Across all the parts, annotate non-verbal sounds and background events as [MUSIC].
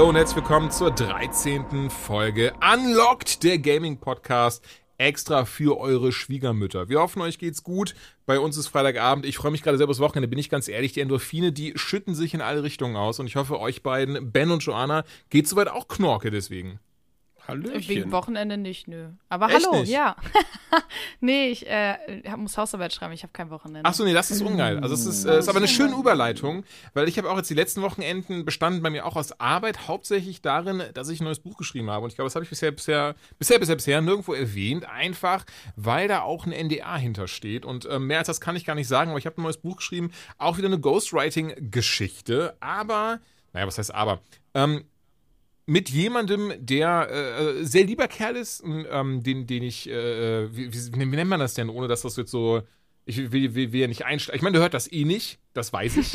Hallo und herzlich willkommen zur 13. Folge Unlocked, der Gaming Podcast. Extra für eure Schwiegermütter. Wir hoffen, euch geht's gut. Bei uns ist Freitagabend. Ich freue mich gerade selber aufs Wochenende, bin ich ganz ehrlich. Die Endorphine, die schütten sich in alle Richtungen aus. Und ich hoffe, euch beiden, Ben und Joanna, geht soweit auch Knorke deswegen. Hallöchen. Wegen Wochenende nicht, nö. Aber Echt hallo, nicht? ja. [LAUGHS] nee, ich äh, muss Hausarbeit schreiben, ich habe kein Wochenende. Ach so, nee, das ist ungeil. Also es ist, äh, ist aber eine schöne Überleitung, weil ich habe auch jetzt die letzten Wochenenden bestanden bei mir auch aus Arbeit hauptsächlich darin, dass ich ein neues Buch geschrieben habe. Und ich glaube, das habe ich bisher, bisher, bisher, bisher, bisher nirgendwo erwähnt, einfach weil da auch ein NDA hintersteht. Und ähm, mehr als das kann ich gar nicht sagen, aber ich habe ein neues Buch geschrieben, auch wieder eine Ghostwriting-Geschichte. Aber, naja, was heißt aber? Ähm, mit jemandem, der äh, sehr lieber Kerl ist, ähm, den, den ich, äh, wie, wie, wie nennt man das denn, ohne dass das jetzt so, ich will ja nicht einsteigen. Ich meine, der hört das eh nicht, das weiß ich.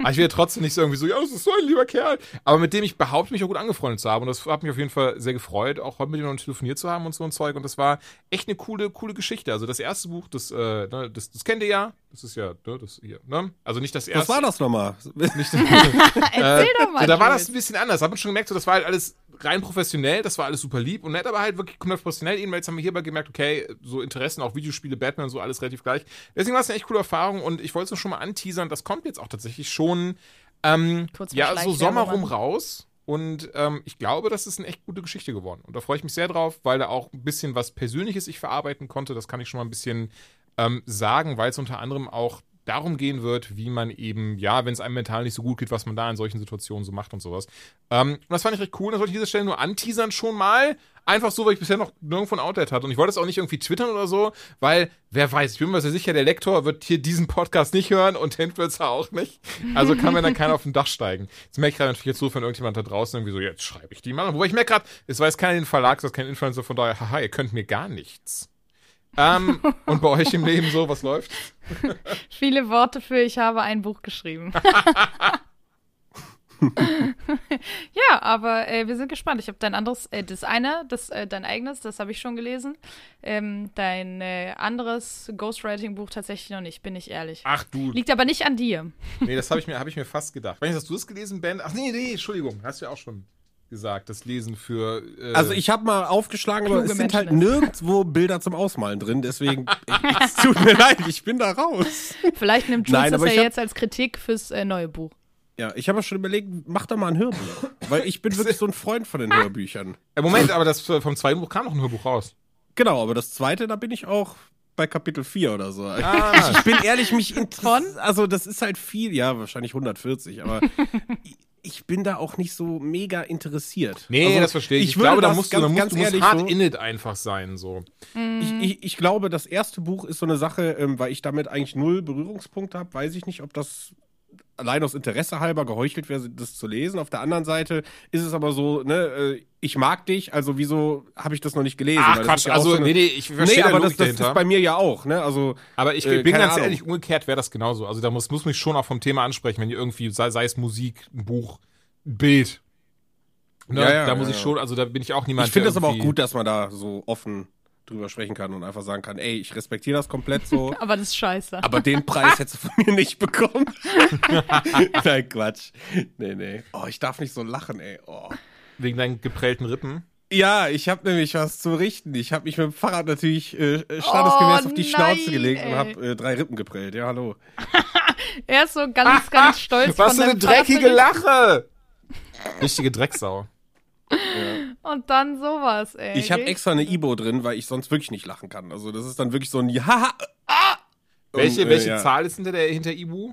Aber ich will ja trotzdem nicht so irgendwie so, ja, das ist so ein lieber Kerl. Aber mit dem ich behaupte, mich auch gut angefreundet zu haben. Und das hat mich auf jeden Fall sehr gefreut, auch heute mit ihm noch telefoniert zu haben und so ein Zeug. Und das war echt eine coole, coole Geschichte. Also das erste Buch, das, äh, ne, das, das kennt ihr ja. Das ist ja, ne, das hier, ne? Also nicht das erste. Was war das nochmal? [LAUGHS] Nicht, [LAUGHS] Erzähl doch mal. so, da war das ein bisschen anders. Da hat man schon gemerkt, so, das war halt alles rein professionell, das war alles super lieb und nett, aber halt wirklich professionell. Eben jetzt haben wir hierbei gemerkt, okay, so Interessen, auch Videospiele, Batman und so, alles relativ gleich. Deswegen war es eine echt coole Erfahrung und ich wollte es schon mal anteasern. Das kommt jetzt auch tatsächlich schon, ähm, ja, so Schleichwerbung Sommer rum an. raus. Und ähm, ich glaube, das ist eine echt gute Geschichte geworden. Und da freue ich mich sehr drauf, weil da auch ein bisschen was Persönliches ich verarbeiten konnte. Das kann ich schon mal ein bisschen ähm, sagen, weil es unter anderem auch darum gehen wird, wie man eben, ja, wenn es einem mental nicht so gut geht, was man da in solchen Situationen so macht und sowas. Ähm, und das fand ich recht cool. Das wollte ich an dieser Stelle nur anteasern schon mal. Einfach so, weil ich bisher noch nirgendwo ein Outlet hatte. Und ich wollte es auch nicht irgendwie twittern oder so, weil, wer weiß, ich bin mir sehr sicher, der Lektor wird hier diesen Podcast nicht hören und es auch nicht. Also kann mir dann keiner auf den Dach steigen. Jetzt merke ich gerade natürlich jetzt so von irgendjemand da draußen irgendwie so, jetzt schreibe ich die mal. Wobei ich merke gerade, es weiß keiner den Verlag, das ist kein Influencer, von daher, haha, ihr könnt mir gar nichts. Ähm, und bei euch im Leben so, was läuft? [LAUGHS] Viele Worte für ich habe ein Buch geschrieben. [LAUGHS] ja, aber äh, wir sind gespannt. Ich habe dein anderes, äh, das eine, das äh, dein eigenes, das habe ich schon gelesen. Ähm, dein äh, anderes Ghostwriting-Buch tatsächlich noch nicht, bin ich ehrlich. Ach du, Liegt aber nicht an dir. nee, das habe ich, mir- hab ich mir fast gedacht. Weißt du, hast du es gelesen, Ben? Ach nee, nee, Entschuldigung, hast du ja auch schon gesagt, das Lesen für. Äh, Also ich habe mal aufgeschlagen, aber es sind halt Menschen. nirgendwo Bilder zum Ausmalen drin, deswegen es tut mir leid, ich bin da raus. Vielleicht nimmt Jules das ja ich jetzt als Kritik fürs äh, neue Buch. Ja, ich habe schon überlegt, mach doch mal ein Hörbuch, weil ich bin wirklich so ein Freund von den Hörbüchern. Äh, Moment, aber das äh, vom zweiten Buch kam noch ein Hörbuch raus. Genau, aber das zweite, da bin ich auch bei Kapitel 4 oder so. Ah. Ich bin ehrlich, mich interessiert. Also, das ist halt viel, ja, wahrscheinlich 140, aber [LAUGHS] ich- ich bin da auch nicht so mega interessiert. Nee, also, das verstehe ich. Ich, würde glaube, da musst ganz, du, da musst, du musst ehrlich hard so, in it einfach sein, so. Ich, ich, ich glaube, das erste Buch ist so eine Sache, ähm, weil ich damit eigentlich null Berührungspunkte habe, weiß ich nicht, ob das allein aus Interesse halber geheuchelt wäre, das zu lesen. Auf der anderen Seite ist es aber so, ne, äh, ich mag dich, also wieso habe ich das noch nicht gelesen? Ach das Quatsch, ja also so eine- nee, nee, ich verstehe Nee, aber das, das ist bei mir ja auch, ne? Also aber ich äh, bin ganz Ahnung. ehrlich, umgekehrt wäre das genauso. Also da muss, muss mich schon auch vom Thema ansprechen, wenn ihr irgendwie, sei, sei es Musik, ein Buch, ein Bild. Ne, Ja, ja, da muss ich schon, also da bin ich auch niemand. ich finde es aber auch gut, dass man da so offen drüber sprechen kann und einfach sagen kann, ey, ich respektiere das komplett so. [LAUGHS] Aber das ist scheiße. Aber den Preis hättest du von mir nicht bekommen. [LAUGHS] Nein, Quatsch. Nee, nee. Oh, ich darf nicht so lachen, ey. Oh. Wegen deinen geprellten Rippen. Ja, ich habe nämlich was zu richten. Ich habe mich mit dem Fahrrad natürlich äh, standesgemäß Oh, auf die nein, Schnauze gelegt und ey. habe äh, drei Rippen geprellt. Ja, hallo. [LAUGHS] Er ist so ganz, ganz stolz Was von für eine dreckige. Lache! Richtige Drecksau. Und dann sowas, ey. Ich habe extra eine Ibo drin, weil ich sonst wirklich nicht lachen kann. Also das ist dann wirklich so ein Haha. Ah! Welche, Und, äh, welche ja. Zahl ist hinter der hinter Ibu?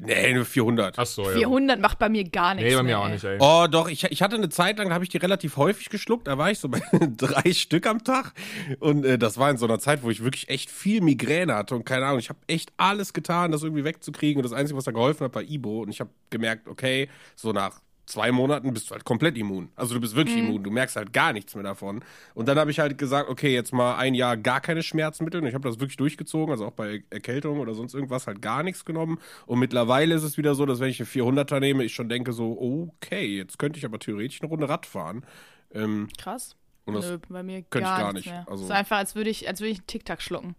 Nee, nur 400. Ach so, ja. 400 macht bei mir gar nichts Nee, bei mir mehr, auch ey. nicht, ey. Oh, doch, ich, ich hatte eine Zeit lang, da habe ich die relativ häufig geschluckt. Da war ich so bei [LAUGHS] drei Stück am Tag. Und äh, das war in so einer Zeit, wo ich wirklich echt viel Migräne hatte und keine Ahnung. Ich habe echt alles getan, das irgendwie wegzukriegen. Und das Einzige, was da geholfen hat, war Ibo. Und ich habe gemerkt, okay, so nach zwei Monaten bist du halt komplett immun. Also du bist wirklich immun. Du merkst halt gar nichts mehr davon. Und dann habe ich halt gesagt, okay, jetzt mal ein Jahr gar keine Schmerzmittel. Und ich habe das wirklich durchgezogen. Also auch bei Erkältung oder sonst irgendwas halt gar nichts genommen. Und mittlerweile ist es wieder so, dass wenn ich eine 400er nehme, ich schon denke so, okay, jetzt könnte ich aber theoretisch eine Runde Rad fahren. Ähm, Krass. und das, Nö, bei mir könnte ich gar, gar nichts nicht. Mehr. Also- es ist einfach, als würde ich, als würde ich einen Tic-Tac schlucken.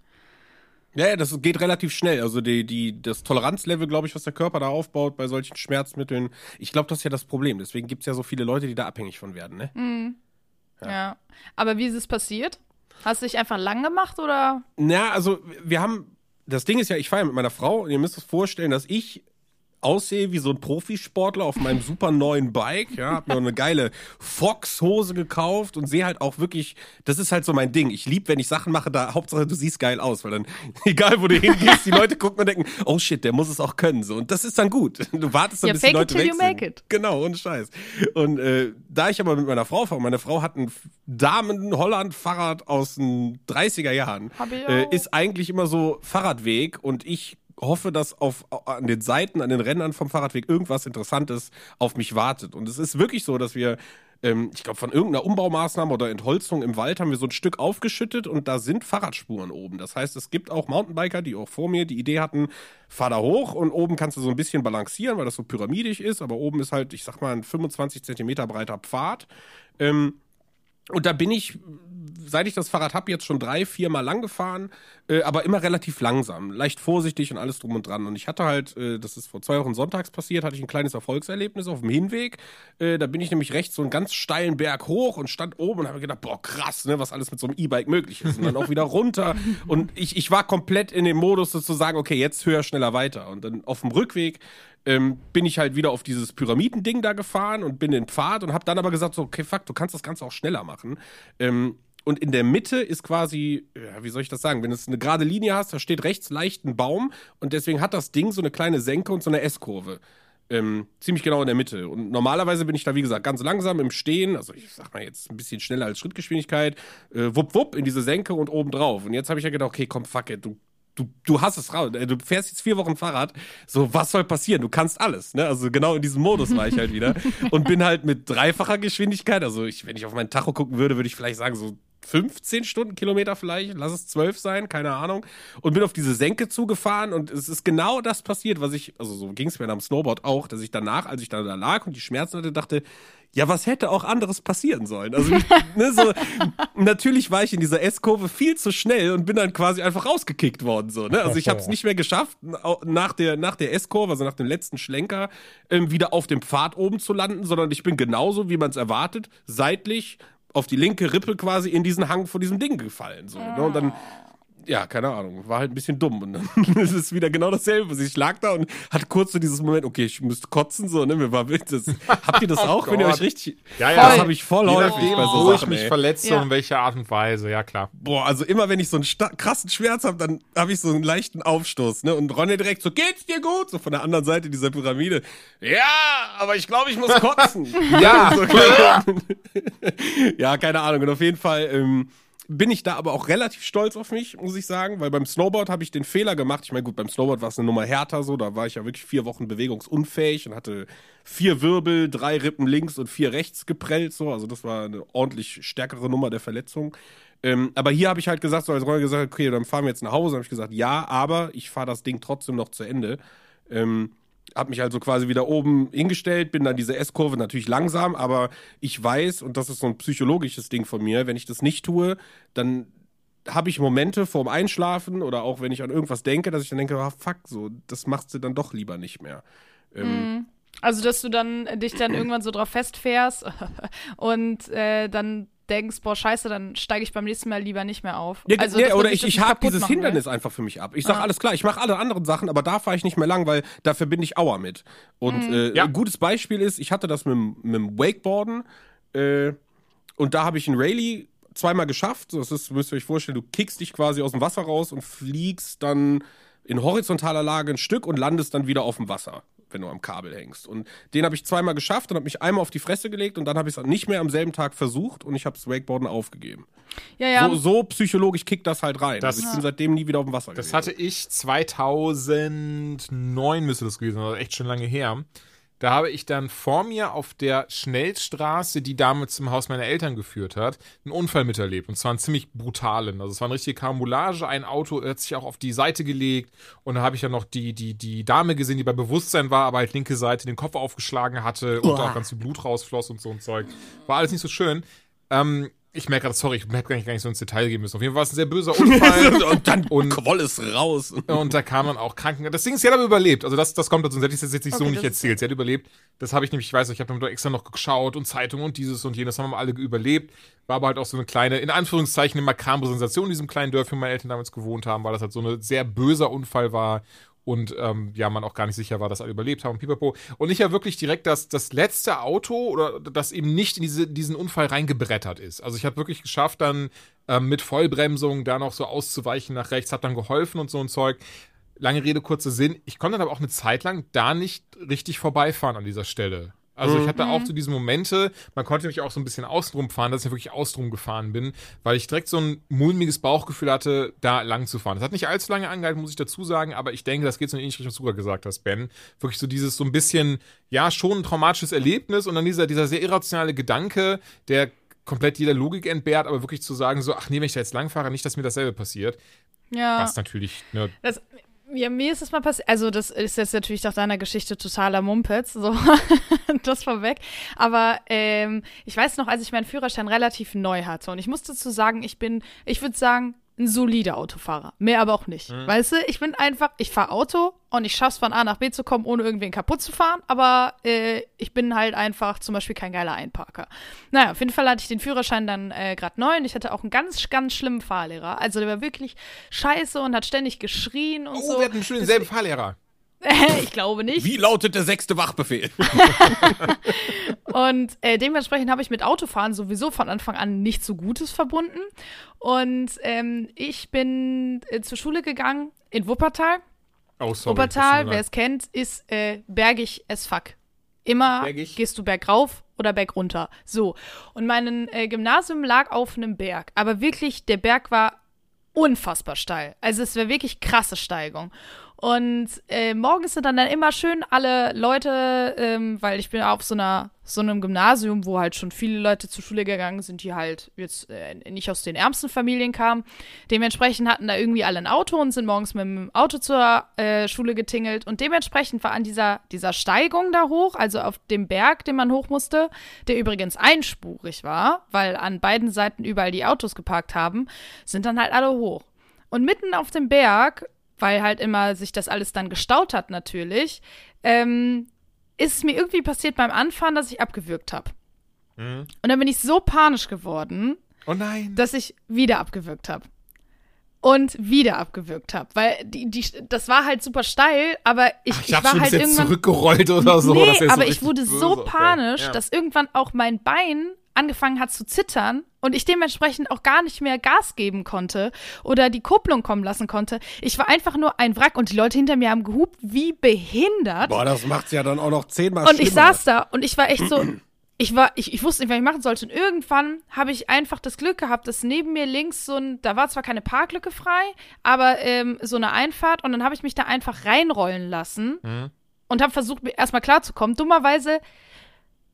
Ja, ja, das geht relativ schnell. Also die, die, das Toleranzlevel, glaube ich, was der Körper da aufbaut bei solchen Schmerzmitteln. Ich glaube, das ist ja das Problem. Deswegen gibt es ja so viele Leute, die da abhängig von werden, ne? Ja. Aber wie ist es passiert? Hast du dich einfach lang gemacht oder? Na, also wir haben, das Ding ist ja, ich fahre mit meiner Frau und ihr müsst euch vorstellen, dass ich aussehe wie so ein Profisportler auf meinem super neuen Bike, ja, hab mir eine geile Fox-Hose gekauft und sehe halt auch wirklich, das ist halt so mein Ding. Ich lieb, wenn ich Sachen mache, da Hauptsache du siehst geil aus, weil dann, [LAUGHS] egal wo du hingehst, die Leute gucken und denken, oh shit, der muss es auch können, so. Und das ist dann gut. Du wartest dann, Ja, bis die fake it Leute till weg you sind. make it. Genau, ohne Scheiß. Und äh, da ich aber mit meiner Frau fahre, meine Frau hat ein Damen-Holland-Fahrrad aus den 30er Jahren, äh, ist eigentlich immer so Fahrradweg und ich hoffe, dass auf, an den Seiten, an den Rändern vom Fahrradweg irgendwas Interessantes auf mich wartet. Und es ist wirklich so, dass wir, ähm, ich glaube, von irgendeiner Umbaumaßnahme oder Entholzung im Wald haben wir so ein Stück aufgeschüttet und da sind Fahrradspuren oben. Das heißt, es gibt auch Mountainbiker, die auch vor mir die Idee hatten, fahr da hoch und oben kannst du so ein bisschen balancieren, weil das so pyramidisch ist, aber oben ist halt, ich sag mal, ein 25 Zentimeter breiter Pfad. Ähm, und da bin ich, seit ich das Fahrrad habe, jetzt schon drei, vier Mal lang gefahren, äh, aber immer relativ langsam, leicht vorsichtig und alles drum und dran. Und ich hatte halt, äh, das ist vor zwei Wochen sonntags passiert, hatte ich ein kleines Erfolgserlebnis auf dem Hinweg. Äh, da bin ich nämlich rechts so einen ganz steilen Berg hoch und stand oben und habe gedacht, boah, krass, ne, was alles mit so einem E-Bike möglich ist. Und dann auch wieder runter. Und ich, ich war komplett in dem Modus, so zu sagen, okay, jetzt höher, schneller, weiter. Und dann auf dem Rückweg ähm, bin ich halt wieder auf dieses Pyramidending da gefahren und bin den Pfad und habe dann aber gesagt, so, okay, fuck, du kannst das Ganze auch schneller machen. Ähm, und in der Mitte ist quasi, ja, wie soll ich das sagen, wenn du eine gerade Linie hast, da steht rechts leicht ein Baum und deswegen hat das Ding so eine kleine Senke und so eine S-Kurve. Ähm, ziemlich genau in der Mitte. Und normalerweise bin ich da, wie gesagt, ganz langsam im Stehen, also ich sag mal jetzt ein bisschen schneller als Schrittgeschwindigkeit, äh, wupp, wupp, in diese Senke und oben drauf. Und jetzt habe ich ja gedacht, okay, komm, fuck it, du du, du hast es raus. Du fährst jetzt vier Wochen Fahrrad. So, was soll passieren? Du kannst alles. Ne? Also genau in diesem Modus war ich halt wieder. [LAUGHS] Und bin halt mit dreifacher Geschwindigkeit, also ich, wenn ich auf meinen Tacho gucken würde, würde ich vielleicht sagen, so 15 Stundenkilometer vielleicht, lass es 12 sein, keine Ahnung. Und bin auf diese Senke zugefahren und es ist genau das passiert, was ich, also so ging es mir am Snowboard auch, dass ich danach, als ich dann da lag und die Schmerzen hatte, dachte, ja, was hätte auch anderes passieren sollen? Also, ne, so, [LAUGHS] natürlich war ich in dieser S-Kurve viel zu schnell und bin dann quasi einfach rausgekickt worden, so, ne? Also, ich habe es nicht mehr geschafft, nach der, nach der S-Kurve, also nach dem letzten Schlenker, ähm, wieder auf dem Pfad oben zu landen, sondern ich bin genauso, wie man es erwartet, seitlich auf die linke Rippe quasi in diesen Hang von diesem Ding gefallen, so, ne? Und dann, ja, keine Ahnung, war halt ein bisschen dumm. Und dann [LAUGHS] ist es wieder genau dasselbe. Ich lag da und hatte kurz so dieses Moment, okay, ich müsste kotzen, so, ne? Mir war das, habt ihr das [LAUGHS] auch, wenn ihr Oh Gott. euch richtig. Ja, ja. Das habe ich voll häufig nachdem, bei so wo ich Sachen, mich ey. verletze Ja. und in welcher Art und Weise, ja klar. Boah, also immer wenn ich so einen krassen Schmerz habe, dann habe ich so einen leichten Aufstoß, ne? Und Ronny direkt so, geht's dir gut? So von der anderen Seite dieser Pyramide. Ja, aber ich glaube, ich muss kotzen. [LAUGHS] Ja, ja, keine Ahnung. Und auf jeden Fall ähm, bin ich da aber auch relativ stolz auf mich, muss ich sagen, weil beim Snowboard habe ich den Fehler gemacht. Ich meine, gut, beim Snowboard war es eine Nummer härter so, da war ich ja wirklich vier Wochen bewegungsunfähig und hatte vier Wirbel, drei Rippen links und vier rechts geprellt so. Also das war eine ordentlich stärkere Nummer der Verletzung. Ähm, aber hier habe ich halt gesagt, so als Ronny gesagt, okay, dann fahren wir jetzt nach Hause, habe ich gesagt, ja, aber ich fahre das Ding trotzdem noch zu Ende. Ähm, hab mich also quasi wieder oben hingestellt, bin dann diese S-Kurve natürlich langsam, aber ich weiß, und das ist so ein psychologisches Ding von mir, wenn ich das nicht tue, dann habe ich Momente vorm Einschlafen oder auch wenn ich an irgendwas denke, dass ich dann denke, ah, fuck, so, das machst du dann doch lieber nicht mehr. Ähm, Also, dass du dann äh, dich dann [CLEARS THROAT] irgendwann so drauf festfährst [LAUGHS] und äh, dann denkst, boah, scheiße, dann steige ich beim nächsten Mal lieber nicht mehr auf. Ja, also, nee, oder ich, ich hake dieses machen will. Hindernis einfach für mich ab. Ich sag Ah. alles klar, ich mache alle anderen Sachen, aber da fahre ich nicht mehr lang, weil da verbinde ich Auer mit. Und Mhm. äh, Ja. ein gutes Beispiel ist, ich hatte das mit, dem- mit dem Wakeboarden äh, und da habe ich einen Rayleigh zweimal geschafft. Das ist, müsst ihr euch vorstellen, du kickst dich quasi aus dem Wasser raus und fliegst dann in horizontaler Lage ein Stück und landest dann wieder auf dem Wasser, wenn du am Kabel hängst. Und den habe ich zweimal geschafft und habe mich einmal auf die Fresse gelegt und dann habe ich es nicht mehr am selben Tag versucht und ich habe das Wakeboarden aufgegeben. Ja, ja. So, so psychologisch kickt das halt rein. Das- also ich bin seitdem nie wieder auf dem Wasser Das gewesen. hatte ich 2009 müsste das gewesen sein, also echt schon lange her. Da habe ich dann vor mir auf der Schnellstraße, die damals zum Haus meiner Eltern geführt hat, einen Unfall miterlebt. Und zwar einen ziemlich brutalen. Also es war eine richtige Karambolage. Ein Auto hat sich auch auf die Seite gelegt. Und da habe ich dann noch die, die, die Dame gesehen, die bei Bewusstsein war, aber halt linke Seite den Kopf aufgeschlagen hatte und auch ganz viel Blut rausfloss und so ein Zeug. War alles nicht so schön. Ähm, ich merke gerade, sorry, ich hätte gar nicht, gar nicht so ins Detail gehen müssen. Auf jeden Fall war es ein sehr böser [LAUGHS] Unfall. und dann Und- quoll es raus. Und da kam dann auch Kranken. Das Ding ist, sie hat aber überlebt. Also das, das kommt dazu. Sie hat es jetzt nicht so Okay, nicht das ist erzählt. Sie hat überlebt. Das habe ich nämlich, ich weiß, nicht, ich habe dann extra noch geschaut und Zeitungen und dieses und jenes haben wir alle überlebt. War aber halt auch so eine kleine, in Anführungszeichen, eine makabre Sensation in diesem kleinen Dörfchen, wo meine Eltern damals gewohnt haben, weil das halt so ein sehr böser Unfall war. Und ähm, ja, man auch gar nicht sicher war, dass alle überlebt haben pipapo. Und ich ja wirklich direkt das, das letzte Auto oder das eben nicht in diese, diesen Unfall reingebrettert ist. Also ich habe wirklich geschafft, dann ähm, mit Vollbremsung da noch so auszuweichen nach rechts, hat dann geholfen und so ein Zeug. Lange Rede, kurzer Sinn. Ich konnte dann aber auch eine Zeit lang da nicht richtig vorbeifahren an dieser Stelle. Also ich hatte auch so diese Momente, man konnte mich auch so ein bisschen außenrum fahren, dass ich wirklich außenrum gefahren bin, weil ich direkt so ein mulmiges Bauchgefühl hatte, da lang zu fahren. Das hat nicht allzu lange angehalten, muss ich dazu sagen, aber ich denke, das geht so in die ähnliche Richtung, was du gerade gesagt hast, Ben. Wirklich so dieses so ein bisschen, ja, schon ein traumatisches Erlebnis und dann dieser, dieser sehr irrationale Gedanke, der komplett jeder Logik entbehrt, aber wirklich zu sagen so, ach nee, wenn ich da jetzt lang fahre, nicht, dass mir dasselbe passiert. ja. Was natürlich, ne, Das, ja, mir ist es mal passiert. Also, das ist jetzt natürlich nach deiner Geschichte totaler Mumpitz, so [LAUGHS] das vorweg. Aber ähm, ich weiß noch, als ich meinen Führerschein relativ neu hatte und ich muss dazu sagen, ich bin, ich würde sagen, ein solider Autofahrer. Mehr aber auch nicht. Weißt du, ich bin einfach, ich fahre Auto und ich schaff's von A nach B zu kommen, ohne irgendwen kaputt zu fahren, aber äh, ich bin halt einfach zum Beispiel kein geiler Einparker. Naja, auf jeden Fall hatte ich den Führerschein dann äh, gerade neu und ich hatte auch einen ganz, ganz schlimmen Fahrlehrer. Also der war wirklich scheiße und hat ständig geschrien und oh, so. wir hatten schon denselben Fahrlehrer. [LAUGHS] ich glaube nicht. Wie lautet der sechste Wachbefehl? [LAUGHS] Und äh, dementsprechend habe ich mit Autofahren sowieso von Anfang an nichts so Gutes verbunden. Und ähm, ich bin äh, zur Schule gegangen in Wuppertal. Oh, sorry. Wuppertal, wer es kennt, ist äh, bergig as fuck. Immer Bergig? gehst du bergauf oder bergunter. So. Und mein äh, Gymnasium lag auf einem Berg. Aber wirklich, der Berg war unfassbar steil. Also es war wirklich krasse Steigung. Und äh, morgens sind dann, dann immer schön alle Leute, ähm, weil ich bin auf so einer so einem Gymnasium, wo halt schon viele Leute zur Schule gegangen sind, die halt jetzt äh, nicht aus den ärmsten Familien kamen. Dementsprechend hatten da irgendwie alle ein Auto und sind morgens mit dem Auto zur äh, Schule getingelt. Und dementsprechend war an dieser, dieser Steigung da hoch, also auf dem Berg, den man hoch musste, der übrigens einspurig war, weil an beiden Seiten überall die Autos geparkt haben, sind dann halt alle hoch. Und mitten auf dem Berg, weil halt immer sich das alles dann gestaut hat natürlich, ähm, ist es mir irgendwie passiert beim Anfahren, dass ich abgewürgt habe. Und dann bin ich so panisch geworden, Oh nein. dass ich wieder abgewürgt habe. Und wieder abgewürgt habe. Weil die, die, das war halt super steil, aber ich, ich ich, hab war schon halt jetzt irgendwann. zurückgerollt oder so. nee, wär so aber ich wurde so Okay. panisch, Ja. dass irgendwann auch mein Bein angefangen hat zu zittern und ich dementsprechend auch gar nicht mehr Gas geben konnte oder die Kupplung kommen lassen konnte. Ich war einfach nur ein Wrack und die Leute hinter mir haben gehupt wie behindert. Boah, das macht's ja dann auch noch zehnmal Und ich saß da und ich war echt so, [CLEARS THROAT] ich war, ich, ich wusste nicht, was ich machen sollte. Und irgendwann habe ich einfach das Glück gehabt, dass neben mir links so ein, da war zwar keine Parklücke frei, aber ähm, so eine Einfahrt und dann habe ich mich da einfach reinrollen lassen und habe versucht, mir erstmal klarzukommen. Dummerweise,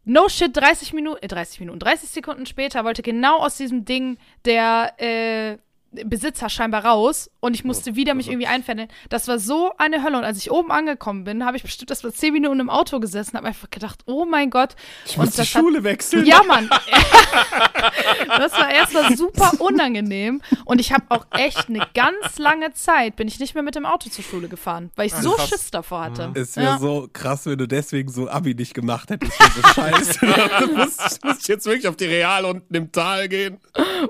no shit, 30 Minuten, äh, 30 Minuten, 30 Sekunden später wollte genau aus diesem Ding der, äh, Besitzer scheinbar raus und ich musste wieder mich irgendwie einfändeln. Das war so eine Hölle. Und als ich oben angekommen bin, habe ich bestimmt erst mal zehn Minuten im Auto gesessen, habe einfach gedacht, oh mein Gott. Ich muss die das hat- Schule wechseln. ja, Mann. [LAUGHS] das war erstmal super unangenehm. Und ich habe auch echt eine ganz lange Zeit, bin ich nicht mehr mit dem Auto zur Schule gefahren, weil ich so krass. Schiss davor hatte. Es wäre Ja. so krass, wenn du deswegen so Abi nicht gemacht hättest. So scheiße. du musst, musst jetzt wirklich auf die Real unten im Tal gehen.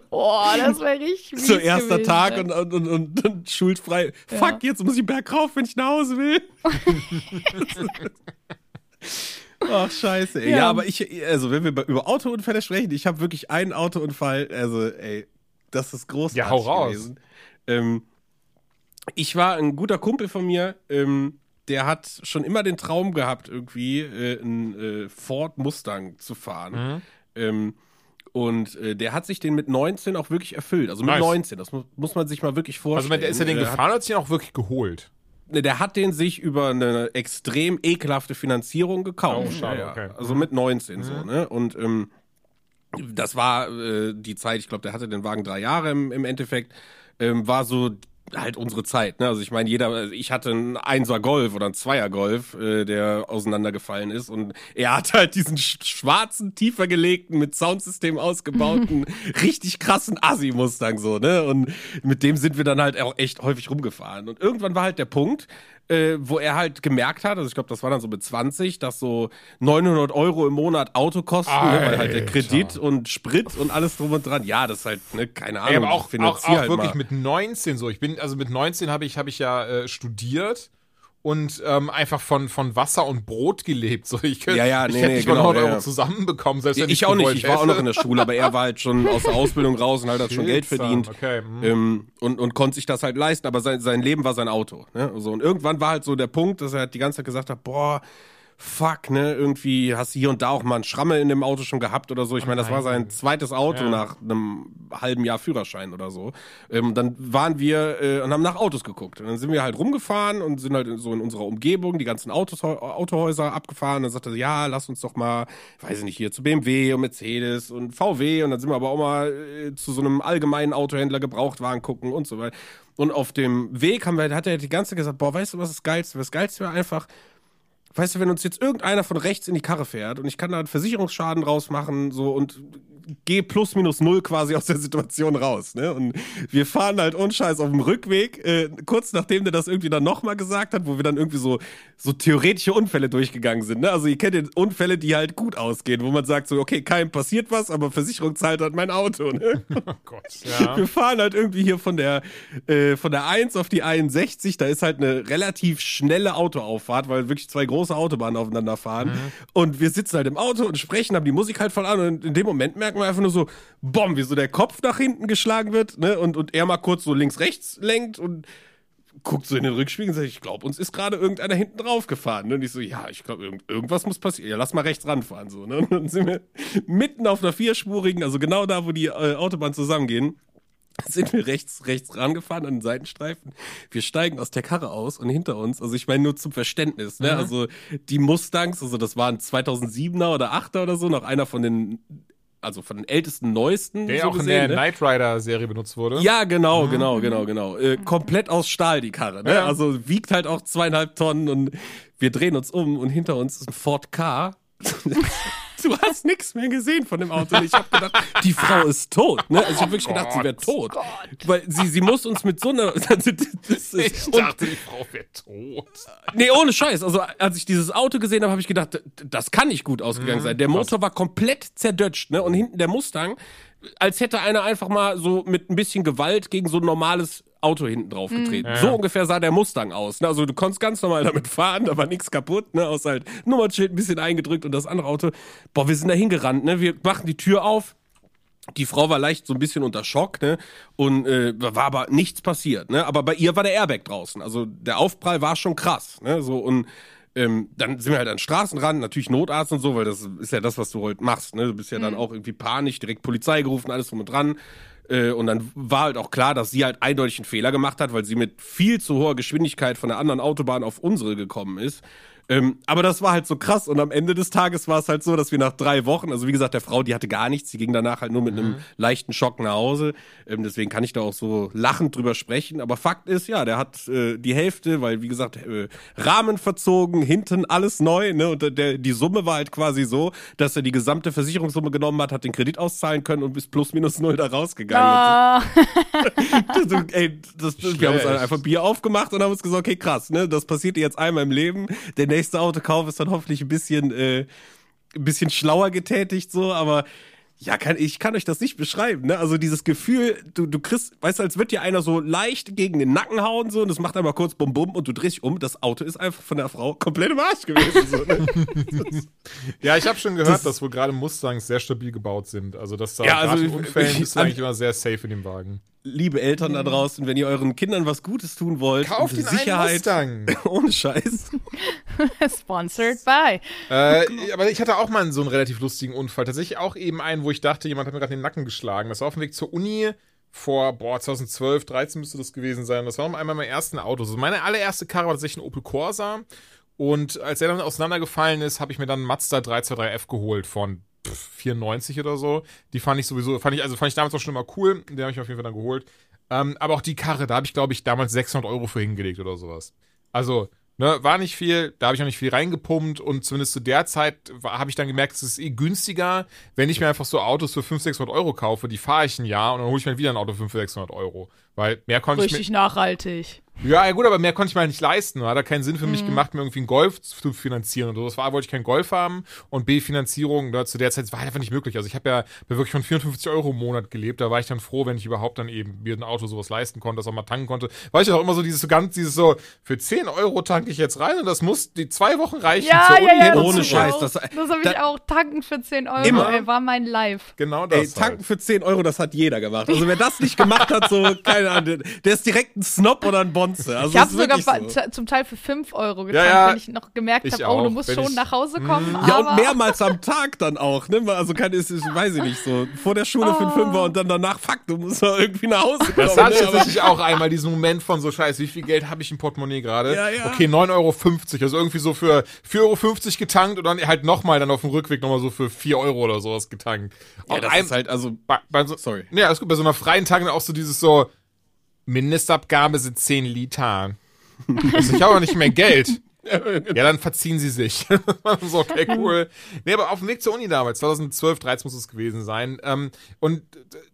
Oh, das wäre richtig So erster gewesen, Tag und, und, und, und, und [LAUGHS] schulfrei. Fuck, jetzt muss ich bergauf, wenn ich nach Hause will. [LAUGHS] Ach, scheiße, ey. Ja. Ja. aber ich, also, wenn wir über Autounfälle sprechen, ich habe wirklich einen Autounfall, also, ey, das ist großartig Ja, hau raus. gewesen. Ähm, ich war ein guter Kumpel von mir, ähm, der hat schon immer den Traum gehabt, irgendwie äh, einen äh, Ford Mustang zu fahren. Mhm. Ähm, und äh, der hat sich den mit 19 auch wirklich erfüllt. Also mit Nice. 19, das mu muss man sich mal wirklich Also vorstellen. der ist ja den Äh, gefahren hat sich den auch wirklich geholt? Ne, der hat den sich über eine extrem ekelhafte Finanzierung gekauft. Oh, schade, okay. Also mit 19 so, ne? Und ähm, das war äh, die Zeit, ich glaube, der hatte den Wagen drei Jahre im, im Endeffekt, ähm, war so halt unsere Zeit, ne? Also ich meine, jeder, ich hatte einen Einser Golf oder einen Zweier Golf, äh, der auseinandergefallen ist und er hat halt diesen sch schwarzen, tiefer gelegten, mit Soundsystem ausgebauten, [LAUGHS] richtig krassen Assi-Mustang so, ne? Und mit dem sind wir dann halt auch echt häufig rumgefahren. Und irgendwann war halt der Punkt, äh, wo er halt gemerkt hat, also ich glaube, das war dann so mit 20, dass so 900 Euro im Monat Auto kosten, ne, weil halt der. Kredit und Sprit und alles drum und dran, ja, das ist halt, ne, keine Ahnung, Ey, aber auch, auch, auch halt wirklich mal. mit 19 so. Ich bin, also mit 19 habe ich, habe ich ja äh, studiert und ähm, einfach von, von Wasser und Brot gelebt. So, ich könnte, Ja, ja, ich nee, hätte nee, nicht mal genau, 100 ja, Euro ja. zusammenbekommen, selbst wenn Ich auch nicht, ich war auch noch in der Schule, aber er war halt schon aus der Ausbildung raus und halt hat schon Geld verdient. Okay. hm. Ähm, und, und konnte sich das halt leisten, aber sein, sein Leben war sein Auto. Ne? So, und irgendwann war halt so der Punkt, dass er halt die ganze Zeit gesagt hat, boah, fuck, ne, irgendwie hast du hier und da auch mal einen Schrammel in dem Auto schon gehabt oder so. Ich meine, das war sein zweites Auto Ja. nach einem halben Jahr Führerschein oder so. Ähm, dann waren wir äh, und haben nach Autos geguckt. Und dann sind wir halt rumgefahren und sind halt so in unserer Umgebung die ganzen Autos, Autohäuser abgefahren. Dann sagte er, ja, lass uns doch mal, weiß ich nicht, hier zu BMW und Mercedes und VW. Und dann sind wir aber auch mal äh, zu so einem allgemeinen Autohändler Gebrauchtwagen gucken und so weiter. Und auf dem Weg haben wir, hat er die ganze Zeit gesagt, boah, weißt du, was das Geilste? Das Geilste wäre einfach, weißt du, wenn uns jetzt irgendeiner von rechts in die Karre fährt und ich kann da einen Versicherungsschaden rausmachen, so und gehe plus minus null quasi aus der Situation raus, ne? Und wir fahren halt ohne Scheiß auf dem Rückweg, äh, kurz nachdem der das irgendwie dann nochmal gesagt hat, wo wir dann irgendwie so, so theoretische Unfälle durchgegangen sind, ne? Also ihr kennt die Unfälle, die halt gut ausgehen, wo man sagt so, okay, keinem passiert was, aber Versicherung zahlt halt mein Auto, ne? [LAUGHS] Oh Gott, ja. Wir fahren halt irgendwie hier von der, äh, von der 1 auf die 61. Da ist halt eine relativ schnelle Autoauffahrt, weil wirklich zwei große Autobahnen aufeinander fahren. Mhm. Und wir sitzen halt im Auto und sprechen, haben die Musik halt voll an. Und in dem Moment merken wir einfach nur so, bom, wie so der Kopf nach hinten geschlagen wird. Ne? Und, und er mal kurz so links-rechts lenkt und guckt so in den Rückspiegel und sagt, ich glaube, uns ist gerade irgendeiner hinten drauf gefahren. Ne? Und ich so, ja, ich glaube, irgend, irgendwas muss passieren. Ja, lass mal rechts ranfahren. So, ne? Und dann sind wir mitten auf einer vierspurigen, also genau da, wo die äh, Autobahnen zusammengehen, [LAUGHS] sind wir rechts, rechts rangefahren an den Seitenstreifen. Wir steigen aus der Karre aus und hinter uns, also ich meine nur zum Verständnis, Mhm. ne? Also die Mustangs, also das waren 2007er oder 8er oder so, noch einer von den, also von den ältesten, neuesten. Der so auch in gesehen, der ne? Knight Rider-Serie benutzt wurde. Ja, genau, genau, genau, genau. Äh, komplett aus Stahl, die Karre. Ne? Ja. Also wiegt halt auch zweieinhalb Tonnen und wir drehen uns um und hinter uns ist ein Ford K. [LAUGHS] du hast nichts mehr gesehen von dem Auto. Und ich habe gedacht, die Frau ist tot. Ne? Also ich habe wirklich gedacht, sie wäre tot. Weil sie, sie muss uns mit so einer. [LAUGHS] Ich dachte, die Frau wäre tot. nee, ohne Scheiß. Also als ich dieses Auto gesehen habe, habe ich gedacht, das kann nicht gut ausgegangen sein. Der Motor war komplett zerdutscht, ne? Und hinten der Mustang, als hätte einer einfach mal so mit ein bisschen Gewalt gegen so ein normales Auto hinten drauf getreten. So ungefähr sah der Mustang aus. Ne? Also du konntest ganz normal damit fahren, da war nichts kaputt, ne? Außer halt Nummernschild ein bisschen eingedrückt und das andere Auto. Boah, wir sind da hingerannt, ne? Wir machen die Tür auf. Die Frau war leicht so ein bisschen unter Schock, ne? Und äh, war aber nichts passiert, ne? Aber bei ihr war der Airbag draußen. Also der Aufprall war schon krass, ne? So und ähm, dann sind wir halt an den Straßenrand, natürlich Notarzt und so, weil das ist ja das, was du heute machst, ne? Du bist ja dann auch irgendwie panisch, direkt Polizei gerufen, alles drum und dran. Äh, und dann war halt auch klar, dass sie halt eindeutig einen Fehler gemacht hat, weil sie mit viel zu hoher Geschwindigkeit von der anderen Autobahn auf unsere gekommen ist. Ähm, aber das war halt so krass und am Ende des Tages war es halt so, dass wir nach drei Wochen, also wie gesagt, der Frau, die hatte gar nichts, die ging danach halt nur mit einem leichten Schock nach Hause. Ähm, deswegen kann ich da auch so lachend drüber sprechen. Aber Fakt ist, ja, der hat äh, die Hälfte, weil wie gesagt, äh, Rahmen verzogen, hinten alles neu, ne? Und der- die Summe war halt quasi so, dass er die gesamte Versicherungssumme genommen hat, hat den Kredit auszahlen können und bis plus minus null da rausgegangen. Ah, [LAUGHS] Das, ey, das, wir haben uns einfach Bier aufgemacht und haben uns gesagt, okay, krass, ne, das passiert jetzt einmal im Leben. Der nächste Autokauf ist dann hoffentlich ein bisschen, äh, ein bisschen schlauer getätigt, so, aber ja, kann, ich kann euch das nicht beschreiben, ne? Also dieses Gefühl, du, du kriegst, weißt du, als wird dir einer so leicht gegen den Nacken hauen, so, und das macht einmal kurz bum bum und du drehst dich um, das Auto ist einfach von der Frau komplett im Arsch gewesen, so, ne? [LAUGHS] Ja, ich habe schon gehört, dass wohl gerade Mustangs sehr stabil gebaut sind. Also, dass da Ja, also Unfällen ich- bist eigentlich immer sehr safe in dem Wagen. Liebe Eltern da draußen, wenn ihr euren Kindern was Gutes tun wollt, Kauft und ihn einen Sicherheit, Mustang. [LAUGHS] ohne Scheiß. [LAUGHS] Sponsored by. Äh, aber ich hatte auch mal so einen relativ lustigen Unfall. Tatsächlich auch eben einen, wo ich dachte, jemand hat mir gerade den Nacken geschlagen. Das war auf dem Weg zur Uni vor, boah, 2012, 13 müsste das gewesen sein. Das war noch einmal mein ersten Auto. Also meine allererste Karre war tatsächlich ein Opel Corsa. Und als er dann auseinandergefallen ist, habe ich mir dann einen Mazda 323F geholt von 94 oder so. Die fand ich sowieso, fand ich, also fand ich damals auch schon immer cool. Den habe ich mir auf jeden Fall dann geholt. Ähm, aber auch die Karre, da habe ich, glaube ich, damals 600 Euro für hingelegt oder sowas. Also, ne, war nicht viel, da habe ich auch nicht viel reingepumpt und zumindest zu der Zeit habe ich dann gemerkt, es ist eh günstiger, wenn ich mir einfach so Autos für 500, 600 Euro kaufe, die fahre ich ein Jahr und dann hole ich mir wieder ein Auto für 500, 600 Euro. Weil mehr konnte ich mir, Richtig nachhaltig. Ja, ja, gut, aber mehr konnte ich mir halt nicht leisten. Hat da keinen Sinn für mich gemacht, mir irgendwie einen Golf zu finanzieren oder so. Das war, wollte ich keinen Golf haben und B-Finanzierung da, zu der Zeit war halt einfach nicht möglich. Also ich habe ja wirklich von 54 Euro im Monat gelebt. Da war ich dann froh, wenn ich überhaupt dann eben mir ein Auto sowas leisten konnte, das auch mal tanken konnte. Weil ich auch immer so dieses so ganz, dieses so, für 10 Euro tanke ich jetzt rein und das muss die zwei Wochen reichen Ja, zur ja, Uni ja. hin das und Ohne. Scheiß, das- Das, habe ich auch. Tanken für 10 Euro, Immer. ey, war mein Life. Genau das. Ey, tanken halt. für 10 Euro, das hat jeder gemacht. Also wer das nicht gemacht hat, so, keine Ahnung, der ist direkt ein Snob oder ein Bonze. Also Ich habe ist sogar so. zum Teil für 5 Euro getankt, Ja, ja. wenn ich noch gemerkt habe, oh, du musst wenn schon ich- nach Hause kommen. Ja, aber und mehrmals am Tag dann auch, ne? Also kann es, ist, weiß ich nicht, so vor der Schule für einen Fünfer und dann danach, fuck, du musst doch irgendwie nach Hause kommen. Das hatte ich ne? Tatsächlich auch einmal, diesen Moment von so, scheiße, wie viel Geld habe ich im Portemonnaie gerade? Ja, ja. Okay, 9,50 Euro, also irgendwie so für 4,50 Euro getankt und dann halt nochmal dann auf dem Rückweg nochmal so für 4 Euro oder sowas getankt. ja, Auch das ein- ist halt, also, bei, bei so, sorry. Ja, ist gut, bei so einer freien Tag dann auch so dieses so, Mindestabgabe sind 10 Liter. Also ich habe aber nicht mehr Geld. [LAUGHS] Ja, dann verziehen sie sich. [LAUGHS] so, okay, cool. Nee, aber auf dem Weg zur Uni damals, 2012, 13 muss es gewesen sein. Ähm, und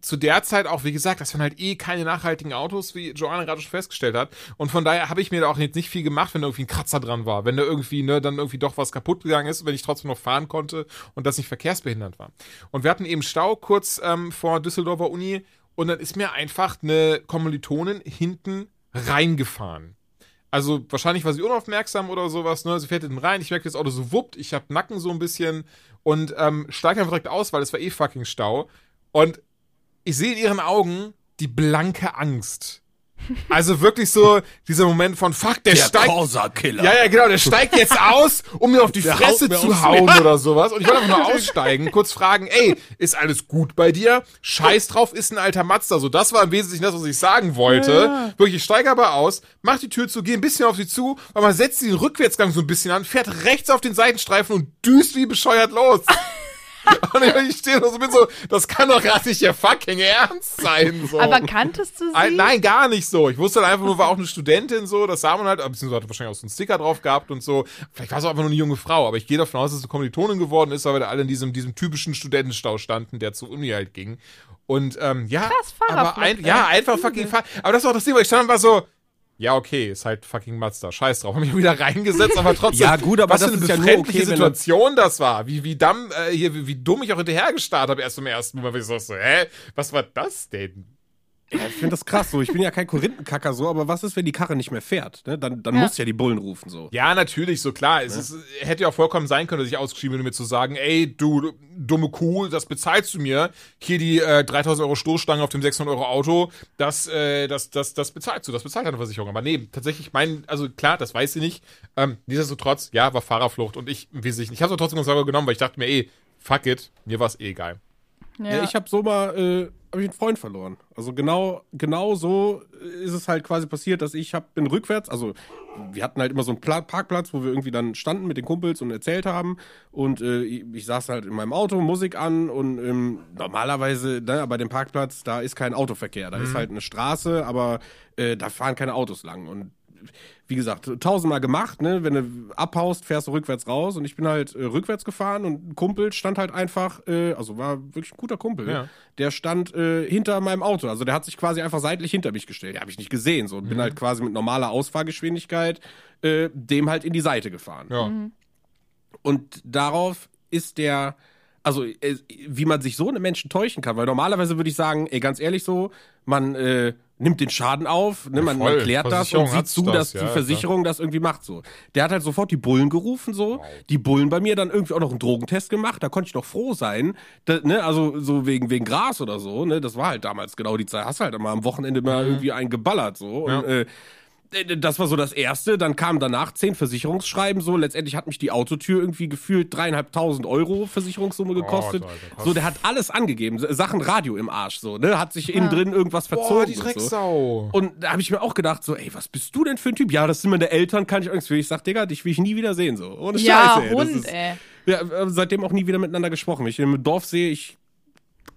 zu der Zeit auch, wie gesagt, das waren halt eh keine nachhaltigen Autos, wie Joanna gerade schon festgestellt hat. Und von daher habe ich mir da auch jetzt nicht viel gemacht, wenn da irgendwie ein Kratzer dran war. Wenn da irgendwie, ne, dann irgendwie doch was kaputt gegangen ist, wenn ich trotzdem noch fahren konnte und das nicht verkehrsbehindert war. Und wir hatten eben Stau kurz ähm, vor Düsseldorfer Uni und dann ist mir einfach eine Kommilitonin hinten reingefahren. Also wahrscheinlich war sie unaufmerksam oder sowas, ne? Sie fährt hinten rein, ich merke, das Auto so wuppt, ich hab Nacken so ein bisschen und ähm, steige einfach direkt aus, weil es war eh fucking Stau. Und ich sehe in ihren Augen die blanke Angst. Also wirklich so dieser Moment von fuck, der, steigt. Corsa-Killer. Ja, ja, genau, der steigt jetzt [LAUGHS] aus, um mir auf die Der Fresse zu hauen oder sowas. Und ich wollte einfach nur aussteigen, kurz fragen, ey, ist alles gut bei dir? Scheiß drauf, ist ein alter Mazda. So, das war im Wesentlichen das, was ich sagen wollte. Wirklich, ich steige aber aus, mach die Tür zu, geh ein bisschen auf sie zu, aber man setzt den Rückwärtsgang so ein bisschen an, fährt rechts auf den Seitenstreifen und düst wie bescheuert los. [LAUGHS] und ich stehe da so bin so, das kann doch gerade nicht ihr fucking Ernst sein. So. aber kanntest du sie? Ein, nein, gar nicht so. Ich wusste dann einfach nur, war auch eine Studentin so, das sah man halt, beziehungsweise hatte wahrscheinlich auch so einen Sticker drauf gehabt und so. Vielleicht war es auch einfach nur eine junge Frau, aber ich gehe davon aus, dass es eine Kommilitonin geworden ist, weil wir da alle in diesem, diesem typischen Studentenstau standen, der zur Uni halt ging. Und ähm, ja, Krass, aber ein, ja, einfach fucking Fahr Aber das war auch das Ding, weil ich stand und war so, ja, okay, ist halt fucking Mazda. Scheiß drauf. Hab mich [LAUGHS] wieder reingesetzt, aber trotzdem. Ja, gut, aber was das für eine ist ja befremdliche okay, wenn Situation das war. Wie, wie, dumm, äh, hier, wie, wie dumm ich auch hinterher gestarrt habe, erst im ersten Moment. weil Ich so, hä? Was war das denn? Ja, ich finde das krass so. Ich bin ja kein Korinthenkacker so, aber was ist, wenn die Karre nicht mehr fährt? Ne? Dann, dann Ja. muss ja die Bullen rufen so. Ja, natürlich, so klar. Es ist, hätte ja auch vollkommen sein können, dass ich ausgeschrieben bin, um mir zu sagen, ey, du dumme Kuh, das bezahlst du mir. Hier die äh, 3000 Euro Stoßstange auf dem 600 Euro Auto, das, äh, das, das, das bezahlst du, das bezahlt deine Versicherung. Aber nee, tatsächlich, mein, also klar, das weiß sie nicht. Ähm, nichtsdestotrotz, ja, war Fahrerflucht und ich, wie sich, ich habe es trotzdem ganz genommen, weil ich dachte mir, ey, fuck it, mir war's eh egal. Ja, ich habe so mal, äh, habe ich einen Freund verloren. Also genau, genau so ist es halt quasi passiert, dass ich hab, bin rückwärts, also wir hatten halt immer so einen Pla Parkplatz, wo wir irgendwie dann standen mit den Kumpels und erzählt haben. Und äh, ich, saß halt in meinem Auto, Musik an und ähm, normalerweise, ne, bei dem Parkplatz, da ist kein Autoverkehr, da ist halt eine Straße, aber äh, da fahren keine Autos lang. Und wie gesagt, tausendmal gemacht, ne? Wenn du abhaust, fährst du rückwärts raus und ich bin halt äh, rückwärts gefahren und ein Kumpel stand halt einfach, äh, also war wirklich ein guter Kumpel, Ja. der stand äh, hinter meinem Auto. Also der hat sich quasi einfach seitlich hinter mich gestellt. Ja, habe ich nicht gesehen. So und bin halt quasi mit normaler Ausfahrgeschwindigkeit äh, dem halt in die Seite gefahren. Ja. Und darauf ist der, also äh, wie man sich so einen Menschen täuschen kann. Weil normalerweise würde ich sagen, ey, ganz ehrlich so, man äh, nimmt den Schaden auf, ne, man, man klärt das und sieht zu, das, dass ja, die klar. Versicherung das irgendwie macht so. Der hat halt sofort die Bullen gerufen so, die Bullen bei mir dann irgendwie auch noch einen Drogentest gemacht, da konnte ich doch froh sein, da, ne, also so wegen wegen Gras oder so, ne, das war halt damals genau die Zeit, hast halt immer am Wochenende mal irgendwie einen geballert so und Ja. äh, das war so das erste. Dann kamen danach zehn Versicherungsschreiben. So, letztendlich hat mich die Autotür irgendwie gefühlt dreieinhalbtausend Euro Versicherungssumme gekostet. Alter, krass. so, der hat alles angegeben. Sachen Radio im Arsch, so, ne? Hat sich innen drin irgendwas verzogen. Boah, die und so. Drecksau. Und da habe ich mir auch gedacht, so, ey, was bist du denn für ein Typ? Ja, das sind meine Eltern, kann ich nichts für. Ich sag, Digga, dich will ich nie wieder sehen, so. Ohne Ja, Scheiße, ey. Hund, ist- ey. Ja, äh, seitdem auch nie wieder miteinander gesprochen. Wenn ich im Dorf sehe, ich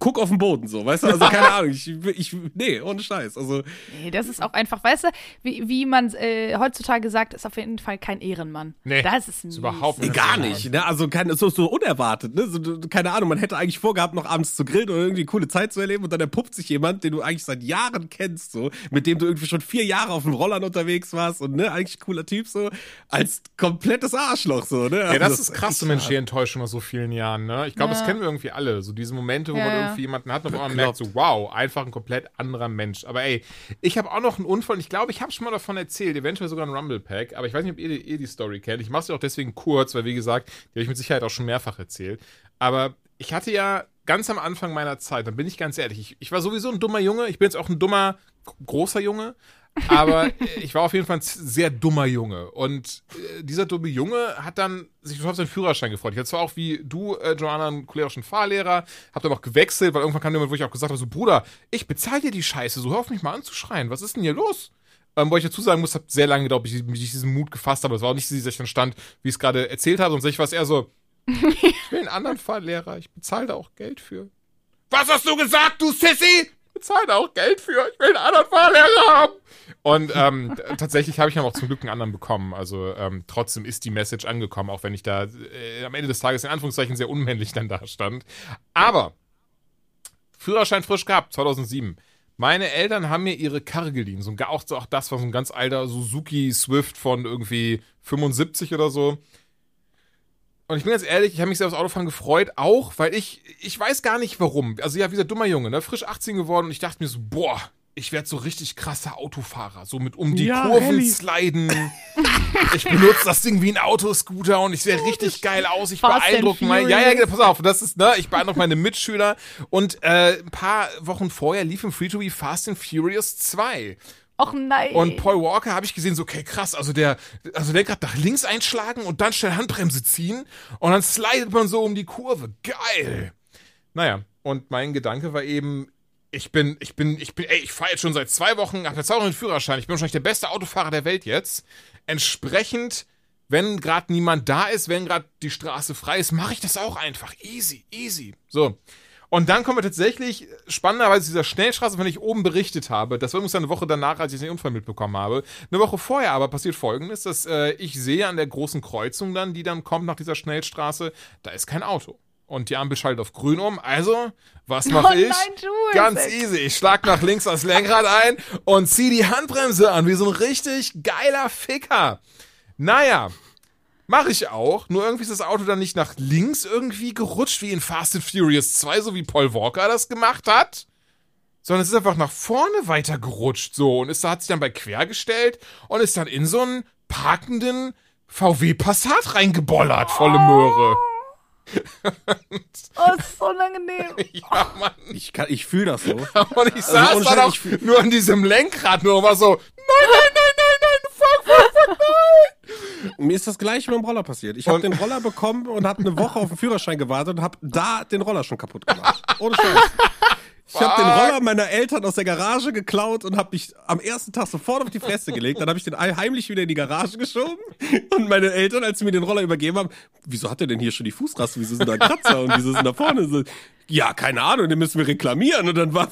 guck auf den Boden, so, weißt du? Also, keine Ahnung. Ich, ich, nee, ohne Scheiß. Also, Nee, das ist auch einfach, weißt du, wie, wie man äh, heutzutage sagt, ist auf jeden Fall kein Ehrenmann. Nee, das ist, ist überhaupt Nee, nicht. gar nicht. Ne? Also kein, so, so unerwartet. Ne? So, keine Ahnung, man hätte eigentlich vorgehabt, noch abends zu grillen oder irgendwie eine coole Zeit zu erleben und dann erpuppt sich jemand, den du eigentlich seit Jahren kennst, so, mit dem du irgendwie schon vier Jahre auf dem Rollern unterwegs warst und ne, eigentlich cooler Typ, so, als komplettes Arschloch, so, ne? Ja, Also, das ist krass, so echt menschliche Enttäuschung nach so vielen Jahren, ne? Ich glaube, das Ja. kennen wir irgendwie alle. So diese Momente, wo Ja, man ja. irgendwie jemanden hat und einmal merkt so, wow, einfach ein komplett anderer Mensch. Aber ey, ich habe auch noch einen Unfall und ich glaube, ich habe schon mal davon erzählt, eventuell sogar ein Rumble-Pack, aber ich weiß nicht, ob ihr, die- ihr die Story kennt. Ich mache sie auch deswegen kurz, weil wie gesagt, die habe ich mit Sicherheit auch schon mehrfach erzählt. Aber ich hatte ja ganz am Anfang meiner Zeit, dann bin ich ganz ehrlich, ich, ich war sowieso ein dummer Junge, ich bin jetzt auch ein dummer, großer Junge, aber äh, ich war auf jeden Fall ein sehr dummer Junge. Und äh, dieser dumme Junge hat dann sich auf seinen Führerschein gefreut. Ich hatte zwar auch wie du, äh, Joanna, einen cholerischen Fahrlehrer, hab dann auch gewechselt, weil irgendwann kam jemand, wo ich auch gesagt habe, so Bruder, ich bezahle dir die Scheiße, so hör auf mich mal anzuschreien. Was ist denn hier los? Ähm, wo ich dazu sagen muss, hat sehr lange gedauert, bis ich, bis ich diesen Mut gefasst habe. Das war auch nicht so, dass ich dann stand, wie ich es gerade erzählt habe, sonst war es eher so, [LAUGHS] ich will einen anderen Fahrlehrer, ich bezahle da auch Geld für. Was hast du gesagt, du Sissy? Bezahle auch Geld für, ich will einen anderen Fahrlehrer haben. Und ähm, tatsächlich habe ich dann auch zum Glück einen anderen bekommen. Also ähm, trotzdem ist die Message angekommen, auch wenn ich da äh, am Ende des Tages in Anführungszeichen sehr unmännlich dann da stand. Aber Führerschein frisch gehabt, 2007. Meine Eltern haben mir ihre Karre geliehen. So ein, auch, auch das war so ein ganz alter Suzuki Swift von irgendwie 75 oder so. Und ich bin ganz ehrlich, ich habe mich sehr aufs Autofahren gefreut, auch weil ich, ich weiß gar nicht warum. Also ja, wie dieser dummer Junge, ne? Frisch 18 geworden und ich dachte mir so, boah, ich werde so richtig krasser Autofahrer. So mit um die Ja, Kurven Rallye. sliden. Ich benutze das Ding wie ein Autoscooter und ich sehe richtig geil aus. Ich Fast beeindrucke mein, ja, ja, Furious. pass auf, das ist, ne, ich beeindrucke meine Mitschüler. Und äh, ein paar Wochen vorher lief im Free to Be Fast and Furious 2. Och nein. Und Paul Walker habe ich gesehen, so, okay, krass, also der, also der gerade nach links einschlagen und dann schnell Handbremse ziehen und dann slidet man so um die Kurve. Geil. Naja, und mein Gedanke war eben, ich bin, ich bin, ich bin, ey, ich fahre jetzt schon seit zwei Wochen, habe jetzt auch einen Führerschein, ich bin wahrscheinlich der beste Autofahrer der Welt jetzt. Entsprechend, wenn gerade niemand da ist, wenn gerade die Straße frei ist, mache ich das auch einfach. Easy, easy. So. Und dann kommen wir tatsächlich, spannenderweise zu dieser Schnellstraße, von der ich oben berichtet habe. Das war übrigens eine Woche danach, als ich den Unfall mitbekommen habe. Eine Woche vorher aber passiert folgendes, dass äh, ich sehe an der großen Kreuzung dann, die dann kommt nach dieser Schnellstraße, da ist kein Auto. Und die Ampel schaltet auf grün um. Also, was mache Oh ich? nein, Ganz easy. Ich schlag nach links das Lenkrad ein und zieh die Handbremse an, wie so ein richtig geiler Ficker. Naja, Mache ich auch, nur irgendwie ist das Auto dann nicht nach links irgendwie gerutscht, wie in Fast and Furious 2, so wie Paul Walker das gemacht hat, sondern es ist einfach nach vorne weiter gerutscht, so, und ist, hat sich dann bei quer gestellt und ist dann in so einen parkenden VW Passat reingebollert, volle Möhre. oh, ist so unangenehm. [LAUGHS] Ja, Mann. Ich, kann- ich fühle das so. [LAUGHS] Und ich saß dann Scheiß, auch ich fühl- nur an diesem Lenkrad, nur war so, nein, nein, nein, nein, nein, fuck, fuck, fuck, nein. Mir ist das gleiche mit dem Roller passiert. Ich habe den Roller bekommen und habe eine Woche auf den Führerschein gewartet und habe da den Roller schon kaputt gemacht. Ohne Scheiß. Ich habe den. Roller meiner Eltern aus der Garage geklaut und habe mich am ersten Tag sofort auf die Fresse gelegt. Dann habe ich den heimlich wieder in die Garage geschoben. Und meine Eltern, als sie mir den Roller übergeben haben, wieso hat er denn hier schon die Fußraste? Wieso sind da Kratzer und wieso sind da vorne so? Ja, keine Ahnung, den müssen wir reklamieren. Und dann war,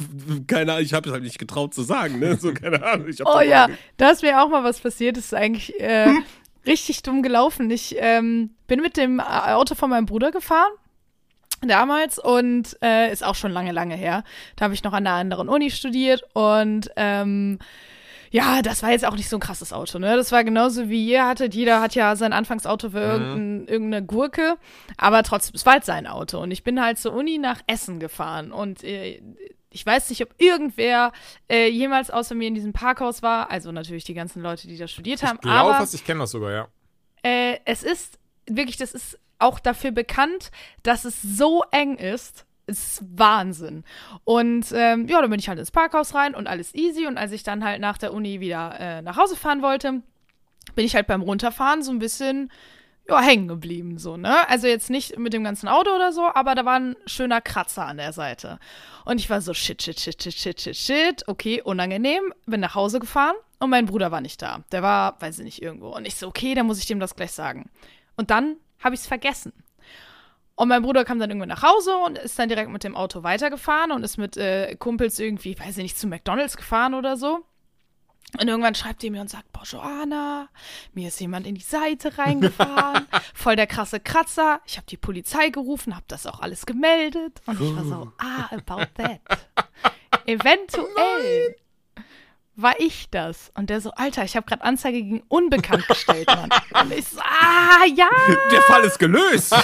keine Ahnung, ich habe es halt nicht getraut zu sagen, ne? So, keine Ahnung. Oh ja, da ist mir auch mal was passiert. Das ist eigentlich äh, richtig dumm gelaufen. Ich ähm, bin mit dem Auto von meinem Bruder gefahren. Damals und äh, ist auch schon lange, lange her. Da habe ich noch an einer anderen Uni studiert und ähm, ja, das war jetzt auch nicht so ein krasses Auto, ne? Das war genauso wie ihr hattet. Jeder hat ja sein Anfangsauto für irgendein, irgendeine Gurke, aber trotzdem, es war halt sein Auto. Und ich bin halt zur Uni nach Essen gefahren und äh, ich weiß nicht, ob irgendwer äh, jemals außer mir in diesem Parkhaus war. Also natürlich die ganzen Leute, die da studiert haben. Ich glaube fast, ich kenne das sogar, ja. äh, es ist wirklich, das ist auch dafür bekannt, dass es so eng ist. Es ist Wahnsinn. Und ähm, ja, dann bin ich halt ins Parkhaus rein und alles easy. Und als ich dann halt nach der Uni wieder äh, nach Hause fahren wollte, bin ich halt beim Runterfahren so ein bisschen ja, hängen geblieben, so, ne? Also jetzt nicht mit dem ganzen Auto oder so, aber da war ein schöner Kratzer an der Seite. Und ich war so, shit, shit, shit, shit, shit, shit, shit, okay, unangenehm, bin nach Hause gefahren und mein Bruder war nicht da. Der war, weiß ich nicht, irgendwo. Und ich so, okay, dann muss ich dem das gleich sagen. Und dann habe ich es vergessen. Und mein Bruder kam dann irgendwann nach Hause und ist dann direkt mit dem Auto weitergefahren und ist mit äh, Kumpels irgendwie, weiß ich nicht, zu McDonalds gefahren oder so. Und irgendwann schreibt er mir und sagt, boah, Joanna, mir ist jemand in die Seite reingefahren, [LAUGHS] voll der krasse Kratzer. Ich habe die Polizei gerufen, habe das auch alles gemeldet. Und ich war so, ah, about [LAUGHS] that. Eventuell war ich das. Und der so, Alter, ich habe gerade Anzeige gegen Unbekannt [LAUGHS] gestellt, Mann. Und ich so, ah, ja. Der Fall ist gelöst.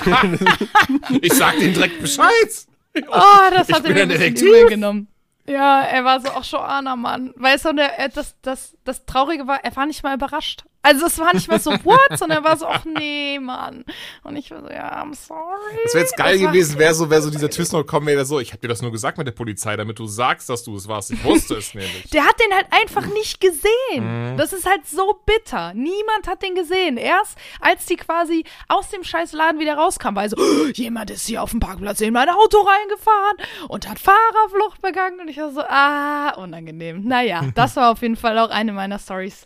Ich sag denen direkt Bescheid. Oh, das hat er mir ein bisschen übel genommen. Ja, er war so, ach, Joanna, Mann. Weißt du, und er- das, das, das Traurige war, er war nicht mal überrascht. Also es war nicht mal so, what? Sondern er war so, ach nee, Mann. Und ich war so, ja, I'm sorry. Das wäre jetzt geil Das gewesen, wäre so, wär so dieser Twist noch gekommen, wäre so, ich habe dir das nur gesagt mit der Polizei, damit du sagst, dass du es warst. Ich wusste es nämlich. [LAUGHS] Der hat den halt einfach nicht Mhm. gesehen. Das ist halt so bitter. Niemand hat den gesehen. Erst als die quasi aus dem scheiß Laden wieder rauskam, war so, "Oh, [GASPS] jemand ist hier auf dem Parkplatz in mein Auto reingefahren und hat Fahrerflucht begangen. Und ich war so, ah, unangenehm. Naja, [LAUGHS] das war auf jeden Fall auch eine meiner Stories.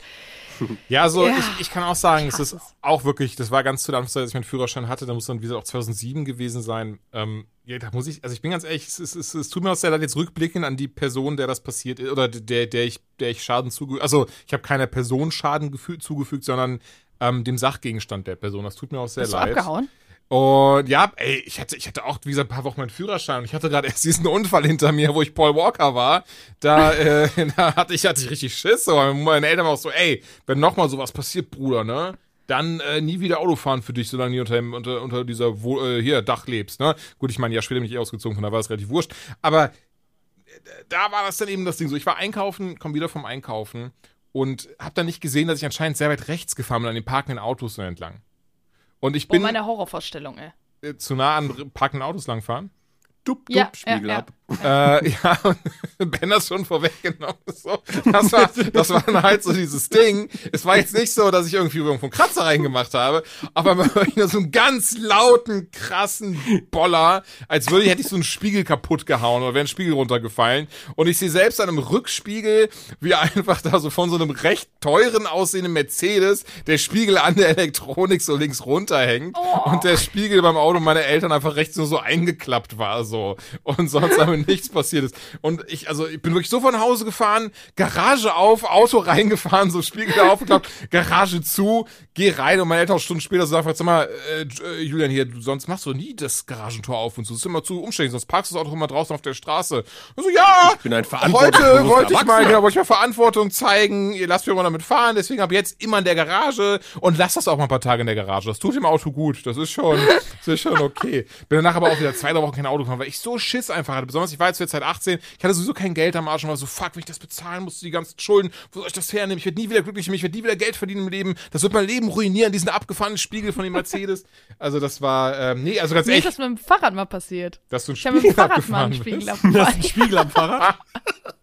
[LAUGHS] Ja, also Ja. ich, ich kann auch sagen, es ist auch wirklich, das war ganz zu der Anfangszeit, als ich meinen Führerschein hatte, da muss dann, wie gesagt, auch 2007 gewesen sein. Ähm, ja, da muss ich, also ich bin ganz ehrlich, es, es, es, es tut mir auch sehr leid, jetzt rückblicken an die Person, der das passiert ist, oder der, der ich, der ich Schaden zugefügt, also ich habe keiner Person Schaden gefü- zugefügt, sondern ähm, dem Sachgegenstand der Person. Das tut mir auch sehr Bist du leid. abgehauen? Und ja, ey, ich hatte, ich hatte auch, wie gesagt, ein paar Wochen meinen Führerschein und ich hatte gerade [LAUGHS] erst diesen Unfall hinter mir, wo ich Paul Walker war. Da, äh, [LAUGHS] da hatte ich, hatte ich richtig Schiss. Aber meine Eltern waren auch so, ey, wenn nochmal sowas passiert, Bruder, ne? Dann äh, nie wieder Auto fahren für dich, solange du unter, unter, unter dieser Wo äh, hier Dach lebst, ne? Gut, ich meine, ja, später bin ich eh ausgezogen, von da war es relativ wurscht. Aber äh, da war das dann eben das Ding so. Ich war einkaufen, komm wieder vom Einkaufen und hab dann nicht gesehen, dass ich anscheinend sehr weit rechts gefahren bin an den parkenden Autos so entlang. Und ich Oh, bin meine Horrorvorstellung, ey. äh, zu nah an parkenden Autos langfahren. Dup, dup, Ja, Spiegel ja, ab. Äh, ja, und [LAUGHS] Ben hat schon vorweggenommen. So. Das, war, das war dann halt so dieses Ding. Es war jetzt nicht so, dass ich irgendwie irgendwo einen Kratzer reingemacht habe, aber man hört nur so einen ganz lauten, krassen Boller, als würde ich, hätte ich so einen Spiegel kaputt gehauen oder wäre ein Spiegel runtergefallen. Und ich sehe selbst an einem Rückspiegel, wie einfach da so von so einem recht teuren aussehenden Mercedes der Spiegel an der Elektronik so links runterhängt und der Spiegel beim Auto meiner Eltern einfach rechts nur so eingeklappt war so und sonst damit [LAUGHS] nichts passiert ist. Und ich, also ich bin wirklich so von Hause gefahren, Garage auf, Auto [LAUGHS] reingefahren, so Spiegel aufgeklappt, Garage zu, geh rein und meine Eltern Stunden später so einfach, sag mal, äh, äh, Julian hier, du, sonst machst du nie das Garagentor auf und so, das ist immer zu umständlich, sonst parkst du das Auto immer draußen auf der Straße. Und so, ja, bin ein heute wollte ich mal, genau, wollte ich mal Verantwortung zeigen, ihr lasst mich mal damit fahren, deswegen ab jetzt immer in der Garage und lasst das auch mal ein paar Tage in der Garage. Das tut dem Auto gut, das ist schon, das ist schon okay. Bin danach aber auch wieder zwei drei Wochen kein Auto gefahren, weil ich so Schiss einfach hatte. Besonders ich war jetzt zu der Zeit 18, ich hatte sowieso kein Geld am Arsch und war so, fuck, wenn ich das bezahlen muss, die ganzen Schulden, wo soll ich das hernehmen? Ich werde nie wieder glücklich, ich werde nie wieder Geld verdienen im Leben. Das wird mein Leben ruinieren, diesen abgefahrenen Spiegel von dem Mercedes. [LAUGHS] Also das war, ähm, nee, also ganz Mir ist das mit dem Fahrrad mal passiert. dass du einen Ich habe mit dem Fahrrad mal einen Spiegel bist. Das ist abgefahren. ein Spiegel am Fahrrad. [LAUGHS]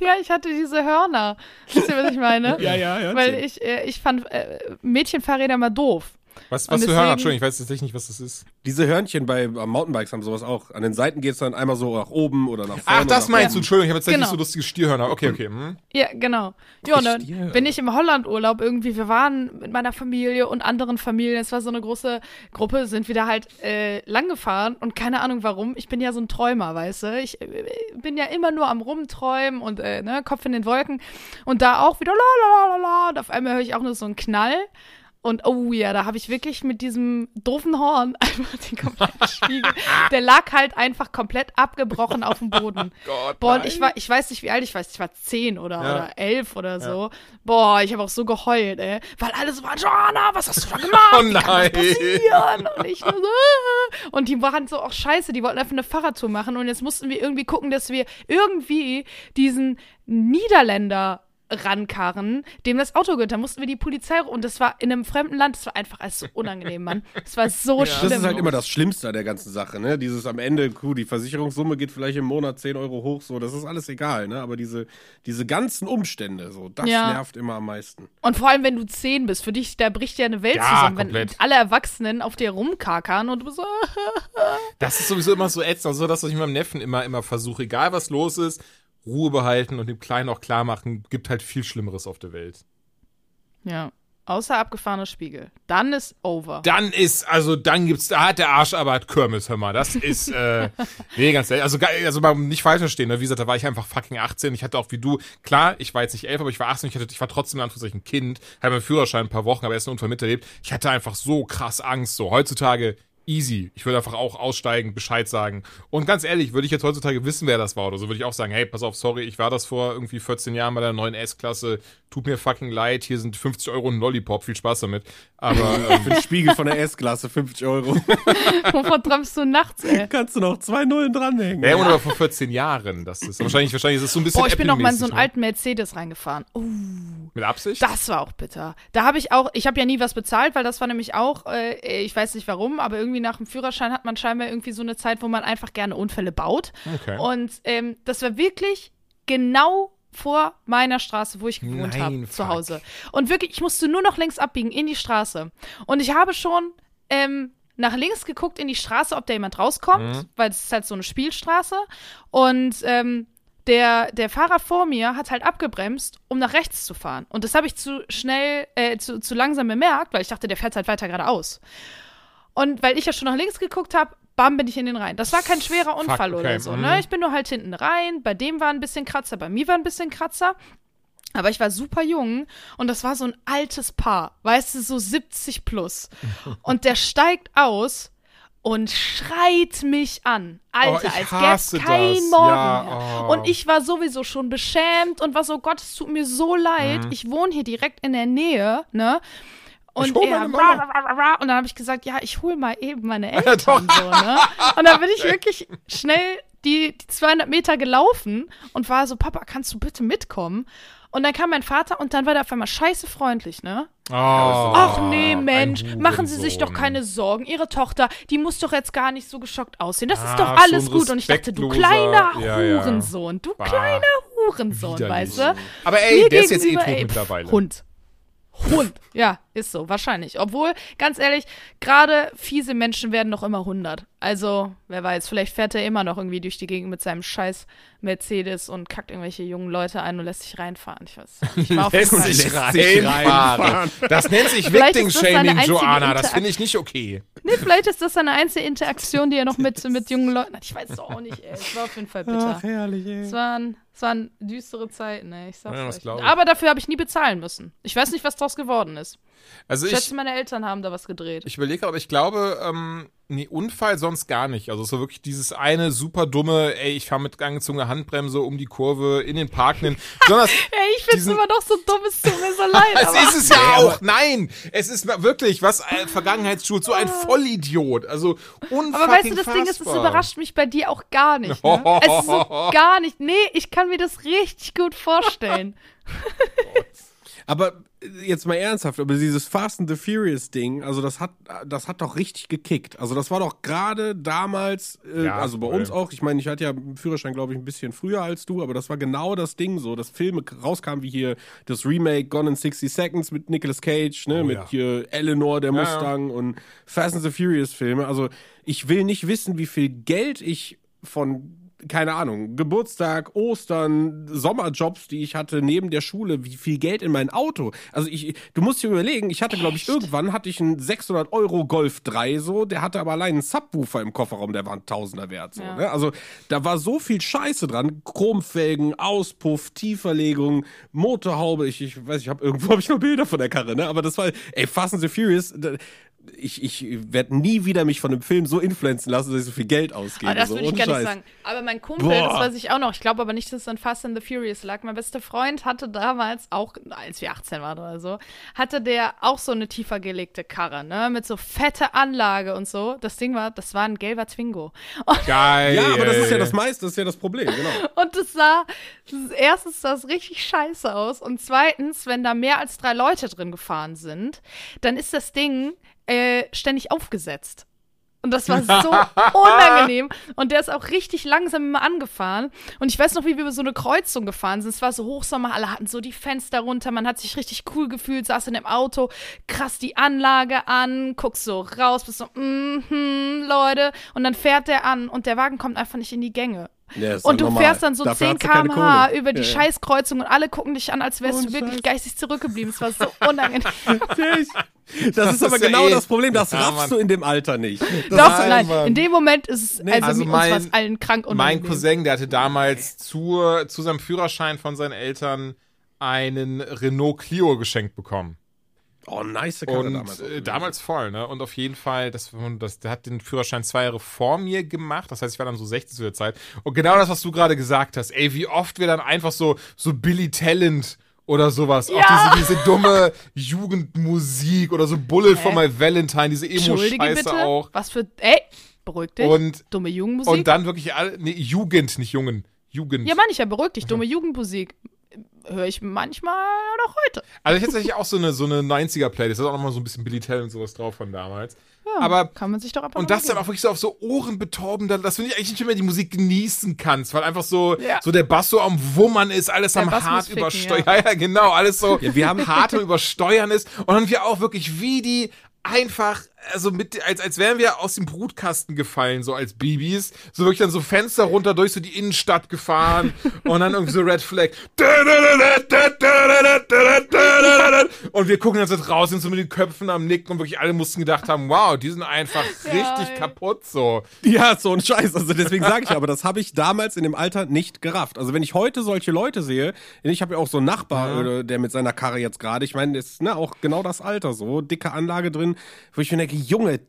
Ja, ich hatte diese Hörner. Wisst ihr, was ich meine? Ja, ja, ja. Weil ich, äh, ich fand äh, Mädchenfahrräder mal doof. Was, was für deswegen- Hörner? Entschuldigung, ich weiß tatsächlich nicht, was das ist. Diese Hörnchen bei äh, Mountainbikes haben sowas auch. An den Seiten geht's dann einmal so nach oben oder nach vorne. Ach, das meinst du. Entschuldigung, ich habe jetzt tatsächlich Genau. so lustige Stierhörner. Okay, okay. Hm. Ja, genau. Ja, und dann bin ich im Hollandurlaub irgendwie. Wir waren mit meiner Familie und anderen Familien. Es war so eine große Gruppe, sind wir da halt äh, lang gefahren und keine Ahnung warum. Ich bin ja so ein Träumer, weißt du. Ich äh, bin ja immer nur am Rumträumen und äh, ne, Kopf in den Wolken. Und da auch wieder la la la la la. Und auf einmal höre ich auch nur so einen Knall. Und oh ja, da habe ich wirklich mit diesem doofen Horn [LAUGHS] einfach den kompletten Spiegel. Der lag halt einfach komplett abgebrochen auf dem Boden. [LAUGHS] Gott, Boah, und ich war, ich weiß nicht, wie alt ich war. Ich war zehn oder, Ja. oder elf oder so. Boah, ich habe auch so geheult, ey. Weil alle so waren, Joanna, was hast du da gemacht? Oh nein. passieren? Und ich nur so, äh. und die waren so auch scheiße, die wollten einfach eine Fahrradtour machen und jetzt mussten wir irgendwie gucken, dass wir irgendwie diesen Niederländer rankarren, dem das Auto gehört. Da mussten wir die Polizei und das war in einem fremden Land, das war einfach alles so unangenehm, Mann. Das war so schlimm. Das ist halt immer das Schlimmste an der ganzen Sache, ne? Dieses am Ende, cool, die Versicherungssumme geht vielleicht im Monat 10 Euro hoch, so, das ist alles egal, ne? Aber diese, diese ganzen Umstände, so, das Ja. nervt immer am meisten. Und vor allem, wenn du zehn bist, für dich, da bricht ja eine Welt Ja, zusammen, komplett. wenn alle Erwachsenen auf dir rumkakern und du bist so, [LAUGHS] Das ist sowieso immer so ätzend. Also das, was ich mit meinem Neffen immer, immer versuche. Egal was los ist, Ruhe behalten und dem Kleinen auch klar machen, gibt halt viel Schlimmeres auf der Welt. ja. Außer abgefahrener Spiegel. Dann ist over. Dann ist, also dann gibt's, da hat der Arsch aber hat Kirmes, hör mal. Das ist, äh, [LAUGHS] nee, ganz ehrlich, also, also mal nicht falsch verstehen, ne? wie gesagt, da war ich einfach fucking 18. Ich hatte auch wie du, klar, ich war jetzt nicht elf, aber ich war 18, ich, hatte, ich war trotzdem in Anführungszeichen ein Kind, hatte meinen Führerschein ein paar Wochen, aber erst einen Unfall miterlebt. Ich hatte einfach so krass Angst, so heutzutage easy. Ich würde einfach auch aussteigen, Bescheid sagen. Und ganz ehrlich, würde ich jetzt heutzutage wissen, wer das war oder so, würde ich auch sagen, hey, pass auf, sorry, ich war das vor irgendwie 14 Jahren bei der neuen S-Klasse, tut mir fucking leid, hier sind 50 Euro ein Lollipop, viel Spaß damit. Aber, ähm, [LAUGHS] Für den Spiegel von der S-Klasse, 50 Euro. [LAUGHS] Wovon träumst du nachts, ey? Kannst du noch zwei Nullen dranhängen. Ja, oder vor 14 Jahren. Das ist wahrscheinlich, wahrscheinlich ist es so ein bisschen. Boah, ich bin noch mal in so einen alten Mercedes reingefahren. Oh? Mit Absicht? das war auch bitter. Da habe ich auch, ich habe ja nie was bezahlt, weil das war nämlich auch, äh, ich weiß nicht warum, aber irgendwie nach dem Führerschein hat man scheinbar irgendwie so eine Zeit, wo man einfach gerne Unfälle baut. Okay. Und ähm, das war wirklich genau vor meiner Straße, wo ich gewohnt habe, zu Hause. Und wirklich, ich musste nur noch längs abbiegen in die Straße. Und ich habe schon ähm, nach links geguckt in die Straße, ob da jemand rauskommt, Mhm. weil es ist halt so eine Spielstraße. Und ähm, der, der Fahrer vor mir hat halt abgebremst, um nach rechts zu fahren. Und das habe ich zu schnell, äh, zu, zu langsam bemerkt, weil ich dachte, der fährt halt weiter geradeaus. Und weil ich ja schon nach links geguckt habe, bam, bin ich in den rein. Das war kein schwerer Unfall okay, oder so, mhm. ne? Ich bin nur halt hinten rein. Bei dem war ein bisschen Kratzer, bei mir war ein bisschen Kratzer. Aber ich war super jung und das war so ein altes Paar, weißt du, so 70 plus. [LAUGHS] Und der steigt aus und schreit mich an. Alter, Oh, ich als hasse gäb's kein das. Morgen Ja, mehr. oh. Und ich war sowieso schon beschämt und war so, Gott, es tut mir so leid. Mhm. Ich wohne hier direkt in der Nähe, ne? Und er, und dann habe ich gesagt, ja, ich hol mal eben meine [LAUGHS] Eltern so, ne? Und dann bin ich wirklich schnell die, die 200 Meter gelaufen und war so, Papa, kannst du bitte mitkommen? Und dann kam mein Vater und dann war der auf einmal scheiße freundlich, ne? Oh, Ach nee, Mensch, machen Sie sich doch keine Sorgen. Ihre Tochter, die muss doch jetzt gar nicht so geschockt aussehen. Das ist Ah, doch so alles ein gut. Und ich dachte, du kleiner Ja. Hurensohn, du Bah. kleiner Hurensohn, Widerlich. weißt du? Aber ey, Mir der ist jetzt eh tot mittlerweile. Hund. Hund. Ja, ist so, wahrscheinlich. Obwohl, ganz ehrlich, gerade fiese Menschen werden noch immer 100. Also, wer weiß, vielleicht fährt er immer noch irgendwie durch die Gegend mit seinem scheiß Mercedes und kackt irgendwelche jungen Leute ein und lässt sich reinfahren. Ich weiß nicht. Ich war auf jeden Lässt Fall- sich reinfahren. reinfahren. Das nennt sich Victim-Shaming, Joanna. Das finde ich nicht okay. Nee, vielleicht ist das seine einzige Interaktion, die er noch mit, mit jungen Leuten hat. Ich weiß es auch nicht, ey. Es war auf jeden Fall bitter. herrlich, ey. Es waren, es waren düstere Zeiten, ey. Ich sag's Ja, euch. Aber dafür habe ich nie bezahlen müssen. Ich weiß nicht, was draus geworden ist. Also Ich ich, schätze, meine Eltern haben da was gedreht. ich überlege, aber ich glaube, ähm, nee, Unfall sonst gar nicht. Also so wirklich dieses eine super dumme, ey, ich fahre mit angezogener Handbremse um die Kurve in den Park. nehmen. Besonders, [LAUGHS] Ey, ich find's diesen- immer noch so dumm, es tut mir so leid. [LAUGHS] Es ist es ja auch. Nein, es ist wirklich was äh, Vergangenheitsschuld, so ein Vollidiot. Also unfucking aber weißt du, das Ding ist, es überrascht mich bei dir auch gar nicht. Ne? es ist so [LAUGHS] gar nicht. Nee, ich kann mir das richtig gut vorstellen. Aber äh, jetzt mal ernsthaft, aber dieses Fast and the Furious Ding, also das hat, das hat doch richtig gekickt. Also das war doch gerade damals, äh, Ja, also bei voll. uns auch, ich meine, ich hatte ja einen Führerschein, glaube ich, ein bisschen früher als du, aber das war genau das Ding so, dass Filme rauskamen wie hier das Remake Gone in 60 Seconds mit Nicolas Cage, ne, Oh, mit ja. hier Eleanor, der Ja, ja. Mustang und Fast and the Furious Filme. Also ich will nicht wissen, wie viel Geld ich von keine Ahnung, Geburtstag, Ostern, Sommerjobs, die ich hatte neben der Schule, wie viel Geld in mein Auto. Also ich, du musst dir überlegen, ich hatte, glaube ich, irgendwann hatte ich einen 600 Euro Golf 3 so, der hatte aber allein einen Subwoofer im Kofferraum, der war ein Tausender wert. So, Ja. ne? Also da war so viel Scheiße dran, Chromfelgen, Auspuff, Tieferlegung, Motorhaube. Ich, ich weiß, ich habe irgendwo habe ich noch Bilder von der Karre, ne? Aber das war, ey, Fast and the Furious. Ich, ich werde nie wieder mich von einem Film so influenzen lassen, dass ich so viel Geld ausgebe. Aber das so, würde ich gar nicht sagen. Aber mein Kumpel, Boah. das weiß ich auch noch, ich glaube aber nicht, dass es an Fast and the Furious lag. Mein bester Freund hatte damals auch, als wir 18 waren oder so, hatte der auch so eine tiefer gelegte Karre, ne, mit so fette Anlage und so. Das Ding war, das war ein gelber Twingo. [LAUGHS] Und, Geil. Ja, aber das ist ja das meiste, das ist ja das Problem, genau. [LAUGHS] und das sah, das, erstens sah es richtig scheiße aus und zweitens, wenn da mehr als drei Leute drin gefahren sind, dann ist das Ding äh, ständig aufgesetzt. Und das war [LAUGHS] so unangenehm. Und der ist auch richtig langsam immer angefahren. Und ich weiß noch, wie wir über so eine Kreuzung gefahren sind. Es war so Hochsommer, alle hatten so die Fenster runter. Man hat sich richtig cool gefühlt, saß in dem Auto, krass die Anlage an, guckst so raus, bist so, mhm, Leute. Und dann fährt der an und der Wagen kommt einfach nicht in die Gänge. Ja, Und du normal. fährst dann so Dafür 10 hast du keine km/h über die Ja. Scheißkreuzung und alle gucken dich an, als wärst du wirklich Scheiß. geistig zurückgeblieben. Es war so unangenehm. [LAUGHS] Das, ist aber ist ja genau eh- das Problem, das Ja, raffst Mann. du in dem Alter nicht. Das Doch, nein, einfach- in dem Moment ist es, also, also mit mein- uns war's allen krank Mein unangenehm. Cousin, der hatte damals zur, zu seinem Führerschein von seinen Eltern einen Renault Clio geschenkt bekommen. Oh, nice Karre Und damals. äh, damals voll, ne? Und auf jeden Fall, das, das, der hat den Führerschein zwei Jahre vor mir gemacht. Das heißt, ich war dann so 16 zu der Zeit. Und genau das, was du gerade gesagt hast, ey, wie oft wir dann einfach so, so Billy Talent oder sowas, Ja. auch diese, diese dumme Jugendmusik oder so Bullet for Hä? My Valentine, diese Entschuldige Emo-Scheiße bitte. auch. Was für, ey, beruhig dich. Und, Dumme Jugendmusik. und dann wirklich alle, nee, Jugend, nicht Jungen. Jugend. ja, meine ich ja, beruhig dich. Dumme Jugendmusik. Höre ich manchmal noch heute. Also ich hätte tatsächlich auch so eine, so eine 90er-Playlist, da ist auch nochmal so ein bisschen Billy Talent und sowas drauf von damals. Ja, Aber kann man sich doch ab Und das dann auch wirklich so auf so Ohrenbetäubend, dass du nicht eigentlich nicht mehr die Musik genießen kannst, weil einfach so, Ja. so der Bass so am Wummern ist, alles Der am Bass hart übersteuern. ja. [LAUGHS] Ja. ja, genau, alles so, Ja, wir haben hart am [LAUGHS] Übersteuern ist. Und dann wir auch wirklich wie die einfach, also mit, als, als wären wir aus dem Brutkasten gefallen, so als Babys. So wirklich dann so Fenster runter durch so die Innenstadt gefahren [LAUGHS] und dann irgendwie so Red Flag. [LAUGHS] Und wir gucken dann so sind so mit den Köpfen am Nicken und wirklich alle mussten gedacht haben, wow, die sind einfach richtig ey. kaputt so. Ja, so ein Scheiß. Also deswegen sage ich aber, das habe ich damals in dem Alter nicht gerafft. Also wenn ich heute solche Leute sehe, ich habe ja auch so einen Nachbar, äh, der mit seiner Karre jetzt gerade, ich meine, ist ne, auch genau das Alter so, dicke Anlage drin, wo ich mir denke, Junge,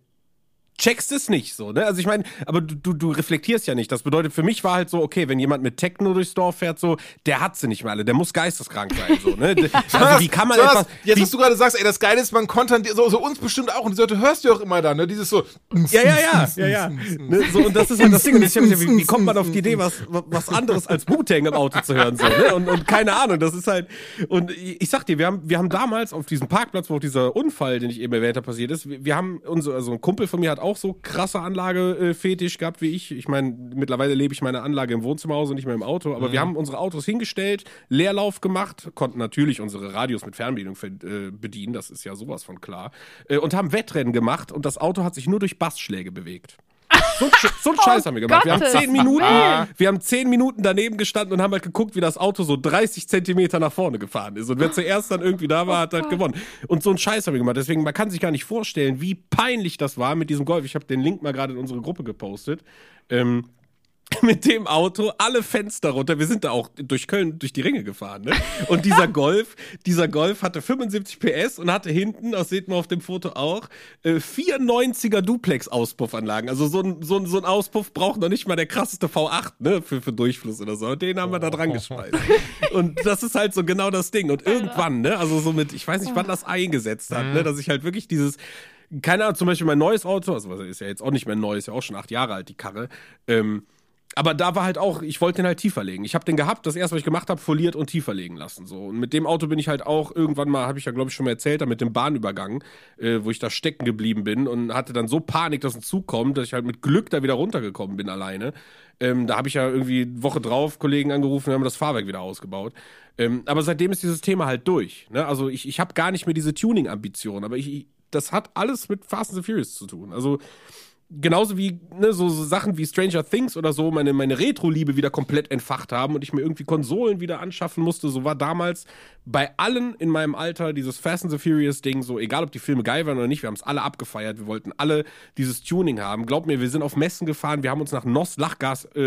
checkst es nicht so, ne? Also ich meine, aber du, du, reflektierst ja nicht. Das bedeutet, für mich war halt so, okay, wenn jemand mit Techno durchs Dorf fährt, so, der hat sie nicht mehr alle, der muss geisteskrank sein, so, ne? [LAUGHS] Also wie kann man so, etwas. Jetzt, was du gerade sagst, ey, das Geile ist, man konnte dann, so, so uns bestimmt auch, und die Leute hörst du auch immer da, ne? Dieses so. Ja, ja, ja, ja, ja. Ne, so, und das ist halt das Ding. Und ich hab wie, wie kommt man auf die Idee, was, was anderes als Wu-Tang im Auto zu hören? So, ne? und, und keine Ahnung, das ist halt. Und ich sag dir, wir haben, wir haben damals auf diesem Parkplatz, wo auch dieser Unfall, den ich eben erwähnt habe, passiert ist, wir, wir haben unser, also ein Kumpel von mir hat auch so krasse Anlage äh, fetisch gehabt wie ich. Ich meine, mittlerweile lebe ich meine Anlage im Wohnzimmerhaus und nicht mehr im Auto, aber wir haben unsere Autos hingestellt, Leerlauf gemacht, konnten natürlich unsere Radios mit Fernbedienung äh, bedienen, das ist ja sowas von klar, äh, und haben Wettrennen gemacht und das Auto hat sich nur durch Bassschläge bewegt. So, so ein Scheiß haben wir gemacht. Wir haben Oh zehn Minuten, wir haben zehn Minuten daneben gestanden und haben halt geguckt, wie das Auto so 30 Zentimeter nach vorne gefahren ist. Und wer zuerst dann irgendwie da war, hat halt gewonnen. Und so ein Scheiß haben wir gemacht. Deswegen, man kann sich gar nicht vorstellen, wie peinlich das war mit diesem Golf. Ich habe den Link mal gerade in unsere Gruppe gepostet. Ähm, [LAUGHS] mit dem Auto alle Fenster runter. Wir sind da auch durch Köln durch die Ringe gefahren, ne? Und dieser [LAUGHS] Golf, dieser Golf hatte 75 PS und hatte hinten, das sieht man auf dem Foto auch, äh, 94er Duplex-Auspuffanlagen. Also so ein, so, ein, so ein Auspuff braucht noch nicht mal der krasseste V8, ne? Für, für Durchfluss oder so. Und den haben wir da dran gespeist. Und das ist halt so genau das Ding. Und irgendwann, ne? Also so mit, ich weiß nicht, wann das eingesetzt hat, ne? Dass ich halt wirklich dieses, keine Ahnung, zum Beispiel mein neues Auto, also ist ja jetzt auch nicht mehr neu, ist ja auch schon acht Jahre alt, die Karre, ähm, aber da war halt auch, ich wollte den halt tiefer legen. Ich habe den gehabt, das erste, was ich gemacht habe, foliert und tiefer legen lassen. So. Und mit dem Auto bin ich halt auch irgendwann mal, habe ich ja, glaube ich, schon mal erzählt, da mit dem Bahnübergang, äh, wo ich da stecken geblieben bin und hatte dann so Panik, dass ein Zug kommt, dass ich halt mit Glück da wieder runtergekommen bin alleine. Ähm, da habe ich ja irgendwie Woche drauf Kollegen angerufen haben das Fahrwerk wieder ausgebaut. Ähm, aber seitdem ist dieses Thema halt durch. Ne? Also ich, ich habe gar nicht mehr diese Tuning-Ambition, aber ich, ich, das hat alles mit Fast and the Furious zu tun. Also genauso wie ne, so, so Sachen wie Stranger Things oder so meine, meine Retro-Liebe wieder komplett entfacht haben und ich mir irgendwie Konsolen wieder anschaffen musste. So war damals bei allen in meinem Alter dieses Fast and the Furious-Ding so, egal ob die Filme geil waren oder nicht, wir haben es alle abgefeiert. Wir wollten alle dieses Tuning haben. Glaub mir, wir sind auf Messen gefahren, wir haben uns nach NOS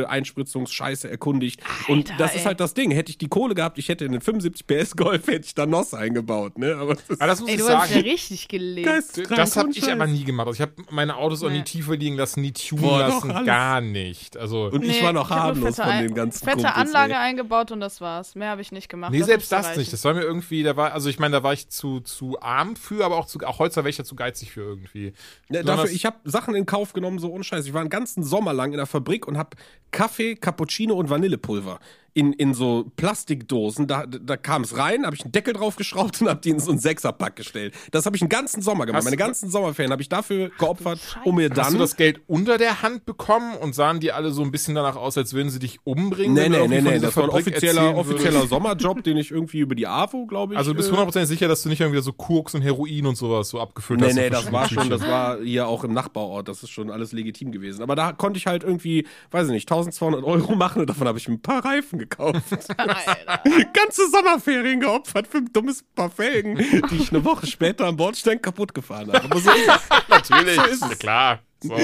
Lachgas-Einspritzungsscheiße erkundigt. und das ey. ist halt das Ding. Hätte ich die Kohle gehabt, ich hätte in den 75 PS Golf, hätte ich da NOS eingebaut. Ne? Aber das ist Aber das muss Ey, ich du hast ja sagen. richtig gelebt. geisteskrank Das habe ich aber nie gemacht. Also ich habe meine Autos auch nie tiefer liegen lassen, nie tunen Boah, lassen, gar nicht. Also Und ich Nee, war noch harmlos von den ganzen Fette Kumpels, Anlage ey. eingebaut und das war's. Mehr habe ich nicht gemacht. Nee, selbst musste das reichen. nicht. Das war mir irgendwie, da war, also ich meine, da war ich zu, zu arm für, aber auch zu, auch heute wäre ich ja zu geizig für irgendwie. Ja, Ne, dafür, ich habe Sachen in Kauf genommen, so ohne Scheiß. Ich war einen ganzen Sommer lang in der Fabrik und habe Kaffee, Cappuccino und Vanillepulver in, in so Plastikdosen. Da, da kam es rein, habe ich einen Deckel draufgeschraubt und habe die in so einen Sechserpack gestellt. Das habe ich einen ganzen Sommer gemacht. Hast Meine ganzen Sommerferien habe ich dafür geopfert, um mir Hast dann. du das Geld unter der Hand bekommen und sahen die alle so ein bisschen danach aus, als würden sie dich umbringen? Nee, nee, nee, nee, das war ein Fabrik offizieller, offizieller? Sommerjob, den ich irgendwie über die AWO, glaube ich. Also du bist äh, hundertprozentig sicher, dass du nicht irgendwie so Koks und Heroin und sowas so abgefüllt Nee, hast? nee, auf das war schon, das war hier auch im Nachbarort, das ist schon alles legitim gewesen. Aber da konnte ich halt irgendwie, weiß ich nicht, 1200 Euro machen und davon habe ich ein paar Reifen gekauft. [LAUGHS] Alter. Ganze Sommerferien geopfert für ein dummes Paar Felgen, die ich eine Woche später am Bordstein kaputt gefahren habe. Aber so ist es. [LAUGHS] Natürlich, So ist es. klar. So.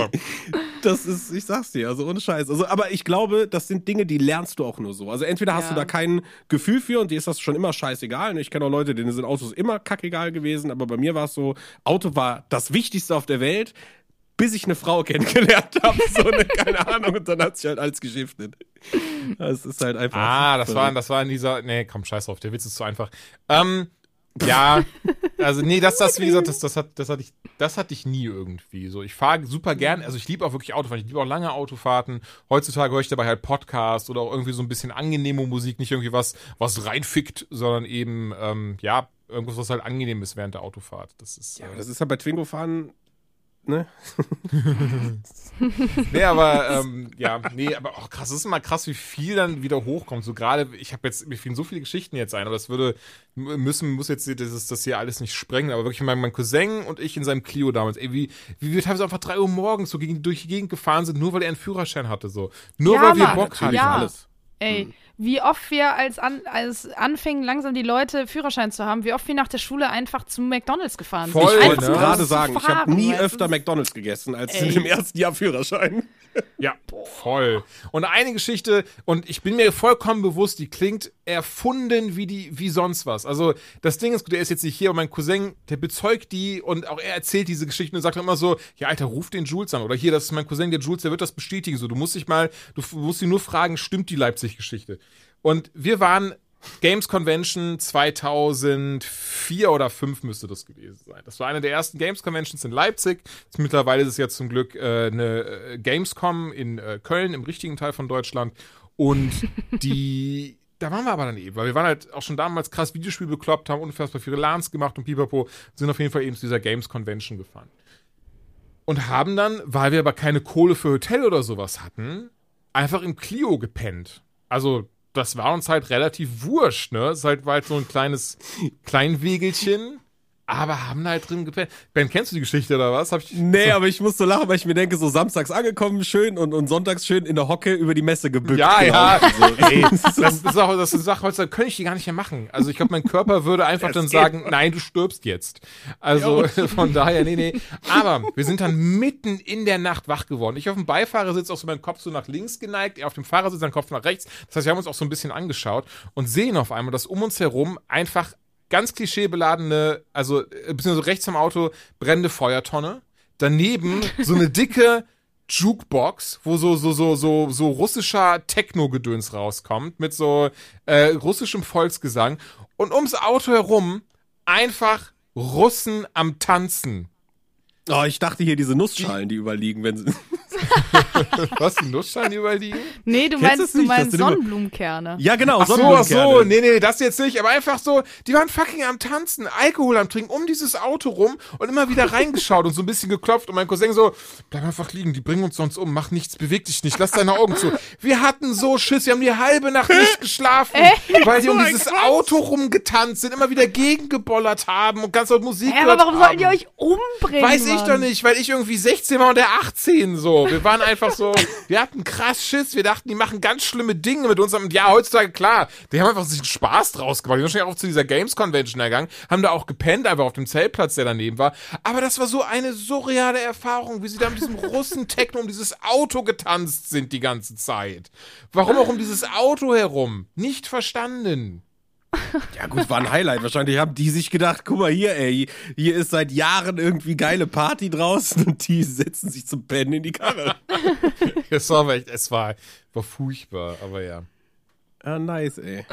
Das ist, ich sag's dir, also ohne Scheiß. Also, aber ich glaube, das sind Dinge, die lernst du auch nur so. Also entweder hast Ja. du da kein Gefühl für und dir ist das schon immer scheißegal. Ich kenne auch Leute, denen sind Autos immer kackegal gewesen, aber bei mir war es so, Auto war das Wichtigste auf der Welt, bis ich eine Frau [LAUGHS] kennengelernt habe. So eine, keine Ahnung, und dann hat sich halt alles geschiftet. Das ist halt einfach. Ah, das war, das war in dieser. Nee, komm, scheiß drauf, der Witz ist zu einfach. Ähm, ja, also nee, das, das, wie gesagt, das, das, hat, das, hatte ich, das hatte ich nie irgendwie. So, ich fahre super gern, also ich liebe auch wirklich Autofahren, ich liebe auch lange Autofahrten. Heutzutage höre ich dabei halt Podcast oder auch irgendwie so ein bisschen angenehme Musik, nicht irgendwie was, was reinfickt, sondern eben, ähm, ja, irgendwas, was halt angenehm ist während der Autofahrt. Das ist. Ja, aber das ist ja bei Twingo fahren. Ne? [LAUGHS] Nee, aber ähm, ja, nee, aber auch krass, es ist immer krass, wie viel dann wieder hochkommt. So gerade, ich habe jetzt, mir fielen so viele Geschichten jetzt ein, aber das würde müssen, muss jetzt das, ist- das hier alles nicht sprengen. Aber wirklich mein, mein Cousin und ich in seinem Clio damals, ey, wie, wie wir teilweise einfach drei Uhr morgens so gegen, durch die Gegend gefahren sind, nur weil er einen Führerschein hatte. so. Nur Ja, weil wir Bock hatten. Ja. alles. Ey, wie oft wir als, an, als anfingen, langsam die Leute Führerschein zu haben, wie oft wir nach der Schule einfach zum McDonalds gefahren sind. Voll, Ich ne? wollte Einfach gerade sagen, zu ich habe nie öfter McDonalds gegessen als Ey. in dem ersten Jahr Führerschein. Ja, voll. Und eine Geschichte, und ich bin mir vollkommen bewusst, die klingt erfunden wie die, wie sonst was. Also, das Ding ist, der ist jetzt nicht hier, und mein Cousin, der bezeugt die und auch er erzählt diese Geschichten und sagt immer so, ja, Alter, ruf den Jules an. Oder hier, das ist mein Cousin, der Jules, der wird das bestätigen. So, du musst dich mal, du musst ihn nur fragen, stimmt die Leipzig-Geschichte? Und wir waren Games Convention 2004 oder 5 müsste das gewesen sein. Das war eine der ersten Games Conventions in Leipzig. Mittlerweile ist es ja zum Glück äh, eine äh, Gamescom in äh, Köln, im richtigen Teil von Deutschland. Und [LAUGHS] die, da waren wir aber dann eben, weil wir waren halt auch schon damals krass Videospiel bekloppt, haben unfassbar viele LANs gemacht und pipapo, sind auf jeden Fall eben zu dieser Games Convention gefahren. Und haben dann, weil wir aber keine Kohle für Hotel oder sowas hatten, einfach im Clio gepennt. Also, das war uns halt relativ wurscht, ne? Es ist halt, war halt so ein kleines Kleinwegelchen, aber haben halt drin gepennt. Ben, kennst du die Geschichte oder was? Hab ich, Nee, aber ich muss so lachen, weil ich mir denke, so samstags angekommen, schön und, und sonntags schön in der Hocke über die Messe gebückt. Ja, ja. gelaufen, [LAUGHS] so. Ey, [LAUGHS] das ist auch das ist eine Sache, heutzutage könnte ich die gar nicht mehr machen. Also ich glaube, mein Körper würde einfach dann sagen, nein, du stirbst jetzt. Also [LAUGHS] von daher, nee, nee. Aber wir sind dann mitten in der Nacht wach geworden. Ich auf dem Beifahrersitz auch so meinen Kopf so nach links geneigt, er auf dem Fahrersitz seinen Kopf nach rechts. Das heißt, wir haben uns auch so ein bisschen angeschaut und sehen auf einmal, dass um uns herum einfach ganz klischeebeladene, also äh, beziehungsweise rechts am Auto brennende Feuertonne. Daneben so eine dicke Jukebox, wo so so so so so russischer Techno-Gedöns rauskommt mit so äh, russischem Volksgesang und ums Auto herum einfach Russen am Tanzen. Oh, ich dachte hier diese Nussschalen, die überliegen, wenn sie. [LAUGHS] Was, die Nussschalen die überall liegen? Nee, du Kennst meinst, du nicht, meinst Sonnenblumenkerne. Ja, genau. Ach so, ach so, Sonnenblumenkerne. nee, nee, das jetzt nicht, aber einfach so, die waren fucking am Tanzen, Alkohol am Trinken, um dieses Auto rum und immer wieder reingeschaut und so ein bisschen geklopft und mein Cousin so, bleib einfach liegen, die bringen uns sonst um, mach nichts, beweg dich nicht, lass deine Augen zu. Wir hatten so Schiss, wir haben die halbe Nacht nicht geschlafen, weil die um ein dieses. Auto rumgetanzt sind, immer wieder gegengebollert haben und ganz laut Musik Hä, aber warum sollten die haben. euch umbringen? Weiß ich Mann? doch nicht, weil ich irgendwie 16 war und der 18 so. Wir waren einfach so, wir hatten krass Schiss, wir dachten, die machen ganz schlimme Dinge mit uns. Und ja, heutzutage, klar, die haben einfach sich einen Spaß draus gemacht. Die sind wahrscheinlich auch zu dieser Games Convention gegangen, haben da auch gepennt, einfach auf dem Zeltplatz, der daneben war. Aber das war so eine surreale Erfahrung, wie sie da mit diesem Russen-Techno [LAUGHS] um dieses Auto getanzt sind die ganze Zeit. Warum auch um dieses Auto herum? Nicht verstanden. Ja, gut, war ein Highlight. Wahrscheinlich haben die sich gedacht, guck mal hier, ey, hier ist seit Jahren irgendwie geile Party draußen und die setzen sich zum Pennen in die Karre. [LAUGHS] Es war echt, es war, war furchtbar, aber ja. Ah, nice, ey.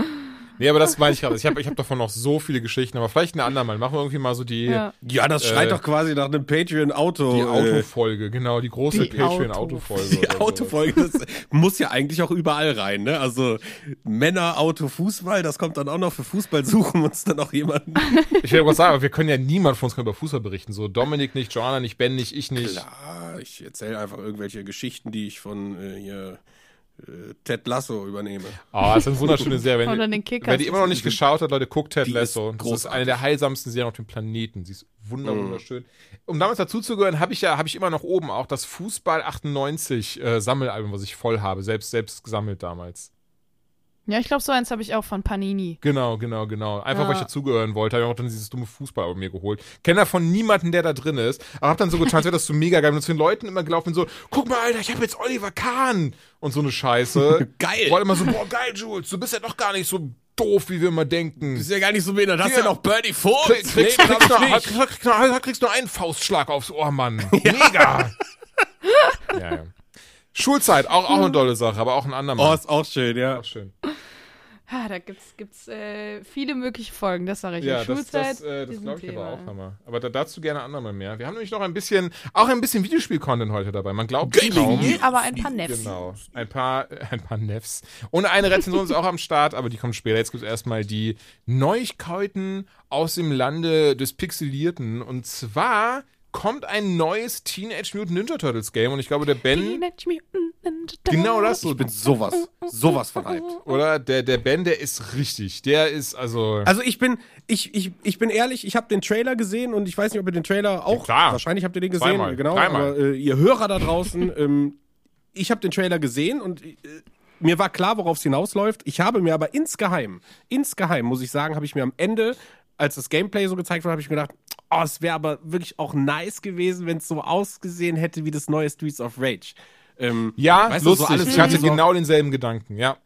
Nee, aber das [LAUGHS] meine ich gerade. Ich habe ich hab davon noch so viele Geschichten, aber vielleicht ein andermal. Machen wir irgendwie mal so die, Ja. Ja, das schreit Äh, doch quasi nach einem Patreon-Auto. die äh, Autofolge, genau, die große Patreon-Autofolge. [LAUGHS] Die. Autofolge das muss ja eigentlich auch überall rein, ne? Also Männer, Auto, Fußball, das kommt dann auch noch für Fußball, suchen wir uns dann auch jemanden. [LAUGHS] Ich will was sagen, aber wir können ja niemand von uns über Fußball berichten. So Dominik nicht, Joanna nicht, Ben nicht, ich nicht. Klar, ich erzähle einfach irgendwelche Geschichten, die ich von äh, hier Ted Lasso übernehme. Oh, das ist eine wunderschöne Serie. Oder Wenn, den Kickers. wer die immer noch nicht geschaut hat, Leute, guckt Ted Lasso. ist Das ist eine der heilsamsten Serien auf dem Planeten. Sie ist Mhm. wunderschön. Um damals dazuzugehören, habe ich ja, habe ich immer noch oben auch das Fußball 98 äh, Sammelalbum, was ich voll habe, selbst, selbst gesammelt damals. Ja, ich glaube, so eins habe ich auch von Panini. Genau, genau, genau. Einfach, weil ich Ja. dazugehören wollte, habe ich auch dann dieses dumme Fußball mir geholt. Kenne davon niemanden, der da drin ist, aber hab dann so getan, als wäre das so mega geil. Und zu den Leuten immer gelaufen und so, guck mal, Alter, ich habe jetzt Oliver Kahn und so eine Scheiße. [LAUGHS] Geil. War immer so, boah, geil, Jules, du bist ja doch gar nicht so doof, wie wir immer denken. Ist ja gar nicht so behindert. Hast Ja. du ja noch Birdie Foot? Krieg, kriegst, Nee, kriegst, nur, ich nicht. kriegst, kriegst, kriegst nur einen Faustschlag aufs Ohr, Mann. [LAUGHS] Mega. [LAUGHS] ja, ja. Schulzeit, auch, auch eine tolle Sache, aber auch ein Oh, andermal. ist auch schön, ja. auch schön. Ah, da gibt's, gibt's äh, viele mögliche Folgen, das sage ich. Ja, ja, das, Schulzeit, das, äh, das glaube ich aber Thema. auch Hammer. Aber da, dazu gerne andermal mehr. Wir haben nämlich noch ein bisschen, auch ein bisschen Videospiel-Content heute dabei. Man glaubt es kaum. Mhm, aber ein paar Nefs. Genau. Ein paar, [LAUGHS] ein paar Nefs. Und eine Rezension ist auch am Start, aber die kommt später. Jetzt gibt es erstmal die Neuigkeiten aus dem Lande des Pixelierten. Und zwar kommt ein neues Teenage Mutant Ninja Turtles Game. Und ich glaube, der Ben, Teenage Mutant Ninja genau das so. Ich bin sowas, sowas von hyped. Oder der, der Ben, der ist richtig. Der ist also. Also ich bin, ich, ich, ich bin ehrlich, ich habe den Trailer gesehen und ich weiß nicht, ob ihr den Trailer auch, klar. wahrscheinlich habt ihr den gesehen, Zweimal, genau, dreimal. aber äh, ihr Hörer da draußen, [LAUGHS] ähm, ich habe den Trailer gesehen und äh, mir war klar, worauf es hinausläuft. Ich habe mir aber insgeheim, insgeheim, muss ich sagen, habe ich mir am Ende, als das Gameplay so gezeigt wurde, habe ich mir gedacht, oh, es wäre aber wirklich auch nice gewesen, wenn es so ausgesehen hätte wie das neue Streets of Rage. Ähm, ja, weißt du, so lustig. alles ich hatte so- genau denselben Gedanken, ja.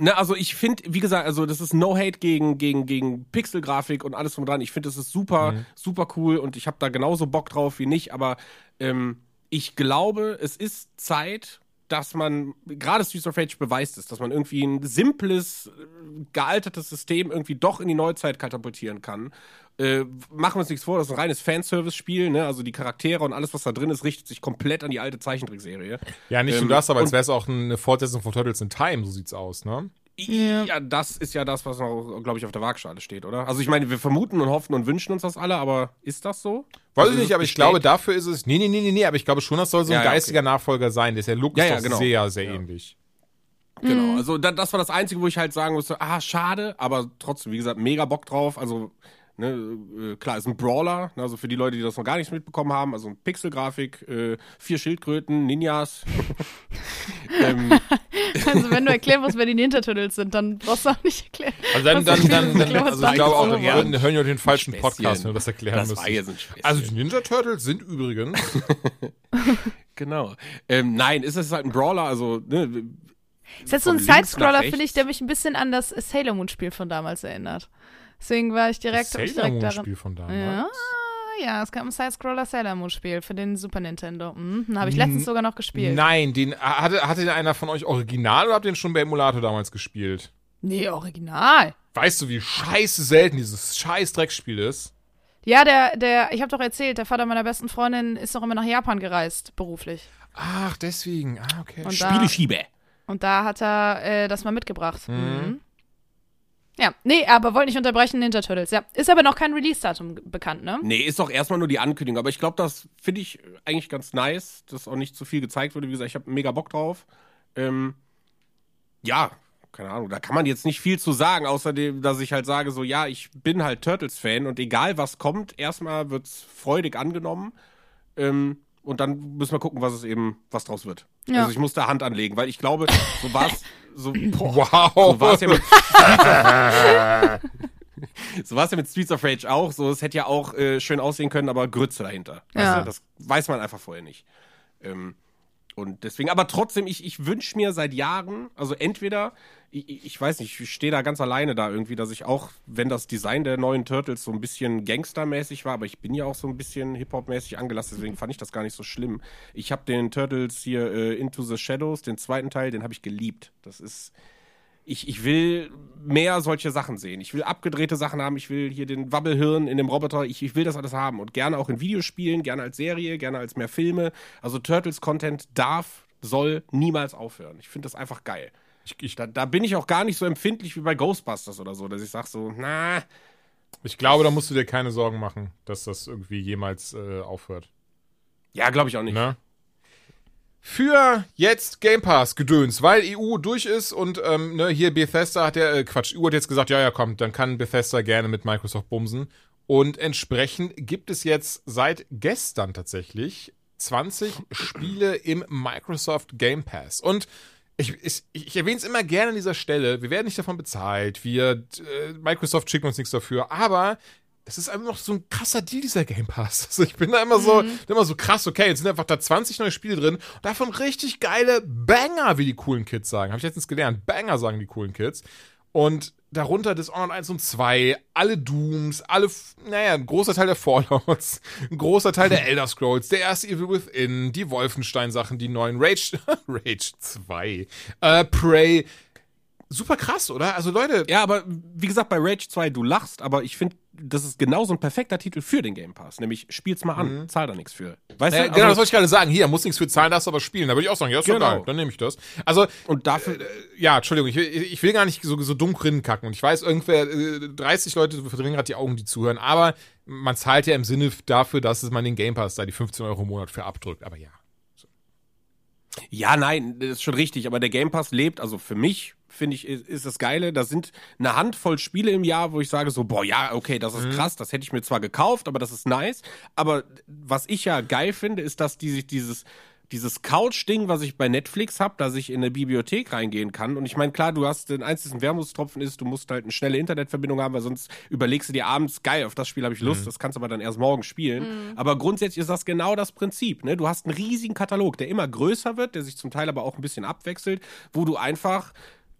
Ne, also ich finde, wie gesagt, also das ist No Hate gegen, gegen, gegen Pixelgrafik und alles drum dran. Ich finde, das ist super, Mhm. super cool und ich habe da genauso Bock drauf wie nicht, aber ähm, ich glaube, es ist Zeit, dass man, gerade Streets of Rage beweist es, dass man irgendwie ein simples, äh, gealtertes System irgendwie doch in die Neuzeit katapultieren kann. Äh, machen wir uns nichts vor, das ist ein reines Fanservice-Spiel, ne? Also die Charaktere und alles, was da drin ist, richtet sich komplett an die alte Zeichentrickserie. Ja, nicht Ähm, nur das, aber als wäre es auch eine Fortsetzung von Turtles in Time, so sieht's aus, ne? Ja. das ist ja das, was noch, glaube ich, auf der Waagschale steht, oder? Also ich meine, wir vermuten und hoffen und wünschen uns das alle, aber ist das so? Weiß Also ich nicht, aber ich glaube, dafür ist es. Nee, nee, nee, nee, nee, aber ich glaube schon, das soll so ein Ja, ja, geistiger Nachfolger sein. Der ist ja Look Ja, ja, genau. sehr, sehr Ja. ähnlich. Genau, also da, das war das Einzige, wo ich halt sagen musste, ah, schade, aber trotzdem, wie gesagt, mega Bock drauf. Also, ne, äh, klar, ist ein Brawler, ne, also für die Leute, die das noch gar nicht mitbekommen haben, also Pixelgrafik, äh, vier Schildkröten, Ninjas. [LAUGHS] ähm, [LAUGHS] Also wenn du erklären musst, wer die Ninja Turtles sind, dann brauchst du auch nicht erklären. Also dann, dann, das dann, dann, ein also ich glaube auch, wir hören, hören ja den falschen Späßchen. Podcast, wenn wir das erklären das müssen. war jetzt ein Späßchen. Also die Ninja Turtles sind übrigens. [LAUGHS] genau. Ähm, nein, ist es halt ein Brawler, also, ne, Ist jetzt so ein Sidescroller, finde ich, der mich ein bisschen an das Sailor Moon Spiel von damals erinnert. Deswegen war ich direkt, ich Sailor direkt Moon daran. Spiel von damals. Ja, ja, es gab ein Sidescroller Sailor Moon Spiel für den Super Nintendo. Mhm, habe ich letztens sogar noch gespielt. Nein, den hatte, hatte den einer von euch original oder habt ihr den schon bei Emulator damals gespielt? Nee, original. Weißt du, wie scheiße selten dieses scheiß Dreckspiel ist? Ja, der, der, ich habe doch erzählt, der Vater meiner besten Freundin ist noch immer nach Japan gereist, beruflich. Ach, deswegen. Ah, okay. Und da, Spieleschiebe. und da hat er äh, das mal mitgebracht. Mhm. Ja, nee, aber wollte nicht unterbrechen, Ninja Turtles. Ja, ist aber noch kein Release-Datum bekannt, ne? Nee, ist doch erstmal nur die Ankündigung. Aber ich glaube, das finde ich eigentlich ganz nice, dass auch nicht zu viel gezeigt wurde. Wie gesagt, ich habe mega Bock drauf. Ähm, ja, keine Ahnung, da kann man jetzt nicht viel zu sagen, außerdem, dass ich halt sage, so, ja, ich bin halt Turtles-Fan und egal was kommt, erstmal wird's freudig angenommen. Ähm, und dann müssen wir gucken, was es eben, was draus wird. Ja. Also ich muss da Hand anlegen, weil ich glaube, so war's, so, [LAUGHS] boah, Wow. so war's ja mit Streets of, [LAUGHS] so war's ja mit Streets of Rage auch. So, es hätte ja auch äh, schön aussehen können, aber Grütze dahinter. Ja. Also, das weiß man einfach vorher nicht. Ähm, und deswegen, aber trotzdem, ich, ich wünsche mir seit Jahren, also entweder, ich, ich weiß nicht, ich stehe da ganz alleine da irgendwie, dass ich auch, wenn das Design der neuen Turtles so ein bisschen gangstermäßig war, aber ich bin ja auch so ein bisschen Hip-Hop-mäßig angelastet, deswegen fand ich das gar nicht so schlimm. Ich habe den Turtles hier äh, Into the Shadows, den zweiten Teil, den habe ich geliebt. Das ist, ich, ich will mehr solche Sachen sehen. Ich will abgedrehte Sachen haben. Ich will hier den Wabbelhirn in dem Roboter. Ich, ich will das alles haben. Und gerne auch in Videospielen, gerne als Serie, gerne als mehr Filme. Also Turtles-Content darf, soll niemals aufhören. Ich finde das einfach geil. Ich, ich, Da, da bin ich auch gar nicht so empfindlich wie bei Ghostbusters oder so, dass ich sage so, na, ich glaube, da musst du dir keine Sorgen machen, dass das irgendwie jemals äh, aufhört. ja, glaube ich auch nicht. Ne? Für jetzt Game Pass Gedöns, weil EU durch ist und ähm, ne, hier Bethesda hat ja, äh, Quatsch, EU hat jetzt gesagt, ja, ja, komm, dann kann Bethesda gerne mit Microsoft bumsen. Und entsprechend gibt es jetzt seit gestern tatsächlich 20 Spiele im Microsoft Game Pass. Und ich, ich, ich erwähne es immer gerne an dieser Stelle. Wir werden nicht davon bezahlt. Wir, äh, Microsoft schickt uns nichts dafür. Aber das ist einfach noch so ein krasser Deal, dieser Game Pass. Also ich bin da immer so, immer so krass, okay, jetzt sind einfach da 20 neue Spiele drin. Und davon richtig geile Banger, wie die coolen Kids sagen. Habe ich letztens gelernt. Banger sagen die coolen Kids. Und darunter Dishonored 1 und 2, alle Dooms, alle, naja, ein großer Teil der Fallouts, ein großer Teil der [LAUGHS] Elder Scrolls, der erste Evil Within, die Wolfenstein-Sachen, die neuen Rage, [LAUGHS] Rage 2, äh, Prey. Super krass, oder? Also Leute, Ja, aber wie gesagt, bei Rage 2, du lachst, aber ich finde, das ist genauso ein perfekter Titel für den Game Pass. Nämlich, spiel's mal an, zahl da nichts für. Weißt Ja, du? genau, das Also, wollte ich gerade sagen. Hier, muss nichts für zahlen, darfst aber spielen. Da würde ich auch sagen, ja, ist Genau. geil, dann nehme ich das. Also, und dafür, ja, Entschuldigung, ich, will- ich will gar nicht so, so dumm kacken. Und ich weiß, irgendwer, äh, 30 Leute verdrehen gerade die Augen, die zuhören, aber man zahlt ja im Sinne dafür, dass es man den Game Pass da die 15 Euro im Monat für abdrückt. Aber ja. Ja, nein, das ist schon richtig, aber der Game Pass lebt, also für mich, finde ich, ist, ist das Geile, da sind eine Handvoll Spiele im Jahr, wo ich sage so, boah, ja, okay, das ist krass, das hätte ich mir zwar gekauft, aber das ist nice, aber was ich ja geil finde, ist, dass die sich dieses dieses Couch-Ding, was ich bei Netflix habe, dass ich in eine Bibliothek reingehen kann. Und ich meine, klar, du hast den einzigen Wermutstropfen ist, du musst halt eine schnelle Internetverbindung haben, weil sonst überlegst du dir abends, geil, auf das Spiel habe ich Lust, das kannst du aber dann erst morgen spielen. Aber grundsätzlich ist das genau das Prinzip. Ne? Du hast einen riesigen Katalog, der immer größer wird, der sich zum Teil aber auch ein bisschen abwechselt, wo du einfach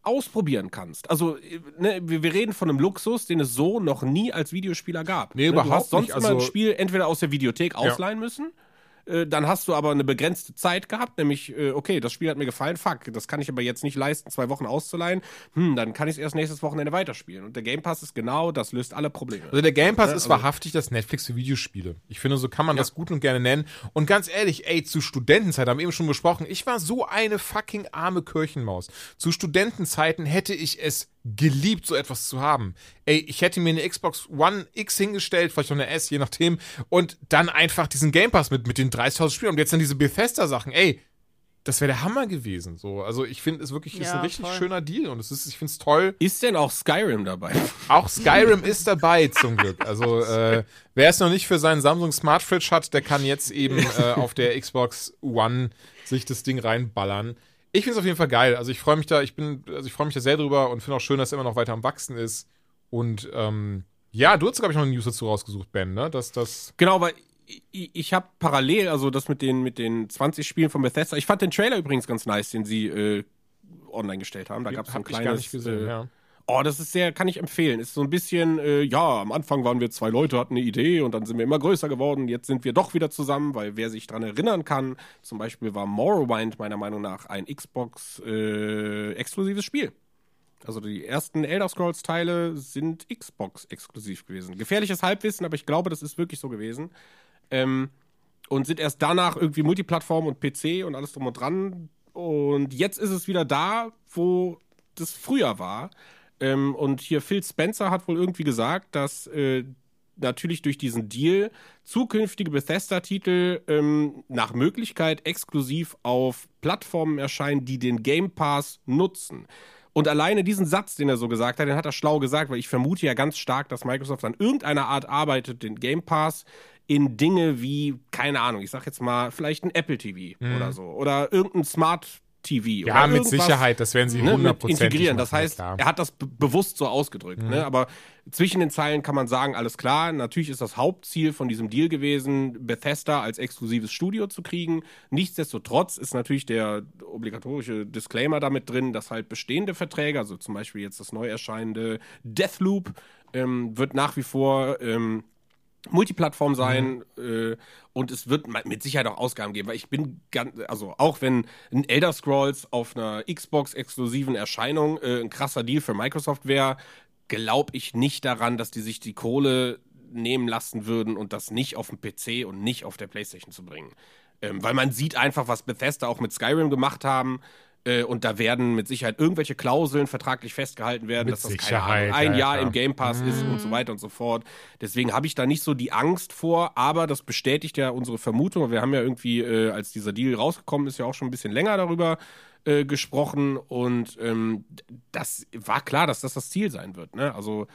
ausprobieren kannst. Also, ne, wir, reden von einem Luxus, den es so noch nie als Videospieler gab. Nee, ne? überhaupt Du hast sonst nicht. immer ein Also- Spiel entweder aus der Videothek ausleihen müssen äh, dann hast du aber eine begrenzte Zeit gehabt, nämlich, äh, okay, das Spiel hat mir gefallen, fuck, das kann ich aber jetzt nicht leisten, zwei Wochen auszuleihen, hm, dann kann ich es erst nächstes Wochenende weiterspielen. Und der Game Pass ist genau, das löst alle Probleme. Also der Game Pass ist also- wahrhaftig das Netflix für Videospiele. Ich finde, so kann man das gut und gerne nennen. Und ganz ehrlich, ey, zu Studentenzeit haben wir eben schon besprochen, ich war so eine fucking arme Kirchenmaus. Zu Studentenzeiten hätte ich es geliebt, so etwas zu haben. Ey, ich hätte mir eine Xbox One X hingestellt, vielleicht noch eine S, je nachdem, und dann einfach diesen Game Pass mit, mit den 30.000 Spielen und jetzt dann diese Bethesda-Sachen. Ey, das wäre der Hammer gewesen. So, also ich finde es wirklich ist Ja, ein richtig voll. schöner Deal und es ist, ich finde es toll. Ist denn auch Skyrim dabei? [LAUGHS] Auch Skyrim ist dabei zum Glück. Also äh, wer es noch nicht für seinen Samsung Smart Fridge hat, der kann jetzt eben äh, auf der Xbox One sich das Ding reinballern. Ich finde es auf jeden Fall geil. Also ich freue mich da, ich bin, also ich freue mich da sehr drüber und finde auch schön, dass er immer noch weiter am wachsen ist. Und ähm, ja, du hast glaube ich noch eine News dazu rausgesucht, Ben, ne? Dass das Genau, weil ich, ich habe parallel, also das mit den, mit den 20 Spielen von Bethesda, ich fand den Trailer übrigens ganz nice, den sie äh, online gestellt haben. Da gab es so ein hab ich kleines. gar nicht gesehen. äh, ja. Oh, das ist sehr, kann ich empfehlen. Ist so ein bisschen, äh, ja, am Anfang waren wir zwei Leute, hatten eine Idee und dann sind wir immer größer geworden. Jetzt sind wir doch wieder zusammen, weil wer sich dran erinnern kann, zum Beispiel war Morrowind meiner Meinung nach ein Xbox äh, Spiel. Also die ersten Elder Scrolls Teile sind Xbox exklusiv gewesen. Gefährliches Halbwissen, aber ich glaube, das ist wirklich so gewesen. Ähm, und sind erst danach irgendwie Multiplattform und PC und alles drum und dran. Und jetzt ist es wieder da, wo das früher war. Ähm, und hier Phil Spencer hat wohl irgendwie gesagt, dass äh, natürlich durch diesen Deal zukünftige Bethesda-Titel ähm, nach Möglichkeit exklusiv auf Plattformen erscheinen, die den Game Pass nutzen. Und alleine diesen Satz, den er so gesagt hat, den hat er schlau gesagt, weil ich vermute ja ganz stark, dass Microsoft an irgendeiner Art arbeitet, den Game Pass in Dinge wie, keine Ahnung, ich sag jetzt mal, vielleicht ein Apple TV mhm. oder so. Oder irgendein Smart TV. Ja, mit Sicherheit, das werden sie ne, 100% integrieren. Das heißt, klar. er hat das bewusst so ausgedrückt. Mhm. Ne? Aber zwischen den Zeilen kann man sagen, alles klar, natürlich ist das Hauptziel von diesem Deal gewesen, Bethesda als exklusives Studio zu kriegen. Nichtsdestotrotz ist natürlich der obligatorische Disclaimer damit drin, dass halt bestehende Verträge, also zum Beispiel jetzt das neu erscheinende Deathloop, ähm, wird nach wie vor ähm, Multiplattform sein mhm. äh, und es wird mit Sicherheit auch Ausgaben geben, weil ich bin ganz, also auch wenn ein Elder Scrolls auf einer Xbox exklusiven Erscheinung äh, ein krasser Deal für Microsoft wäre, glaube ich nicht daran, dass die sich die Kohle nehmen lassen würden und das nicht auf dem PC und nicht auf der PlayStation zu bringen. Ähm, weil man sieht einfach, was Bethesda auch mit Skyrim gemacht haben. Äh, und da werden mit Sicherheit irgendwelche Klauseln vertraglich festgehalten werden, mit dass das Sicherheit, Ahnung, ein Jahr im Game Pass mhm. ist und so weiter und so fort. Deswegen habe ich da nicht so die Angst vor, aber das bestätigt ja unsere Vermutung. Wir haben ja irgendwie, äh, als dieser Deal rausgekommen ist, ja auch schon ein bisschen länger darüber äh, gesprochen und ähm, das war klar, dass das das Ziel sein wird. Ne? Also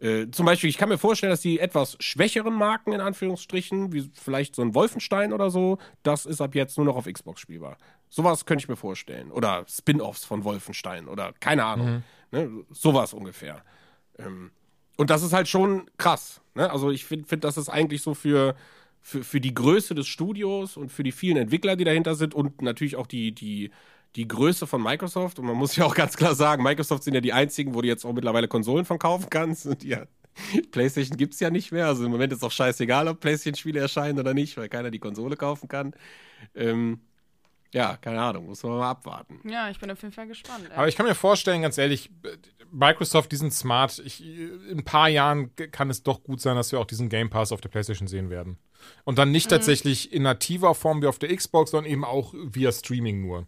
äh, zum Beispiel, ich kann mir vorstellen, dass die etwas schwächeren Marken, in Anführungsstrichen, wie vielleicht so ein Wolfenstein oder so, das ist ab jetzt nur noch auf Xbox spielbar. Sowas könnte ich mir vorstellen. Oder Spin-offs von Wolfenstein oder keine Ahnung. Mhm. Ne? Sowas ungefähr. Ähm, und das ist halt schon krass. Ne? Also ich finde, find, das ist eigentlich so für, für, für die Größe des Studios und für die vielen Entwickler, die dahinter sind und natürlich auch die, die, die Größe von Microsoft. Und man muss ja auch ganz klar sagen, Microsoft sind ja die einzigen, wo du jetzt auch mittlerweile Konsolen von kaufen kannst. Und ja, [LAUGHS] PlayStation gibt es ja nicht mehr. Also im Moment ist auch scheißegal, ob PlayStation-Spiele erscheinen oder nicht, weil keiner die Konsole kaufen kann. Ähm, ja, keine Ahnung, muss man mal abwarten. Ja, ich bin auf jeden Fall gespannt. Ey. Aber ich kann mir vorstellen, ganz ehrlich, Microsoft, diesen Smart, ich, in ein paar Jahren kann es doch gut sein, dass wir auch diesen Game Pass auf der PlayStation sehen werden. Und dann nicht mhm. tatsächlich in nativer Form wie auf der Xbox, sondern eben auch via Streaming nur.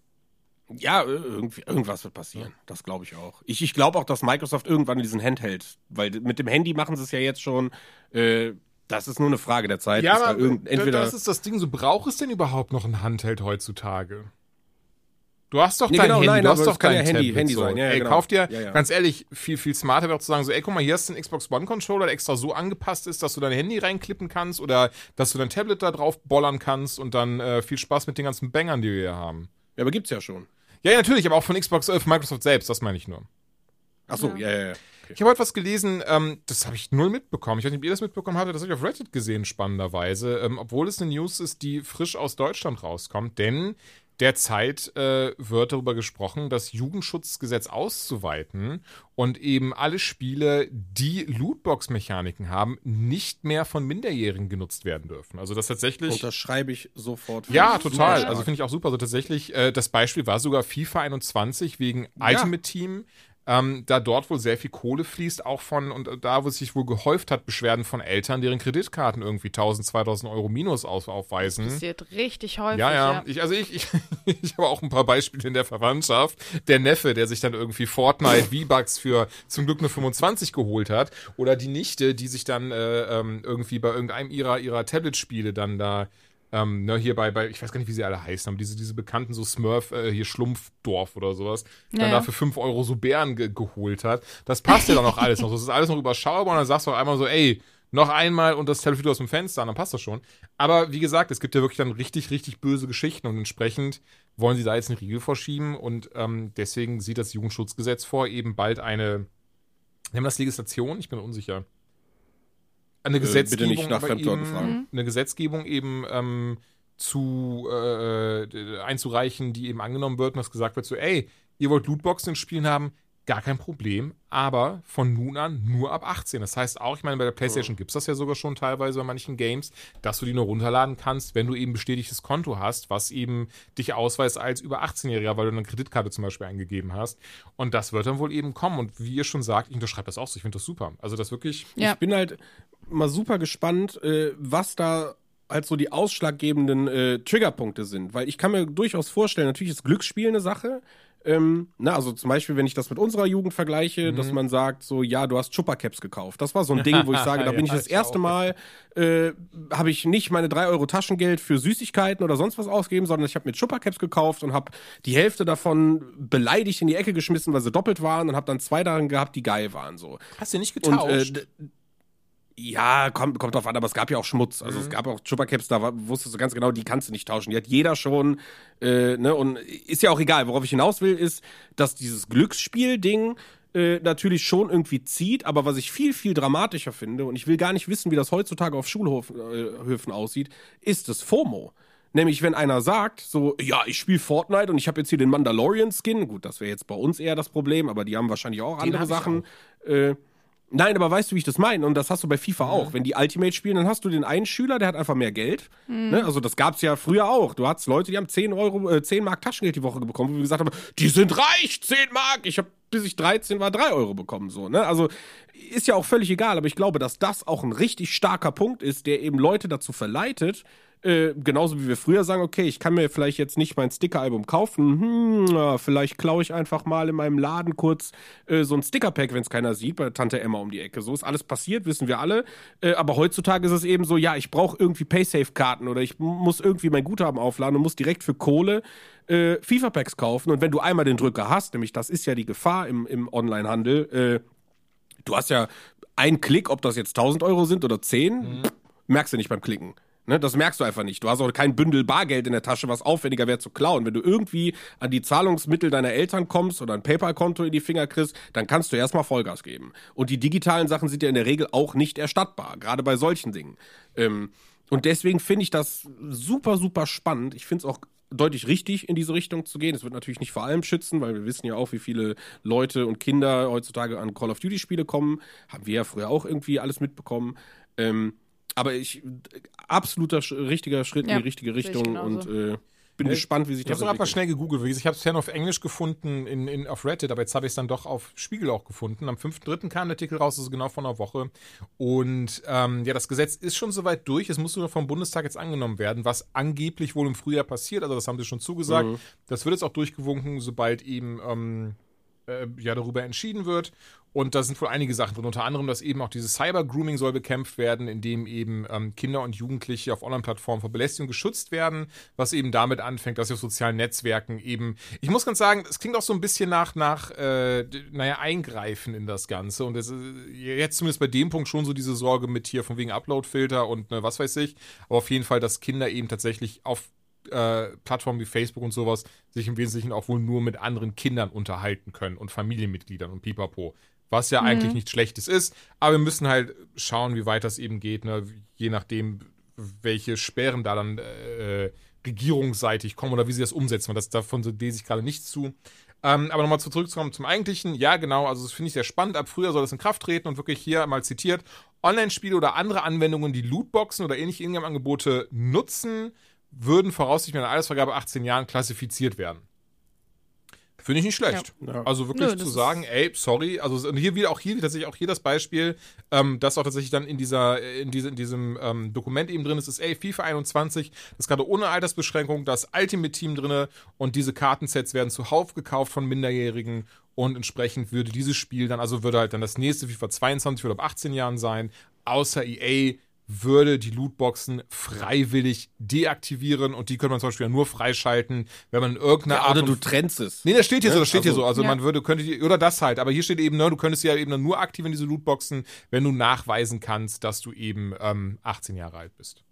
Ja, irgendwie, irgendwas wird passieren. Das glaube ich auch. Ich, ich glaube auch, dass Microsoft irgendwann diesen Handheld, weil mit dem Handy machen sie es ja jetzt schon. Äh, das ist nur eine Frage der Zeit. Ja, aber da entweder das ist das Ding. So braucht es denn überhaupt noch ein Handheld heutzutage? Du hast doch nee, dein genau, Handy, nein, du hast doch dein ja Handy, Tablet, Handy so. sein. Ja, ey, genau. kauf dir, ja, ganz ehrlich, viel, viel smarter wäre zu sagen, so, ey, guck mal, hier hast du einen Xbox One Controller, der extra so angepasst ist, dass du dein Handy reinklippen kannst oder dass du dein Tablet da drauf bollern kannst und dann äh, viel Spaß mit den ganzen Bangern, die wir hier haben. Ja, aber gibt's ja schon. Ja, ja, natürlich, aber auch von Xbox, äh, von Microsoft selbst, das meine ich nur. Ach so, ja, ja, ja. Okay. Ich habe heute was gelesen, ähm, das habe ich null mitbekommen. Ich weiß nicht, ob ihr das mitbekommen habt, das habe ich auf Reddit gesehen, spannenderweise. Ähm, obwohl es eine News ist, die frisch aus Deutschland rauskommt. Denn derzeit äh, wird darüber gesprochen, das Jugendschutzgesetz auszuweiten und eben alle Spiele, die Lootbox-Mechaniken haben, nicht mehr von Minderjährigen genutzt werden dürfen. Also das tatsächlich. Unterschreibe ich sofort. Ja, total. Also finde ich auch super. Also tatsächlich, äh, das Beispiel war sogar FIFA 21 wegen ja. Ultimate Team ähm, da dort wohl sehr viel Kohle fließt, auch von, und da, wo sich wohl gehäuft hat, Beschwerden von Eltern, deren Kreditkarten irgendwie 1000, 2000 Euro Minus auf, aufweisen. Das passiert richtig häufig. Ja, ja. ja. Ich, also ich, [LAUGHS] ich, ich habe auch ein paar Beispiele in der Verwandtschaft. Der Neffe, der sich dann irgendwie Fortnite [LAUGHS] V-Bucks für zum Glück nur 25 geholt hat. Oder die Nichte, die sich dann äh, ähm, irgendwie bei irgendeinem ihrer, ihrer Tablet-Spiele dann da ähm, ne, hier bei, bei, ich weiß gar nicht, wie sie alle heißen, aber diese, diese bekannten so Smurf, äh, hier Schlumpfdorf oder sowas, ja, dann ja. da für 5 Euro so Bären ge geholt hat. Das passt ja dann auch alles noch. Das ist alles noch überschaubar und dann sagst du auch einmal so, ey, noch einmal und das Telefon aus dem Fenster, dann passt das schon. Aber wie gesagt, es gibt ja wirklich dann richtig, richtig böse Geschichten und entsprechend wollen sie da jetzt einen Riegel vorschieben und ähm, deswegen sieht das Jugendschutzgesetz vor, eben bald eine, nehmen wir das Legislation? Ich bin unsicher eine Gesetzgebung, äh, bitte nicht nach Fremdworten fragen. Eine Gesetzgebung eben ähm, zu äh, einzureichen, die eben angenommen wird und dass gesagt wird so, ey, ihr wollt Lootboxen in Spielen haben, gar kein Problem, aber von nun an nur ab 18. Das heißt auch, ich meine, bei der PlayStation gibt es das ja sogar schon teilweise bei manchen Games, dass du die nur runterladen kannst, wenn du eben bestätigtes Konto hast, was eben dich ausweist als über 18-Jähriger, weil du eine Kreditkarte zum Beispiel eingegeben hast. Und das wird dann wohl eben kommen. Und wie ihr schon sagt, ich unterschreibe das auch so, ich finde das super. Also das wirklich. Ja. Ich bin halt mal super gespannt, äh, was da halt so die ausschlaggebenden äh, Triggerpunkte sind. Weil ich kann mir durchaus vorstellen, natürlich ist Glücksspiel eine Sache. Ähm, na, also zum Beispiel, wenn ich das mit unserer Jugend vergleiche, dass man sagt, so, ja, du hast Chuppercaps gekauft. Das war so ein Ding, wo ich [LAUGHS] sage, da bin ich das erste auch. Mal, äh, habe ich nicht meine 3 Euro Taschengeld für Süßigkeiten oder sonst was ausgegeben, sondern ich habe mir Chuppercaps gekauft und habe die Hälfte davon beleidigt in die Ecke geschmissen, weil sie doppelt waren und habe dann zwei darin gehabt, die geil waren. So. Hast du nicht Und getauscht? äh, d- ja, kommt, kommt drauf an, aber es gab ja auch Schmutz. Also es gab auch Chuppercaps, da war, wusstest du ganz genau, die kannst du nicht tauschen. Die hat jeder schon. Äh, ne? Und ist ja auch egal. Worauf ich hinaus will, ist, dass dieses Glücksspiel-Ding äh, natürlich schon irgendwie zieht, aber was ich viel, viel dramatischer finde, und ich will gar nicht wissen, wie das heutzutage auf Schulhöfen äh, aussieht, ist das FOMO. Nämlich, wenn einer sagt, so, ja, ich spiele Fortnite und ich habe jetzt hier den Mandalorian-Skin. Gut, das wäre jetzt bei uns eher das Problem, aber die haben wahrscheinlich auch andere hab ich Sachen. Äh, Nein, aber weißt du, wie ich das meine? Und das hast du bei FIFA auch. Wenn die Ultimate spielen, dann hast du den einen Schüler, der hat einfach mehr Geld. Ne? Also das gab's ja früher auch. Du hattest Leute, die haben 10 Euro, äh, 10 Mark Taschengeld die Woche bekommen, wo wir gesagt haben, die sind reich, 10 Mark. Ich habe bis ich 13 war 3 Euro bekommen. So, ne? Also ist ja auch völlig egal, aber ich glaube, dass das auch ein richtig starker Punkt ist, der eben Leute dazu verleitet, äh, genauso wie wir früher sagen, okay, ich kann mir vielleicht jetzt nicht mein Sticker-Album kaufen, hm, na, vielleicht klaue ich einfach mal in meinem Laden kurz äh, so ein Sticker-Pack, wenn es keiner sieht, bei Tante Emma um die Ecke. So ist alles passiert, wissen wir alle. Äh, aber heutzutage ist es eben so, ja, ich brauche irgendwie Paysafe-Karten oder ich muss irgendwie mein Guthaben aufladen und muss direkt für Kohle äh, FIFA-Packs kaufen. Und wenn du einmal den Drücker hast, nämlich das ist ja die Gefahr im, im Online-Handel, äh, du hast ja einen Klick, ob das jetzt 1000 Euro sind oder 10, merkst du nicht beim Klicken. Ne, das merkst du einfach nicht. Du hast auch kein Bündel Bargeld in der Tasche, was aufwendiger wäre zu klauen. Wenn du irgendwie an die Zahlungsmittel deiner Eltern kommst oder ein PayPal-Konto in die Finger kriegst, dann kannst du erstmal Vollgas geben. Und die digitalen Sachen sind ja in der Regel auch nicht erstattbar, gerade bei solchen Dingen. Ähm, und deswegen finde ich das super, super spannend. Ich finde es auch deutlich richtig, in diese Richtung zu gehen. Es wird natürlich nicht vor allem schützen, weil wir wissen ja auch, wie viele Leute und Kinder heutzutage an Call of Duty-Spiele kommen. Haben wir ja früher auch irgendwie alles mitbekommen. Ähm, aber ich, absoluter richtiger Schritt Ja, in die richtige ich Richtung und äh, bin gespannt, wie sich Ich das habe sogar mal entwickelt. schnell gegoogelt. Ich habe es ja auf Englisch gefunden in, in, auf Reddit, aber jetzt habe ich es dann doch auf Spiegel auch gefunden. Am 5.3. kam der Artikel raus, das ist genau vor einer Woche. Und ähm, ja, das Gesetz ist schon soweit durch. Es muss nur noch vom Bundestag jetzt angenommen werden, was angeblich wohl im Frühjahr passiert. Also das haben sie schon zugesagt. Mhm. Das wird jetzt auch durchgewunken, sobald eben ähm, äh, ja darüber entschieden wird. Und da sind wohl einige Sachen drin, unter anderem, dass eben auch dieses Cyber-Grooming soll bekämpft werden, indem eben ähm, Kinder und Jugendliche auf Online-Plattformen vor Belästigung geschützt werden, was eben damit anfängt, dass sie auf sozialen Netzwerken eben, ich muss ganz sagen, es klingt auch so ein bisschen nach, nach äh, naja, Eingreifen in das Ganze. Und das ist jetzt zumindest bei dem Punkt schon so diese Sorge mit hier von wegen Upload-Filter und ne, was weiß ich. Aber auf jeden Fall, dass Kinder eben tatsächlich auf äh, Plattformen wie Facebook und sowas sich im Wesentlichen auch wohl nur mit anderen Kindern unterhalten können und Familienmitgliedern und pipapo. Was ja eigentlich nichts Schlechtes ist, aber wir müssen halt schauen, wie weit das eben geht, ne? je nachdem, welche Sperren da dann äh, regierungsseitig kommen oder wie sie das umsetzen, das davon lese ich gerade nichts zu. Ähm, aber nochmal zurückzukommen zum Eigentlichen. Ja, genau, also das finde ich sehr spannend. Ab Frühjahr soll das in Kraft treten und wirklich hier mal zitiert: Online-Spiele oder andere Anwendungen, die Lootboxen oder ähnliche Ingame-Angebote nutzen, würden voraussichtlich mit einer Altersvergabe 18 Jahren klassifiziert werden. Finde ich nicht schlecht. Ja. Also wirklich Nö, zu sagen, ey, sorry, also und hier wieder auch hier tatsächlich auch hier das Beispiel, ähm, das auch tatsächlich dann in dieser in, diese, in diesem ähm, Dokument eben drin ist, ist ey FIFA 21, das ist gerade ohne Altersbeschränkung, das Ultimate Team drinne und diese Kartensets werden zuhauf gekauft von Minderjährigen und entsprechend würde dieses Spiel dann also würde halt dann das nächste FIFA 22 würde ab 18 Jahren sein, außer EA würde die Lootboxen freiwillig deaktivieren und die könnte man zum Beispiel ja nur freischalten, wenn man in irgendeiner Ja, Art oder und du trennst es. Nee, das steht hier so, das steht hier Also- so. Also Ja. man würde, könnte die, oder das halt, aber hier steht eben, ne, du könntest ja eben dann nur aktivieren, diese Lootboxen, wenn du nachweisen kannst, dass du eben ähm, 18 Jahre alt bist.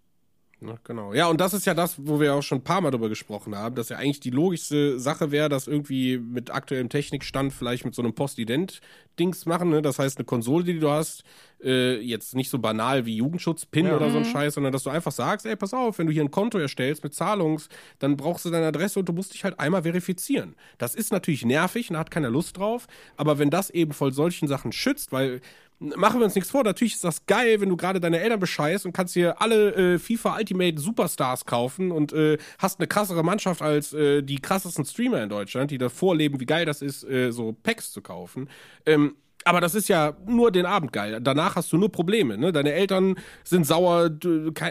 Na, genau. Ja, und das ist ja das, wo wir auch schon ein paar Mal drüber gesprochen haben, dass ja eigentlich die logischste Sache wäre, dass irgendwie mit aktuellem Technikstand vielleicht mit so einem Postident-Dings machen. Ne? Das heißt, eine Konsole, die du hast, äh, jetzt nicht so banal wie Jugendschutz-Pin Ja. oder so ein Mhm. Scheiß, sondern dass du einfach sagst, ey, pass auf, wenn du hier ein Konto erstellst mit Zahlungs, dann brauchst du deine Adresse und du musst dich halt einmal verifizieren. Das ist natürlich nervig und da hat keiner Lust drauf, aber wenn das eben voll solchen Sachen schützt, weil machen wir uns nichts vor, natürlich ist das geil, wenn du gerade deine Eltern bescheißt und kannst dir alle äh, FIFA Ultimate Superstars kaufen und äh, hast eine krassere Mannschaft als äh, die krassesten Streamer in Deutschland, die da vorleben, wie geil das ist, äh, so Packs zu kaufen. Ähm, aber das ist ja nur den Abend geil. Danach hast du nur Probleme. Ne? Deine Eltern sind sauer,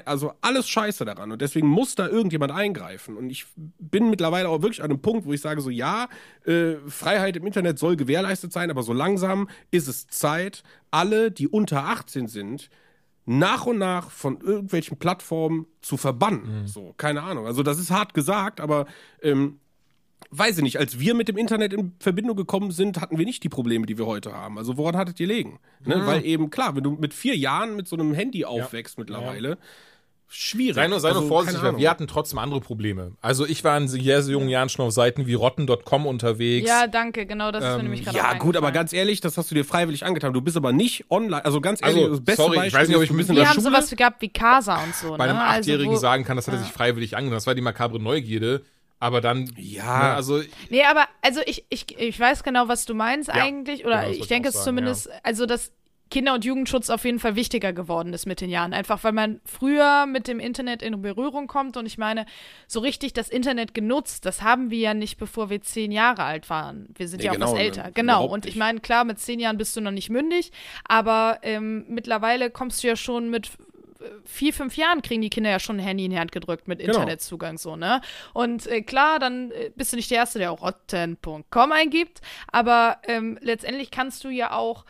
also alles scheiße daran. Und deswegen muss da irgendjemand eingreifen. Und ich bin mittlerweile auch wirklich an einem Punkt, wo ich sage: so, ja, äh, Freiheit im Internet soll gewährleistet sein, aber so langsam ist es Zeit, alle, die unter 18 sind, nach und nach von irgendwelchen Plattformen zu verbannen. So, keine Ahnung. Also, das ist hart gesagt, aber ähm, weiß ich nicht, als wir mit dem Internet in Verbindung gekommen sind, hatten wir nicht die Probleme, die wir heute haben. Also woran hattet ihr legen? Ne? Weil eben, klar, wenn du mit vier Jahren mit so einem Handy aufwächst mittlerweile, schwierig. Sei nur, sei nur Also, vorsichtig, wir hatten trotzdem andere Probleme. Also ich war in sehr, sehr jungen Jahren schon auf Seiten wie rotten.com unterwegs. Ja, danke, genau, das ist mir nämlich gerade Ähm, Ja, auch gut, aber ganz ehrlich, das hast du dir freiwillig angetan. Du bist aber nicht online. Also ganz ehrlich, Also, das beste sorry, ich Beispiel weiß nicht, ob ich ein Wir der haben Schule. sowas gehabt wie Casa und so. bei einem ne? Also, Achtjährigen wo- sagen kann, das hat er sich freiwillig angenommen. Das war die makabre Neugierde. Aber dann, Ja. ne, also Nee, aber also ich, ich, ich weiß genau, was du meinst eigentlich. Oder genau, ich denke ich es sagen, zumindest, also dass Kinder- und Jugendschutz auf jeden Fall wichtiger geworden ist mit den Jahren. Einfach weil man früher mit dem Internet in Berührung kommt. Und ich meine, so richtig das Internet genutzt, das haben wir ja nicht, bevor wir zehn Jahre alt waren. Wir sind Nee, ja auch genau, was ne, älter. Genau. überhaupt Und ich meine, klar, mit zehn Jahren bist du noch nicht mündig, aber ähm, mittlerweile kommst du ja schon mit vier, fünf Jahren kriegen die Kinder ja schon ein Handy in die Hand gedrückt mit Genau. Internetzugang so, ne? Und äh, klar, dann äh, bist du nicht der Erste, der auch rotten.com eingibt, aber ähm, letztendlich kannst du ja auch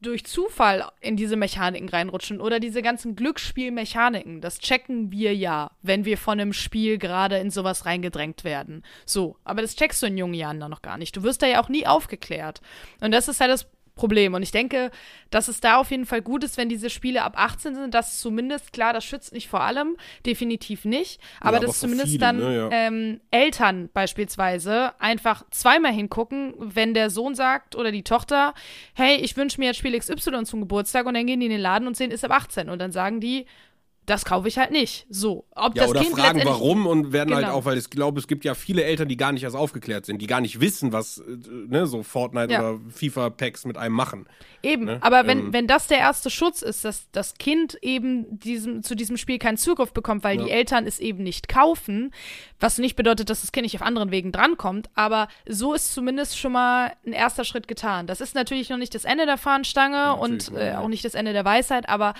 durch Zufall in diese Mechaniken reinrutschen oder diese ganzen Glücksspielmechaniken. Das checken wir ja, wenn wir von einem Spiel gerade in sowas reingedrängt werden. So, aber das checkst du in jungen Jahren dann noch gar nicht. Du wirst da ja auch nie aufgeklärt. Und das ist halt das Problem. Und ich denke, dass es da auf jeden Fall gut ist, wenn diese Spiele ab 18 sind, dass zumindest, klar, das schützt nicht vor allem, definitiv nicht, aber aber dass zumindest vielem, dann ne, ja. ähm, Eltern beispielsweise einfach zweimal hingucken, wenn der Sohn sagt oder die Tochter, hey, ich wünsche mir jetzt Spiel XY zum Geburtstag. Und dann gehen die in den Laden und sehen, ist ab 18 und dann sagen die, das kaufe ich halt nicht. So, ob Ja, das oder Kind fragen, warum und werden halt Genau. auch, weil ich glaube, es gibt ja viele Eltern, die gar nicht erst aufgeklärt sind, die gar nicht wissen, was äh, ne, so Fortnite Ja. oder FIFA-Packs mit einem machen. Eben, Ne? aber wenn, Ähm. wenn das der erste Schutz ist, dass das Kind eben diesem, zu diesem Spiel keinen Zugriff bekommt, weil die Eltern es eben nicht kaufen, was nicht bedeutet, dass das Kind nicht auf anderen Wegen drankommt, aber so ist zumindest schon mal ein erster Schritt getan. Das ist natürlich noch nicht das Ende der Fahnenstange und natürlich nicht, äh, ja. auch nicht das Ende der Weisheit, aber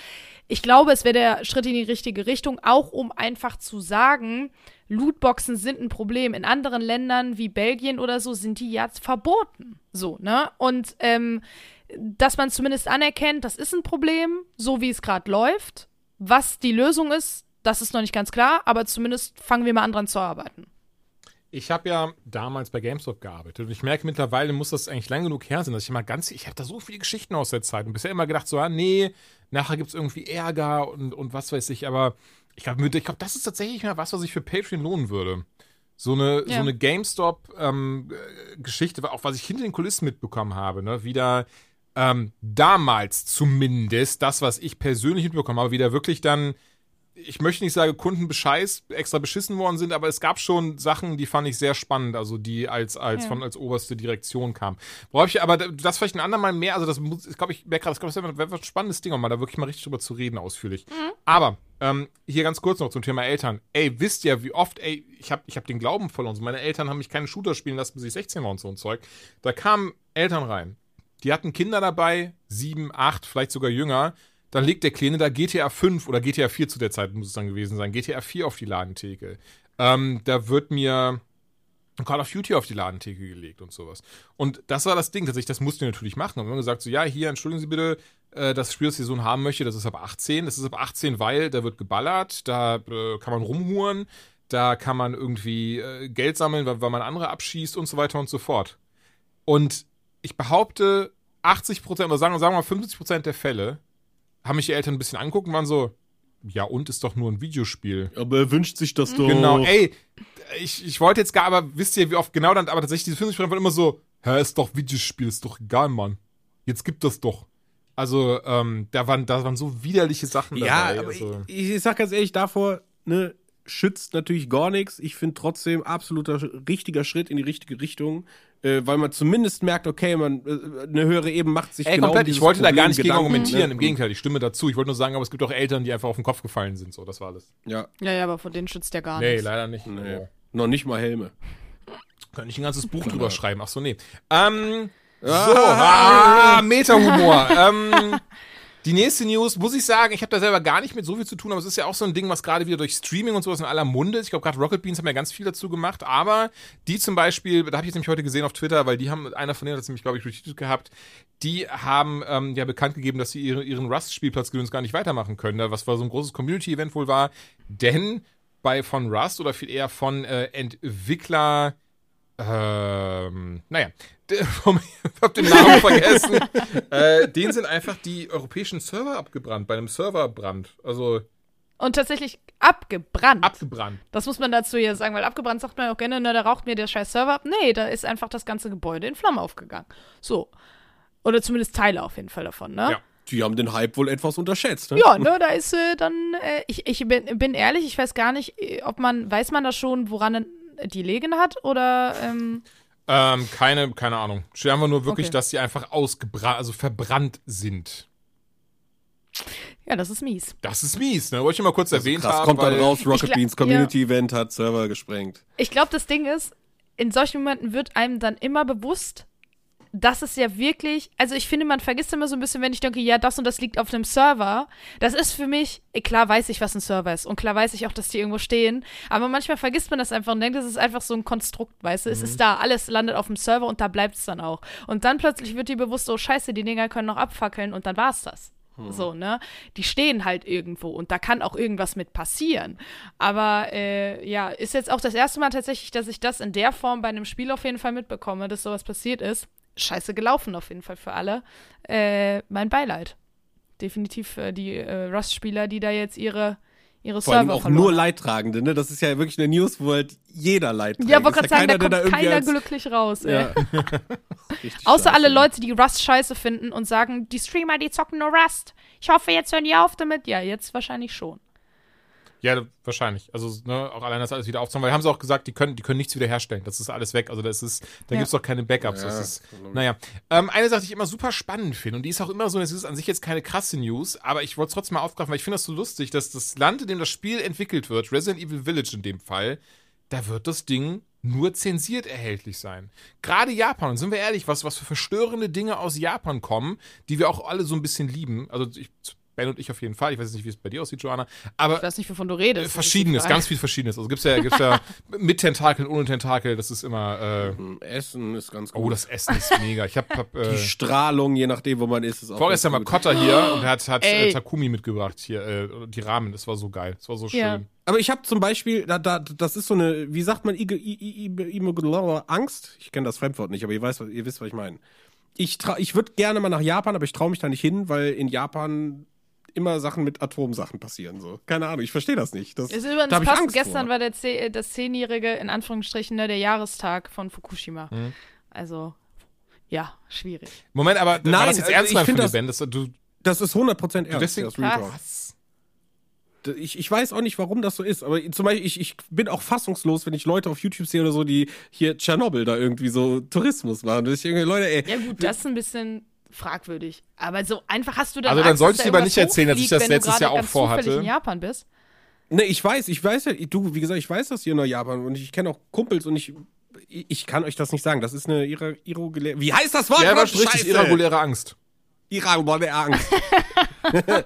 ich glaube, es wäre der Schritt in die richtige Richtung, auch um einfach zu sagen, Lootboxen sind ein Problem. In anderen Ländern wie Belgien oder so sind die jetzt verboten. So, ne? Und ähm, dass man zumindest anerkennt, das ist ein Problem, so wie es gerade läuft. Was die Lösung ist, das ist noch nicht ganz klar, aber zumindest fangen wir mal an dran zu arbeiten. Ich habe ja damals bei GameStop gearbeitet und ich merke mittlerweile muss das eigentlich lang genug her sein, dass ich immer ganz, ich habe da so viele Geschichten aus der Zeit und bisher immer gedacht so, ah, nee, nachher gibt es irgendwie Ärger und, und was weiß ich, aber ich glaube, ich glaub, das ist tatsächlich mal was, was ich für Patreon lohnen würde. So eine, Ja. so eine GameStop-Geschichte, auch was ich hinter den Kulissen mitbekommen habe, ne, wieder ähm, damals zumindest, das, was ich persönlich mitbekommen habe, wieder wirklich dann ich möchte nicht sagen, Kundenbescheiß extra beschissen worden sind, aber es gab schon Sachen, die fand ich sehr spannend, also die als, als Ja. von als oberste Direktion kamen. Worauf ich, aber das vielleicht ein andermal mehr, also das muss, ich glaube, ich merke gerade, das wäre wär ein spannendes Ding, um mal da wirklich mal richtig drüber zu reden, ausführlich. Aber, ähm, hier ganz kurz noch zum Thema Eltern. Ey, wisst ihr, wie oft, ey, ich habe ich hab den Glauben verloren. So, meine Eltern haben mich keine Shooter spielen lassen, bis ich 16 war und so ein Zeug. Da kamen Eltern rein. Die hatten Kinder dabei, sieben, acht, vielleicht sogar jünger. Dann legt der Kleine da GTA 5 oder GTA 4 zu der Zeit muss es dann gewesen sein, GTA 4 auf die Ladentheke. Ähm, da wird mir Call of Duty auf die Ladentheke gelegt und sowas. Und das war das Ding, tatsächlich, das mussten wir natürlich machen. Und wir haben gesagt, so, ja, hier, entschuldigen Sie bitte, äh, das Spiel, das Ihr Sohn haben möchte, das ist ab 18. Das ist ab 18, weil da wird geballert, da äh, kann man rumhuren, da kann man irgendwie äh, Geld sammeln, weil, weil man andere abschießt und so weiter und so fort. Und ich behaupte, 80 Prozent oder sagen, sagen wir mal 50 Prozent der Fälle haben mich die Eltern ein bisschen angucken und waren so, ja, und ist doch nur ein Videospiel. Aber er wünscht sich das doch. Genau, ey, ich, ich wollte jetzt gar, aber wisst ihr, wie oft genau dann, aber tatsächlich, diese 50 waren immer so, hä, ist doch Videospiel, ist doch egal, Mann. Jetzt gibt das doch. Also, ähm, da waren, da waren so widerliche Sachen Ja, dabei. aber also. ich, ich sag ganz ehrlich, davor, ne, schützt natürlich gar nichts. Ich finde trotzdem absoluter richtiger Schritt in die richtige Richtung, äh, weil man zumindest merkt, okay, man äh, eine höhere Ebene macht sich Ey, genau komplett, ich wollte da gar Problem nicht gegen Gedanken, argumentieren, ne? im Gegenteil, ich stimme dazu. Ich wollte nur sagen, aber es gibt auch Eltern, die einfach auf den Kopf gefallen sind, so, das war alles. Ja, Ja, ja, aber von denen schützt der gar Nee, nichts. leider nicht. nee. Oh. noch nicht mal Helme. Könnte ich ein ganzes Buch drüber [LAUGHS] schreiben. Ach so, nee. Ähm, so, ah, Meta-Humor. ähm, [LAUGHS] die nächste News, muss ich sagen, ich habe da selber gar nicht mit so viel zu tun, aber es ist ja auch so ein Ding, was gerade wieder durch Streaming und sowas in aller Munde ist. Ich glaube, gerade Rocket Beans haben ja ganz viel dazu gemacht, aber die zum Beispiel, da habe ich jetzt nämlich heute gesehen auf Twitter, weil die haben, einer von denen hat es nämlich, glaube ich, retweetet gehabt, die haben ähm, ja bekannt gegeben, dass sie ihre, ihren Rust-Spielplatzgedöns gar nicht weitermachen können, ne, was war so ein großes Community-Event wohl war, denn bei von Rust oder viel eher von äh, Entwickler ähm, naja, [LAUGHS] ich hab den Namen vergessen. [LAUGHS] äh, denen sind einfach die europäischen Server abgebrannt, bei einem Serverbrand. Also Und tatsächlich abgebrannt. abgebrannt. Das muss man dazu hier sagen, weil abgebrannt sagt man auch gerne, na, da raucht mir der scheiß Server ab. Nee, da ist einfach das ganze Gebäude in Flammen aufgegangen. So. Oder zumindest Teile auf jeden Fall davon, ne? Ja. Die haben den Hype wohl etwas unterschätzt. Ne? Ja, ne, da ist äh, dann, äh, ich, ich bin, bin ehrlich, ich weiß gar nicht, äh, ob man, weiß man da schon, woran die legen hat oder, ähm, Ähm, keine, keine Ahnung. Steht einfach nur wirklich, Okay. dass sie einfach ausgebrannt, also verbrannt sind. ja, das ist mies. Das ist mies, ne? Wollte ich mal kurz erwähnt Krass, haben. kommt dann raus, Rocket Beans Community Event hat Server gesprengt. Ich glaube, das Ding ist, in solchen Momenten wird einem dann immer bewusst, dass es ja wirklich, also ich finde, man vergisst immer so ein bisschen, wenn ich denke, ja, das und das liegt auf einem Server. Das ist für mich, eh, klar weiß ich, was ein Server ist und klar weiß ich auch, dass die irgendwo stehen, aber manchmal vergisst man das einfach und denkt, es ist einfach so ein Konstrukt, weißt du, es ist da, alles landet auf dem Server und da bleibt es dann auch. Und dann plötzlich wird dir bewusst, oh scheiße, die Dinger können noch abfackeln und dann war's das. So, ne? Die stehen halt irgendwo und da kann auch irgendwas mit passieren. Aber äh, ja, ist jetzt auch das erste Mal tatsächlich, dass ich das in der Form bei einem Spiel auf jeden Fall mitbekomme, dass sowas passiert ist. Scheiße gelaufen auf jeden Fall für alle. Äh, mein Beileid. Definitiv für die äh, Rust-Spieler, die da jetzt ihre, ihre Vor allem Server auch verloren nur. Leidtragende, ne? Das ist ja wirklich eine News, wo halt jeder Leid trägt. Ja, wollte gerade sagen, da keiner, der kommt keiner als- glücklich raus. Ja. [LAUGHS] Außer alle scheiße. Leute, die Rust scheiße finden und sagen, die Streamer, die zocken nur Rust. Ich hoffe, jetzt hören die auf damit. Ja, jetzt wahrscheinlich schon. Ja, wahrscheinlich. Also, ne, auch allein das alles wieder aufzunehmen, weil haben sie auch gesagt, die können, die können nichts wiederherstellen. Das ist alles weg. Also, das ist, da Ja. gibt's doch keine Backups. Ja, das ist, naja. Ähm, eine Sache, die ich immer super spannend finde, und die ist auch immer so, das ist an sich jetzt keine krasse News, aber ich wollte es trotzdem mal aufgreifen, weil ich finde das so lustig, dass das Land, in dem das Spiel entwickelt wird, Resident Evil Village in dem Fall, da wird das Ding nur zensiert erhältlich sein. Gerade Japan, und sind wir ehrlich, was, was für verstörende Dinge aus Japan kommen, die wir auch alle so ein bisschen lieben. Also ich, Ben und ich auf jeden Fall. Ich weiß jetzt nicht, wie es bei dir aussieht, Joanna. Aber Ich weiß nicht, wovon du redest. die Verschiedenes, ganz viel Verschiedenes. Also gibt's ja, gibt's ja [LAUGHS] mit Tentakeln, ohne Tentakel, das ist immer, äh, Essen ist ganz gut. oh, das Essen ist mega. Ich hab, hab [LAUGHS] Die äh, Strahlung, je nachdem, wo man ist, ist auch vorgestern gut. Kotter hier [GASPS] und er hat, hat äh, Ey. Takumi mitgebracht hier, äh, die Rahmen, das war so geil. Das war so schön. Ja. Aber ich habe zum Beispiel, da, da, das ist so eine, wie sagt man, I- I- I- I- Angst? Ich kenne das Fremdwort nicht, aber ihr, weiß, ihr wisst, was ich meine. Ich, trau- ich würde gerne mal nach Japan, aber ich traue mich da nicht hin, weil in Japan immer Sachen mit Atomsachen passieren. So. Keine Ahnung, ich verstehe das nicht. Das, Ist übrigens da ich passend, Angst gestern vor. war der äh, das zehnjährige, in Anführungsstrichen, ne, der Jahrestag von Fukushima. Mhm. Also, ja, schwierig. Moment, aber war Nein, das jetzt also ernst ich gemeint find von dir, das- Ben? Das, du, Das ist 100% ernst. deswegen- das Krass. Ich, ich weiß auch nicht, warum das so ist, aber zum Beispiel, ich, ich bin auch fassungslos, wenn ich Leute auf YouTube sehe oder so, die hier Tschernobyl da irgendwie so Tourismus machen. Das ist irgendwie, Leute, ey, Ja gut, das ist ein bisschen fragwürdig. Aber so einfach hast du dann Also dann Angst, solltest dass du da lieber nicht erzählen, dass ich das letztes Jahr auch ganz zufällig vorhatte. in Japan bist. Ne, ich weiß, ich weiß ja, du, wie gesagt, ich weiß das hier nach Japan und ich kenne auch Kumpels und ich, ich kann euch das nicht sagen. Das ist eine irreguläre. Wie heißt das Wort? Ja, richtig, Scheiße! irreguläre Angst. Irreguläre Angst. [LAUGHS] [LAUGHS]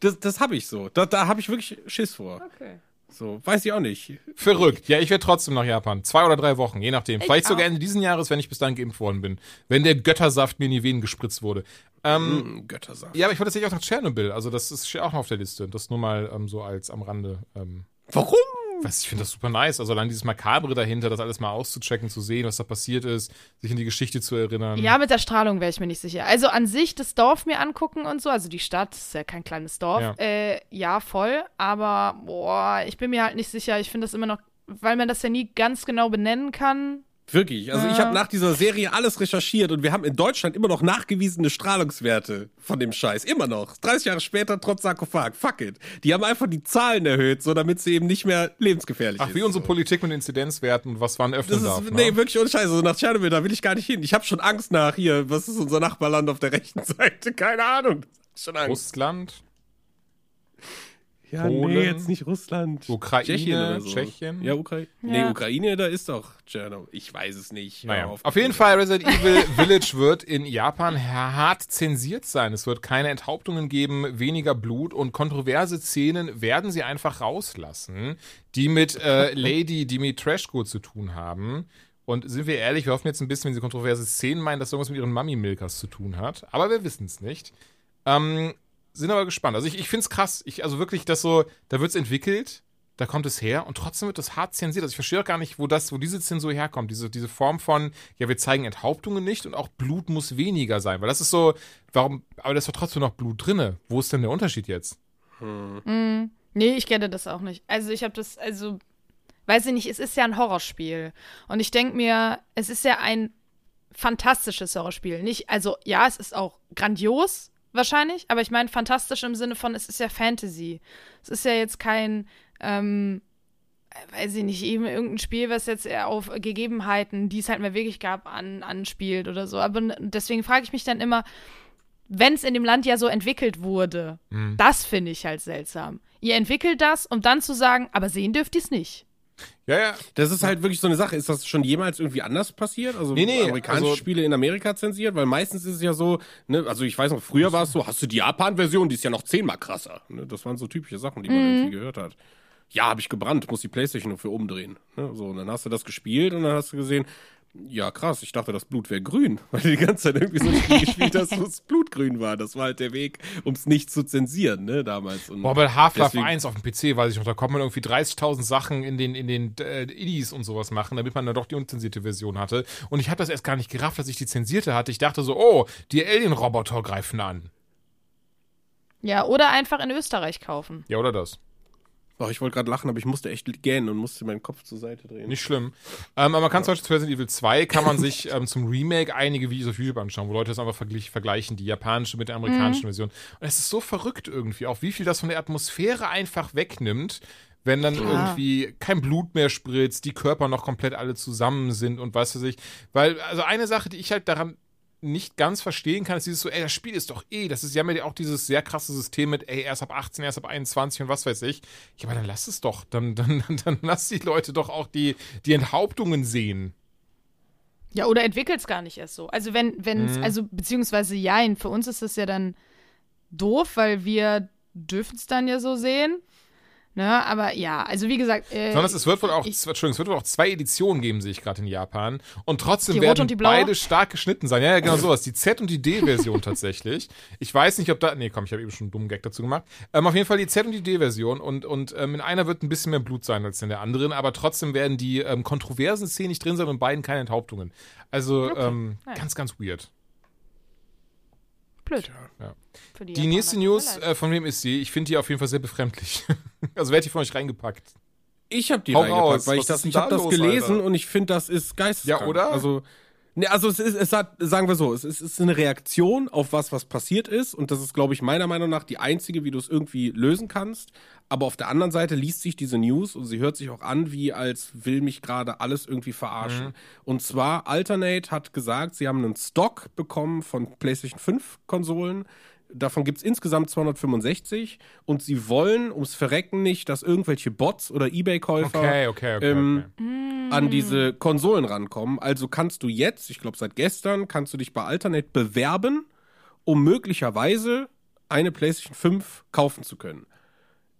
das das habe ich so. Da, da habe ich wirklich Schiss vor. Okay. So, weiß ich auch nicht. Verrückt. Ja, ich werde trotzdem nach Japan. Zwei oder drei Wochen, je nachdem. Vielleicht auch. sogar Ende diesen Jahres, wenn ich bis dahin geimpft worden bin. Wenn der Göttersaft mir in die Venen gespritzt wurde. Ähm, Hm, Göttersaft. Ja, aber ich wollte tatsächlich auch nach Tschernobyl. Also das ist auch noch auf der Liste. Das nur mal ähm, so als am Rande. Ähm. Warum? Was, ich finde das super nice. Also allein dieses Makabre dahinter, das alles mal auszuchecken, zu sehen, was da passiert ist, sich in die Geschichte zu erinnern. Ja, mit der Strahlung wäre ich mir nicht sicher. Also an sich das Dorf mir angucken und so, also die Stadt, ist ja kein kleines Dorf. Ja. Äh, ja, voll. Aber, boah, ich bin mir halt nicht sicher. Ich finde das immer noch, weil man das ja nie ganz genau benennen kann. Wirklich. Also ich habe nach dieser Serie alles recherchiert und wir haben in Deutschland immer noch nachgewiesene Strahlungswerte von dem Scheiß. Immer noch. 30 Jahre später trotz Sarkophag. Fuck it. Die haben einfach die Zahlen erhöht, so damit sie eben nicht mehr lebensgefährlich Ach, ist. wie unsere so. Politik mit Inzidenzwerten und was wann öffnen Das darf. ist, ne? nee, wirklich ohne Scheiße. So nach Tschernobyl, da will ich gar nicht hin. Ich habe schon Angst nach hier. Was ist unser Nachbarland auf der rechten [LAUGHS] Seite? Keine Ahnung. Schon Angst. Russland, Ja, Polen, nee, jetzt nicht Russland. Ukraine, Tschechien. Oder so. Tschechien. Ja, Ukraine. Nee, Ja. Ukraine, da ist doch Tschernobyl. Ich weiß es nicht. Naja, auf. auf jeden Fall, Resident Evil [LAUGHS] Village wird in Japan hart zensiert sein. Es wird keine Enthauptungen geben, weniger Blut und kontroverse Szenen werden sie einfach rauslassen, die mit äh, [LAUGHS] Lady Dimitrescu zu tun haben. Und sind wir ehrlich, wir hoffen jetzt ein bisschen, wenn sie kontroverse Szenen meinen, dass irgendwas mit ihren Mummy-Milkers zu tun hat. Aber wir wissen es nicht. Ähm, sind aber gespannt. Also ich, ich finde es krass. Ich, also wirklich, das so, da wird es entwickelt, da kommt es her und trotzdem wird das hart zensiert. Also ich verstehe auch gar nicht, wo das, wo diese Zensur herkommt. Diese, diese Form von, ja, wir zeigen Enthauptungen nicht und auch Blut muss weniger sein. Weil das ist so, warum, aber da ist doch trotzdem noch Blut drinne. Wo ist denn der Unterschied jetzt? Nee, ich kenne das auch nicht. Also ich habe das, also, weiß ich nicht, es ist ja ein Horrorspiel. Und ich denke mir, es ist ja ein fantastisches Horrorspiel. Nicht, also ja, es ist auch grandios, wahrscheinlich, aber ich meine fantastisch im Sinne von, es ist ja Fantasy. Es ist ja jetzt kein, ähm, weiß ich nicht, eben irgendein Spiel, was jetzt eher auf Gegebenheiten, die es halt mal wirklich gab, an, anspielt oder so. Aber deswegen frage ich mich dann immer, wenn es in dem Land ja so entwickelt wurde, das finde ich halt seltsam. Ihr entwickelt das, um dann zu sagen, aber sehen dürft ihr es nicht. Ja, ja. Das ist halt wirklich so eine Sache. Ist das schon jemals irgendwie anders passiert? Also Nee, nee, amerikanische also- Spiele in Amerika zensiert? Weil meistens ist es ja so, ne, also ich weiß noch, früher war es so, hast du die Japan-Version, die ist ja noch zehnmal krasser. Ne? Das waren so typische Sachen, die man irgendwie gehört hat. Ja, habe ich gebrannt, muss die Playstation nur für umdrehen. Ne? So, und dann hast du das gespielt und dann hast du gesehen, ja krass, ich dachte, das Blut wäre grün, [LAUGHS] weil du die ganze Zeit irgendwie so ein Spiel gespielt hast, wo [LAUGHS] das Blut grün war. Das war halt der Weg, um es nicht zu zensieren, ne, damals. Und Boah, bei Half-Life deswegen- 1 auf dem PC, weiß ich noch, da konnte man irgendwie 30.000 Sachen in den, in den äh, Idis und sowas machen, damit man dann doch die unzensierte Version hatte. Und ich habe das erst gar nicht gerafft, dass ich die zensierte hatte. Ich dachte so, oh, die Alien-Roboter greifen an. Ja, oder einfach in Österreich kaufen. Ja, oder das? Oh, ich wollte gerade lachen, aber ich musste echt gähnen und musste meinen Kopf zur Seite drehen. Nicht schlimm. Ähm, aber man kann zum Beispiel zu Resident Evil 2 kann man sich ähm, zum Remake einige Videos auf YouTube anschauen, wo Leute das einfach vergleichen, die japanische mit der amerikanischen Version. Und es ist so verrückt irgendwie, auch wie viel das von der Atmosphäre einfach wegnimmt, wenn dann irgendwie kein Blut mehr spritzt, die Körper noch komplett alle zusammen sind und was weiß ich. Weil, also eine Sache, die ich halt daran nicht ganz verstehen kann, ist dieses so, ey, das Spiel ist doch eh, das ist ja ja auch dieses sehr krasse System mit, ey, erst ab 18, erst ab 21 und was weiß ich. Ja, aber dann lass es doch, dann, dann, [LAUGHS] dann, dann lass die Leute doch auch die, die Enthauptungen sehen. Ja, oder entwickelt es gar nicht erst so. Also wenn, wenn Mhm. also beziehungsweise jein, für uns ist das ja dann doof, weil wir dürfen es dann ja so sehen. Ne, aber ja, also wie gesagt, äh, Sondern es wird wohl auch, ich- Entschuldigung, es wird wohl auch zwei Editionen geben, sehe ich gerade in Japan. Und trotzdem werden und beide stark geschnitten sein. Ja, ja, genau sowas. Die Z- und die D-Version tatsächlich. Ich weiß nicht, ob da. Nee, komm, ich habe eben schon einen dummen Gag dazu gemacht. Ähm, auf jeden Fall die Z- und die D-Version. Und, und ähm, in einer wird ein bisschen mehr Blut sein als in der anderen, aber trotzdem werden die ähm, kontroversen Szenen nicht drin sein und in beiden keine Enthauptungen. Also ähm, Naja. ganz, ganz weird. Blöd. Ja. Für die Die nächste News, äh, von wem ist sie? Ich finde die auf jeden Fall sehr befremdlich. [LAUGHS] also wer hat die von euch reingepackt? Ich habe die Hau reingepackt, raus, weil was ich das, ich habe da das los, gelesen Alter? und ich finde, das ist geisteskrank. Ja, oder? Also, ne, also es ist, es hat, sagen wir so, es ist, es ist eine Reaktion auf was, was passiert ist und das ist, glaube ich, meiner Meinung nach die einzige, wie du es irgendwie lösen kannst. Aber auf der anderen Seite liest sich diese News und sie hört sich auch an, wie als will mich gerade alles irgendwie verarschen. Und zwar Alternate hat gesagt, sie haben einen Stock bekommen von PlayStation 5 Konsolen. Davon gibt es insgesamt 265 und sie wollen ums Verrecken nicht, dass irgendwelche Bots oder Ebay-Käufer Okay, okay, okay. ähm, an diese Konsolen rankommen. Also kannst du jetzt, ich glaube seit gestern, kannst du dich bei Alternate bewerben, um möglicherweise eine PlayStation 5 kaufen zu können.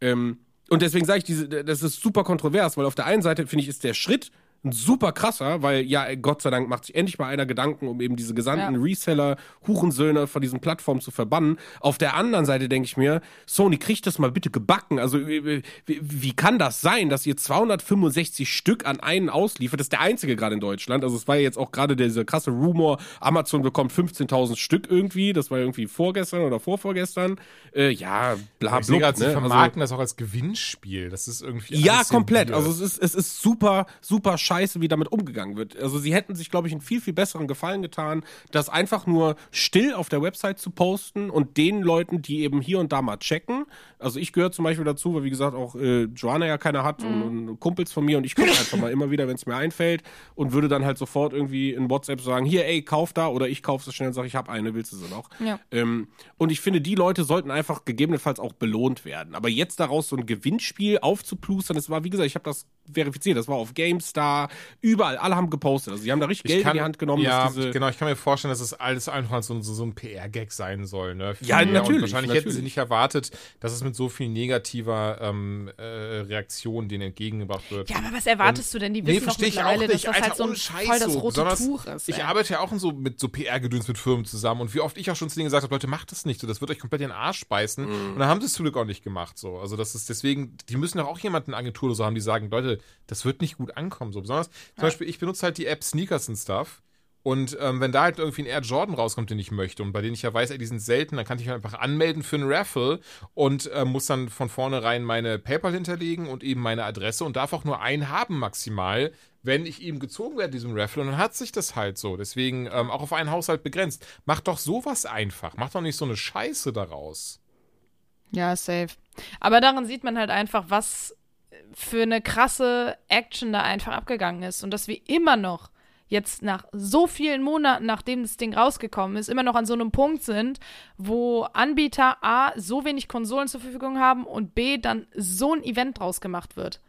Ähm, und deswegen sage ich, diese, das ist super kontrovers, weil auf der einen Seite finde ich, ist der Schritt ein super krasser, weil ja, Gott sei Dank macht sich endlich mal einer Gedanken, um eben diese gesandten Ja. Reseller, Hurensöhne von diesen Plattformen zu verbannen. Auf der anderen Seite denke ich mir, Sony, kriegt das mal bitte gebacken. Also, wie, wie, wie kann das sein, dass ihr 265 Stück an einen ausliefert? Das ist der einzige gerade in Deutschland. Also, es war ja jetzt auch gerade dieser krasse Rumor, Amazon bekommt 15.000 Stück irgendwie. Das war irgendwie vorgestern oder vorvorgestern. Äh, ja, bla, sehe bla. gerade, sie Ne? Also, vermarkten das auch als Gewinnspiel. Das ist irgendwie. ja, komplett. Also es ist, es ist super, super scheiße, wie damit umgegangen wird. Also sie hätten sich, glaube ich, einen viel, viel besseren Gefallen getan, das einfach nur still auf der Website zu posten und den Leuten, die eben hier und da mal checken. Also ich gehöre zum Beispiel dazu, weil wie gesagt auch äh, Joanna ja keiner hat und, und Kumpels von mir und ich gucke [LAUGHS] einfach mal immer wieder, wenn es mir einfällt und würde dann halt sofort irgendwie in WhatsApp sagen, hier, ey, kauf da oder ich kaufe es schnell und sage, ich habe eine, willst du sie noch? Ja. Ähm, und ich finde, die Leute sollten einfach gegebenenfalls auch belohnt werden. Aber jetzt daraus so ein Gewinnspiel aufzuplustern, das war, wie gesagt, ich habe das verifiziert, das war auf GameStar, überall, alle haben gepostet. Also, sie haben da richtig Geld in die Hand genommen, Ja, genau. Ich kann mir vorstellen, dass es alles einfach so, so, so ein PR-Gag sein soll. Ne? Ja, natürlich, Und wahrscheinlich hätten sie natürlich. nicht erwartet, dass es mit so viel negativer ähm, äh, Reaktion denen entgegengebracht wird. Ja, aber was erwartest du denn? Die Nee, wissen doch verstehe ich auch mittlerweile, dass nicht. das Alter, halt so ein Scheiß voll das so. rote Besonders Tuch ist. Ich ey. arbeite ja auch in so, mit so PR-Gedöns mit Firmen zusammen und wie oft ich auch schon zu denen gesagt habe, Leute, macht das nicht so, das wird euch komplett in den Arsch beißen. Mhm. Und dann haben sie es zum Glück auch nicht gemacht. So. Also das ist deswegen, die müssen doch auch jemanden in der Agentur oder so haben, die sagen, Leute, das wird nicht gut ankommen. So. Besonders, zum Beispiel, ich benutze halt die App Sneakers und Stuff. Und ähm, wenn da halt irgendwie ein Air Jordan rauskommt, den ich möchte und bei denen ich ja weiß, ey, die sind selten, dann kann ich mich einfach anmelden für einen Raffle und äh, muss dann von vornherein meine PayPal hinterlegen und eben meine Adresse und darf auch nur einen haben maximal, wenn ich eben gezogen werde, diesem Raffle. Und dann hat sich das halt so. Deswegen ähm, auch auf einen Haushalt begrenzt. Macht doch sowas einfach. Macht doch nicht so eine Scheiße daraus. Ja, safe. Aber daran sieht man halt einfach, was für eine krasse Action da einfach abgegangen ist und dass wir immer noch jetzt nach so vielen Monaten, nachdem das Ding rausgekommen ist, immer noch an so einem Punkt sind, wo Anbieter A so wenig Konsolen zur Verfügung haben und B dann so ein Event draus gemacht wird.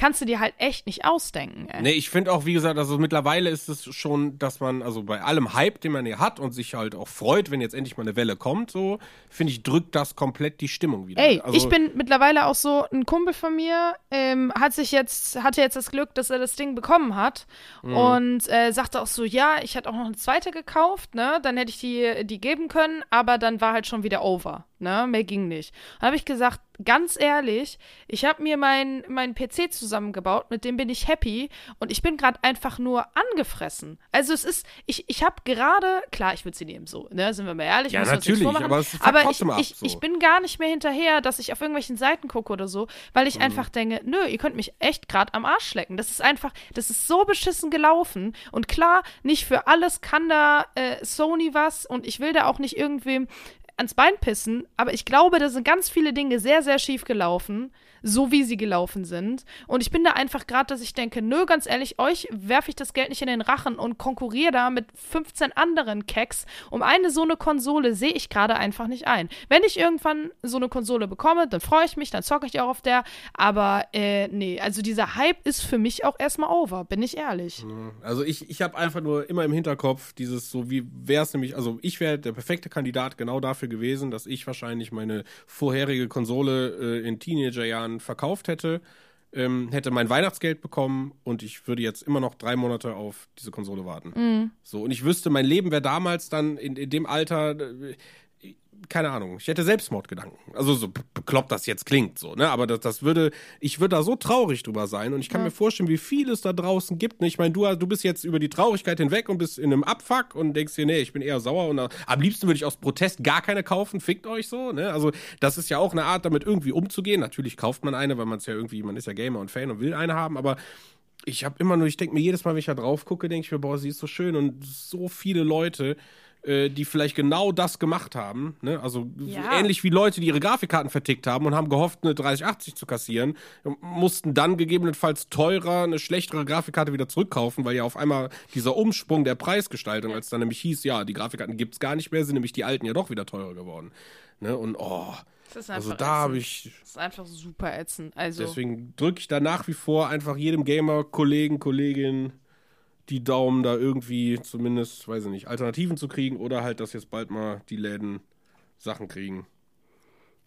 Kannst du dir halt echt nicht ausdenken, ey. Nee, ich finde auch, wie gesagt, also mittlerweile ist es schon, dass man, also bei allem Hype, den man hier hat und sich halt auch freut, wenn jetzt endlich mal eine Welle kommt, so, finde ich, drückt das komplett die Stimmung wieder. Ey, also, ich bin mittlerweile auch so, ein Kumpel von mir ähm, hat sich jetzt, hatte jetzt das Glück, dass er das Ding bekommen hat Mhm. und äh, sagte auch so, ja, ich hätte auch noch eine zweite gekauft, ne, dann hätte ich die, die geben können, aber dann war halt schon wieder over, ne, mehr ging nicht. Dann habe ich gesagt, ganz ehrlich, ich habe mir meinen mein PC zusammengebaut, mit dem bin ich happy und ich bin gerade einfach nur angefressen. Also es ist, ich, ich habe gerade, klar, ich würde sie nehmen, so, ne, sind wir mal ehrlich, Ja, natürlich, aber es aber ich, ab, so. ich bin gar nicht mehr hinterher, dass ich auf irgendwelchen Seiten gucke oder so, weil Mhm. ich einfach denke, nö, ihr könnt mich echt gerade am Arsch lecken. Das ist einfach, das ist so beschissen gelaufen. Und klar, nicht für alles kann da äh, Sony was und ich will da auch nicht irgendwem ans Bein pissen, aber ich glaube, da sind ganz viele Dinge sehr, sehr schief gelaufen, so wie sie gelaufen sind. Und ich bin da einfach gerade, dass ich denke, nö, ganz ehrlich, euch werfe ich das Geld nicht in den Rachen und konkurriere da mit 15 anderen Keks. Um eine so eine Konsole sehe ich gerade einfach nicht ein. Wenn ich irgendwann so eine Konsole bekomme, dann freue ich mich, dann zocke ich auch auf der. Aber äh, nee, also dieser Hype ist für mich auch erstmal over, bin ich ehrlich. Also ich, ich habe einfach nur immer im Hinterkopf dieses so, wie wäre es nämlich, also ich wäre der perfekte Kandidat genau dafür gewesen, dass ich wahrscheinlich meine vorherige Konsole äh, in Teenagerjahren verkauft hätte, ähm, hätte mein Weihnachtsgeld bekommen und ich würde jetzt immer noch drei Monate auf diese Konsole warten. So, und ich wüsste, mein Leben wäre damals dann in, in dem Alter, äh, keine Ahnung, ich hätte Selbstmordgedanken. Also so be- bekloppt das jetzt klingt so, ne? Aber das, das würde, ich würde da so traurig drüber sein und ich kann mir vorstellen, wie viel es da draußen gibt. Ne? Ich meine, du, du bist jetzt über die Traurigkeit hinweg und bist in einem Abfuck und denkst dir, nee, ich bin eher sauer und da, am liebsten würde ich aus Protest gar keine kaufen, fickt euch so, ne? Also das ist ja auch eine Art, damit irgendwie umzugehen. Natürlich kauft man eine, weil man es ja irgendwie, man ist ja Gamer und Fan und will eine haben, aber ich habe immer nur, ich denke mir jedes Mal, wenn ich da drauf gucke, denke ich mir, boah, sie ist so schön und so viele Leute, äh, die vielleicht genau das gemacht haben, ne? Also Ja. ähnlich wie Leute, die ihre Grafikkarten vertickt haben und haben gehofft, eine 3080 zu kassieren, mussten dann gegebenenfalls teurer eine schlechtere Grafikkarte wieder zurückkaufen, weil ja auf einmal dieser Umsprung der Preisgestaltung, als dann nämlich hieß, ja, die Grafikkarten gibt's gar nicht mehr, sind nämlich die alten ja doch wieder teurer geworden. Ne? Und oh, Das ist also einfach da habe ich Das ist einfach super ätzend. Also, Deswegen drücke ich da nach wie vor einfach jedem Gamer, Kollegen, Kollegin die Daumen, da irgendwie zumindest, weiß ich nicht, Alternativen zu kriegen oder halt, dass jetzt bald mal die Läden Sachen kriegen.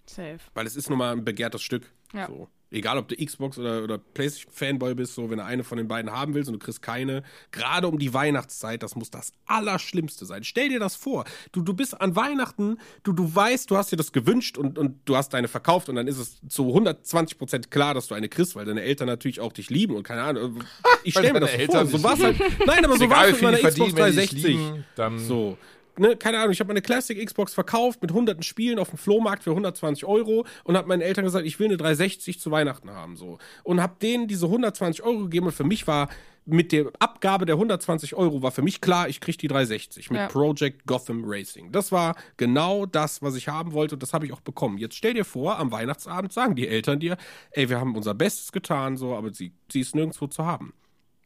safe. Weil es ist nun mal ein begehrtes Stück. Ja. So. Egal, ob du Xbox oder, oder PlayStation-Fanboy bist, so, wenn du eine von den beiden haben willst und du kriegst keine, gerade um die Weihnachtszeit, das muss das Allerschlimmste sein. Stell dir das vor. Du, du bist an Weihnachten, du, du weißt, du hast dir das gewünscht und, und du hast deine verkauft und dann ist es zu 120 Prozent klar, dass du eine kriegst, weil deine Eltern natürlich auch dich lieben und keine Ahnung. Ich stelle mir das Eltern vor. So war's halt. Nein, aber so war es mit meiner Xbox verdienen, wenn die dich 360. lieben, So. Ne, keine Ahnung, ich habe meine Classic Xbox verkauft mit hunderten Spielen auf dem Flohmarkt für 120 Euro und habe meinen Eltern gesagt, ich will eine 360 zu Weihnachten haben. so Und habe denen diese 120 Euro gegeben und für mich war mit der Abgabe der 120 Euro war für mich klar, ich kriege die 360 mit Ja. Project Gotham Racing. Das war genau das, was ich haben wollte und das habe ich auch bekommen. Jetzt stell dir vor, am Weihnachtsabend sagen die Eltern dir, ey, wir haben unser Bestes getan, so, aber sie, sie ist nirgendwo zu haben.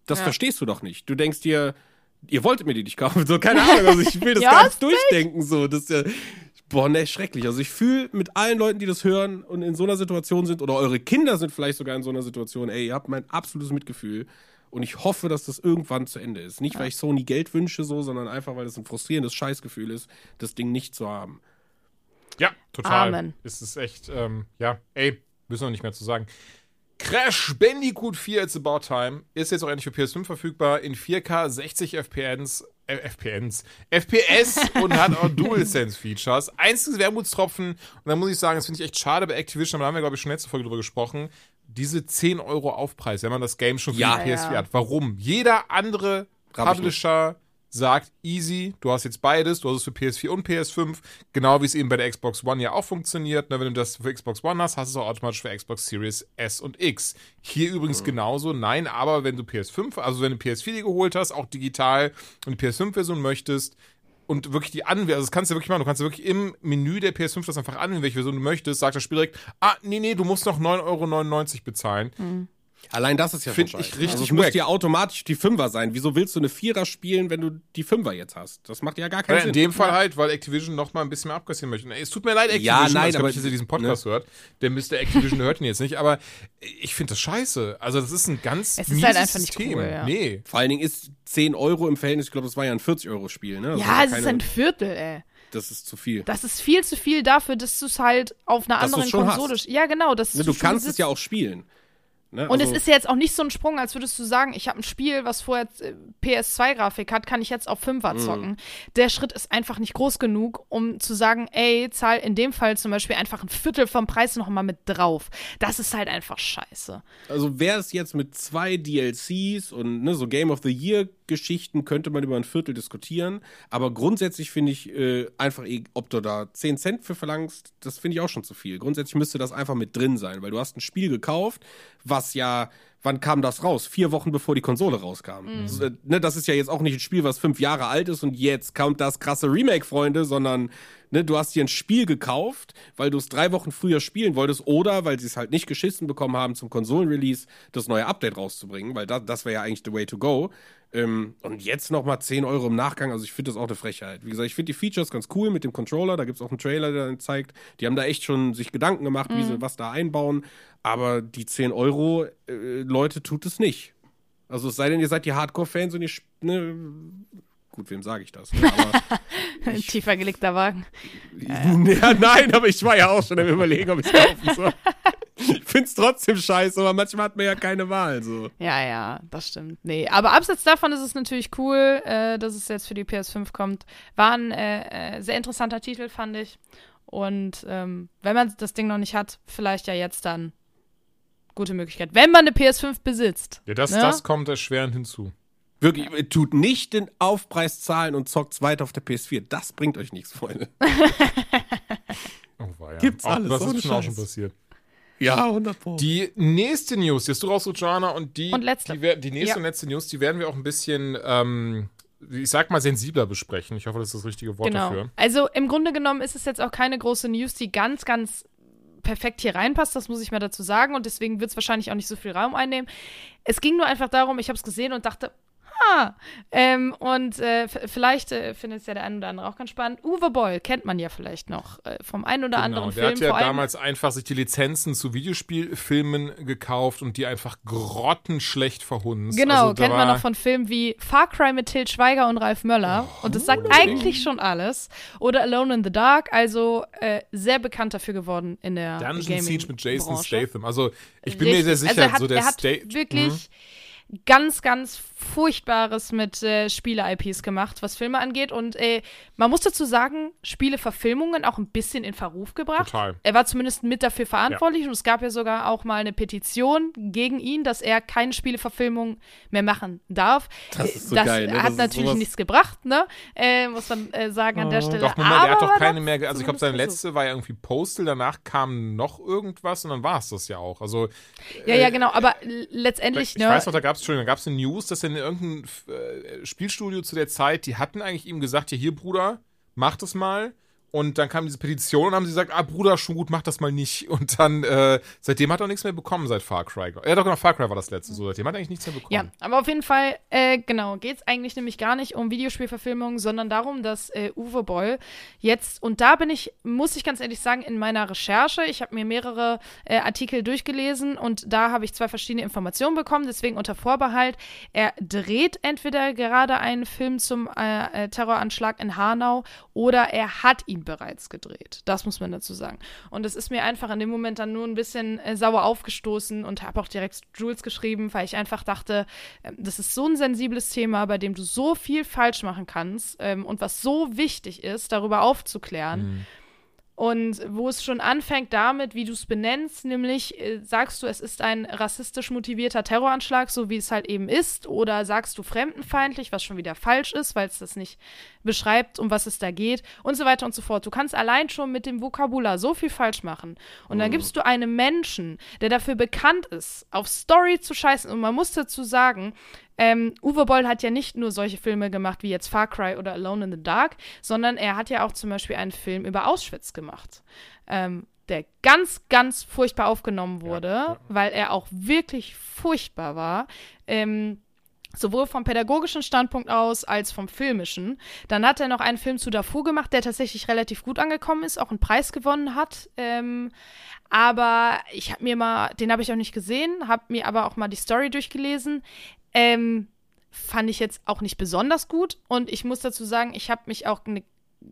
Das Ja. verstehst du doch nicht. Du denkst dir, ihr wolltet mir die nicht kaufen. So, keine Ahnung. Also ich will das Ja, [LAUGHS] gar nicht durchdenken. So, das ist ja. Boah, ne, schrecklich. Also ich fühle mit allen Leuten, die das hören und in so einer Situation sind, oder eure Kinder sind vielleicht sogar in so einer Situation, ey, ihr habt mein absolutes Mitgefühl. Und ich hoffe, dass das irgendwann zu Ende ist. Nicht, weil ich Sony Geld wünsche, so, sondern einfach, weil es ein frustrierendes Scheißgefühl ist, das Ding nicht zu haben. Ja, total. Amen. Es ist echt, ähm, ja, ey, müssen wir nicht mehr zu sagen. Crash Bandicoot 4 It's About Time ist jetzt auch endlich für PS5 verfügbar in 4K 60 FPNs, äh, FPNs, FPS [LAUGHS] und hat auch DualSense-Features. Einziges Wermutstropfen, und da muss ich sagen, das finde ich echt schade bei Activision, aber da haben wir, glaube ich, schon letzte Folge drüber gesprochen, diese 10 Euro Aufpreis, wenn man das Game schon für Ja. die PS4 Ja. hat. Warum? Jeder andere Publisher sagt, easy, du hast jetzt beides, du hast es für PS4 und PS5, genau wie es eben bei der Xbox One ja auch funktioniert. Ne, wenn du das für Xbox One hast, hast du es auch automatisch für Xbox Series S und X. Hier übrigens genauso, nein, aber wenn du PS5, also wenn du PS4 dir geholt hast, auch digital und die PS5-Version möchtest, und wirklich die Anwendung, also das kannst du wirklich machen, du kannst wirklich im Menü der PS5 das einfach anwählen, welche Version du möchtest, sagt das Spiel direkt, ah, nee, nee, du musst noch 9,99 Euro bezahlen. Allein das ist ja Find schon ich richtig also es muss ja automatisch die Fünfer sein. Wieso willst du eine Vierer spielen, wenn du die Fünfer jetzt hast? Das macht ja gar keinen Ja, Sinn. in dem Fall halt, weil Activision noch mal ein bisschen mehr abkassieren möchte. Es tut mir leid, Activision, Ja, nein, als aber- ob ihr diesen Podcast hört. Der Mr. Activision hört ihn jetzt nicht, aber ich finde das scheiße. Also das ist ein ganz Es ist mieses halt einfach nicht System. cool, ja. Nee. Vor allen Dingen ist 10 Euro im Verhältnis, ich glaube, das war ja ein 40-Euro-Spiel, ne? Also Ja, es ist ein Viertel, ey. Das ist zu viel. Das ist viel zu viel dafür, dass du es halt auf einer Dass anderen schon Konsole. hast. Ja, genau. Das Ne, du kannst es ja auch spielen. Ne? Und also, es ist ja jetzt auch nicht so ein Sprung, als würdest du sagen, ich habe ein Spiel, was vorher äh, PS2-Grafik hat, kann ich jetzt auf 5er Mhm. zocken. Der Schritt ist einfach nicht groß genug, um zu sagen, ey, zahl in dem Fall zum Beispiel einfach ein Viertel vom Preis noch mal mit drauf. Das ist halt einfach scheiße. also wäre es jetzt mit zwei DLCs und ne, so Game of the Year-Geschichten, könnte man über ein Viertel diskutieren. Aber grundsätzlich finde ich äh, einfach, eh, ob du da 10 Cent für verlangst, das finde ich auch schon zu viel. Grundsätzlich müsste das einfach mit drin sein, weil du hast ein Spiel gekauft, was ja. Wann kam das raus? Vier Wochen bevor die Konsole rauskam. So, äh, ne, das ist ja jetzt auch nicht ein Spiel, was fünf Jahre alt ist und jetzt kommt das krasse Remake, Freunde, sondern ne, du hast dir ein Spiel gekauft, weil du es drei Wochen früher spielen wolltest oder weil sie es halt nicht geschissen bekommen haben, zum Konsolenrelease das neue Update rauszubringen, weil da, das wäre ja eigentlich the way to go. Ähm, und jetzt nochmal 10 Euro im Nachgang, also ich finde das auch eine Frechheit. Wie gesagt, ich finde die Features ganz cool mit dem Controller, da gibt es auch einen Trailer, der dann zeigt, die haben da echt schon sich Gedanken gemacht, wie sie was da einbauen, aber die 10 Euro, äh, Leute, tut es nicht. Also es sei denn, ihr seid die Hardcore-Fans und ihr, ne, gut, wem sage ich das? Ne? Ein [LAUGHS] tiefer gelegter Wagen. [LAUGHS] ja, nein, aber ich war ja auch schon am überlegen, ob ich es kaufen soll. Ich find's trotzdem scheiße, aber manchmal hat man ja keine Wahl. So. Ja, ja, das stimmt. Nee, aber abseits davon ist es natürlich cool, äh, dass es jetzt für die PS5 kommt. War ein äh, äh, sehr interessanter Titel, fand ich. Und ähm, wenn man das Ding noch nicht hat, vielleicht ja jetzt dann gute Möglichkeit. Wenn man eine PS5 besitzt. Ja, das, ne? das kommt erschwerend hinzu. Wirklich, äh, tut nicht den Aufpreis zahlen und zockt's weiter auf der PS4. Das bringt euch nichts, Freunde. [LAUGHS] Oh, war ja. Gibt's auch, alles, Das ist bestimmt auch schon passiert. Ja, 100 Pro. Die nächste News, die hast du raus, Jana, und die, Und letzte. Die, die nächste Ja. und letzte News, die werden wir auch ein bisschen, ähm, ich sag mal, sensibler besprechen. Ich hoffe, das ist das richtige Wort Genau. dafür. Also im Grunde genommen ist es jetzt auch keine große News, die ganz, ganz perfekt hier reinpasst, das muss ich mal dazu sagen und deswegen wird es wahrscheinlich auch nicht so viel Raum einnehmen. Es ging nur einfach darum, ich habe es gesehen und dachte, Ähm, und äh, vielleicht äh, findet es ja der ein oder andere auch ganz spannend. Uwe Boll kennt man ja vielleicht noch äh, vom einen oder Genau, anderen der Film. hat ja damals einfach sich die Lizenzen zu Videospielfilmen gekauft und die einfach grottenschlecht verhunzt. Genau, also, kennt man noch von Filmen wie Far Cry mit Til Schweiger und Ralf Möller. und das sagt eigentlich schon alles. Oder Alone in the Dark, also äh, sehr bekannt dafür geworden in der Dungeon Gaming Siege mit Jason. Statham. Also ich bin mir sehr Richtig. sicher, also er hat, so der er hat Sta- Mhm. wirklich ganz, ganz Furchtbares mit äh, Spiele-IPs gemacht, was Filme angeht. Und äh, man muss dazu sagen, Spieleverfilmungen auch ein bisschen in Verruf gebracht. Total. Er war zumindest mit dafür verantwortlich und es gab ja sogar auch mal eine Petition gegen ihn, dass er keine Spieleverfilmung mehr machen darf. Das ist so das geil, ne? hat Das natürlich sowas- nichts gebracht, ne? Äh, muss man äh, sagen an der Stelle. Doch, Moment, er hat doch keine mehr. Also ich glaube, seine letzte war ja irgendwie Postal, danach kam noch irgendwas und dann war es das ja auch. Also. Ja, ja, genau, aber l- letztendlich, ich ne? weiß noch, da gab es schon, da gab es eine News, dass er in irgendeinem äh, Spielstudio zu der Zeit, die hatten eigentlich ihm gesagt, ja hier Bruder, mach das mal. Und dann kam diese Petition und haben sie gesagt, ah Bruder, schon gut, mach das mal nicht. [LAUGHS] Und dann, äh, seitdem hat er nichts mehr bekommen seit Far Cry. Ja doch, genau, Far Cry war das letzte. So, seitdem hat er eigentlich nichts mehr bekommen. Ja, aber auf jeden Fall, äh, genau, geht es eigentlich nämlich gar nicht um Videospielverfilmungen, sondern darum, dass äh, Uwe Boll jetzt, und da bin ich, muss ich ganz ehrlich sagen, in meiner Recherche, ich habe mir mehrere äh, Artikel durchgelesen und da habe ich zwei verschiedene Informationen bekommen, deswegen unter Vorbehalt, er dreht entweder gerade einen Film zum äh, äh, Terroranschlag in Hanau oder er hat ihn bereits gedreht. Das muss man dazu sagen. Und es ist mir einfach in dem Moment dann nur ein bisschen äh, sauer aufgestoßen und habe auch direkt Jules geschrieben, weil ich einfach dachte, ähm, das ist so ein sensibles Thema, bei dem du so viel falsch machen kannst ähm, und was so wichtig ist, darüber aufzuklären. Und wo es schon anfängt damit, wie du es benennst, nämlich äh, sagst du, es ist ein rassistisch motivierter Terroranschlag, so wie es halt eben ist, oder sagst du fremdenfeindlich, was schon wieder falsch ist, weil es das nicht beschreibt, um was es da geht und so weiter und so fort. Du kannst allein schon mit dem Vokabular so viel falsch machen. Und dann gibst du einem Menschen, der dafür bekannt ist, auf Story zu scheißen. Und man muss dazu sagen, ähm, Uwe Boll hat ja nicht nur solche Filme gemacht wie jetzt Far Cry oder Alone in the Dark, sondern er hat ja auch zum Beispiel einen Film über Auschwitz gemacht, ähm, der ganz, ganz furchtbar aufgenommen wurde, weil er auch wirklich furchtbar war. Ähm, sowohl vom pädagogischen Standpunkt aus als vom filmischen. Dann hat er noch einen Film zu Darfur gemacht, der tatsächlich relativ gut angekommen ist, auch einen Preis gewonnen hat. Ähm, aber ich habe mir mal, den habe ich auch nicht gesehen, habe mir aber auch mal die Story durchgelesen. Ähm, fand ich jetzt auch nicht besonders gut. Und ich muss dazu sagen, ich habe mich auch eine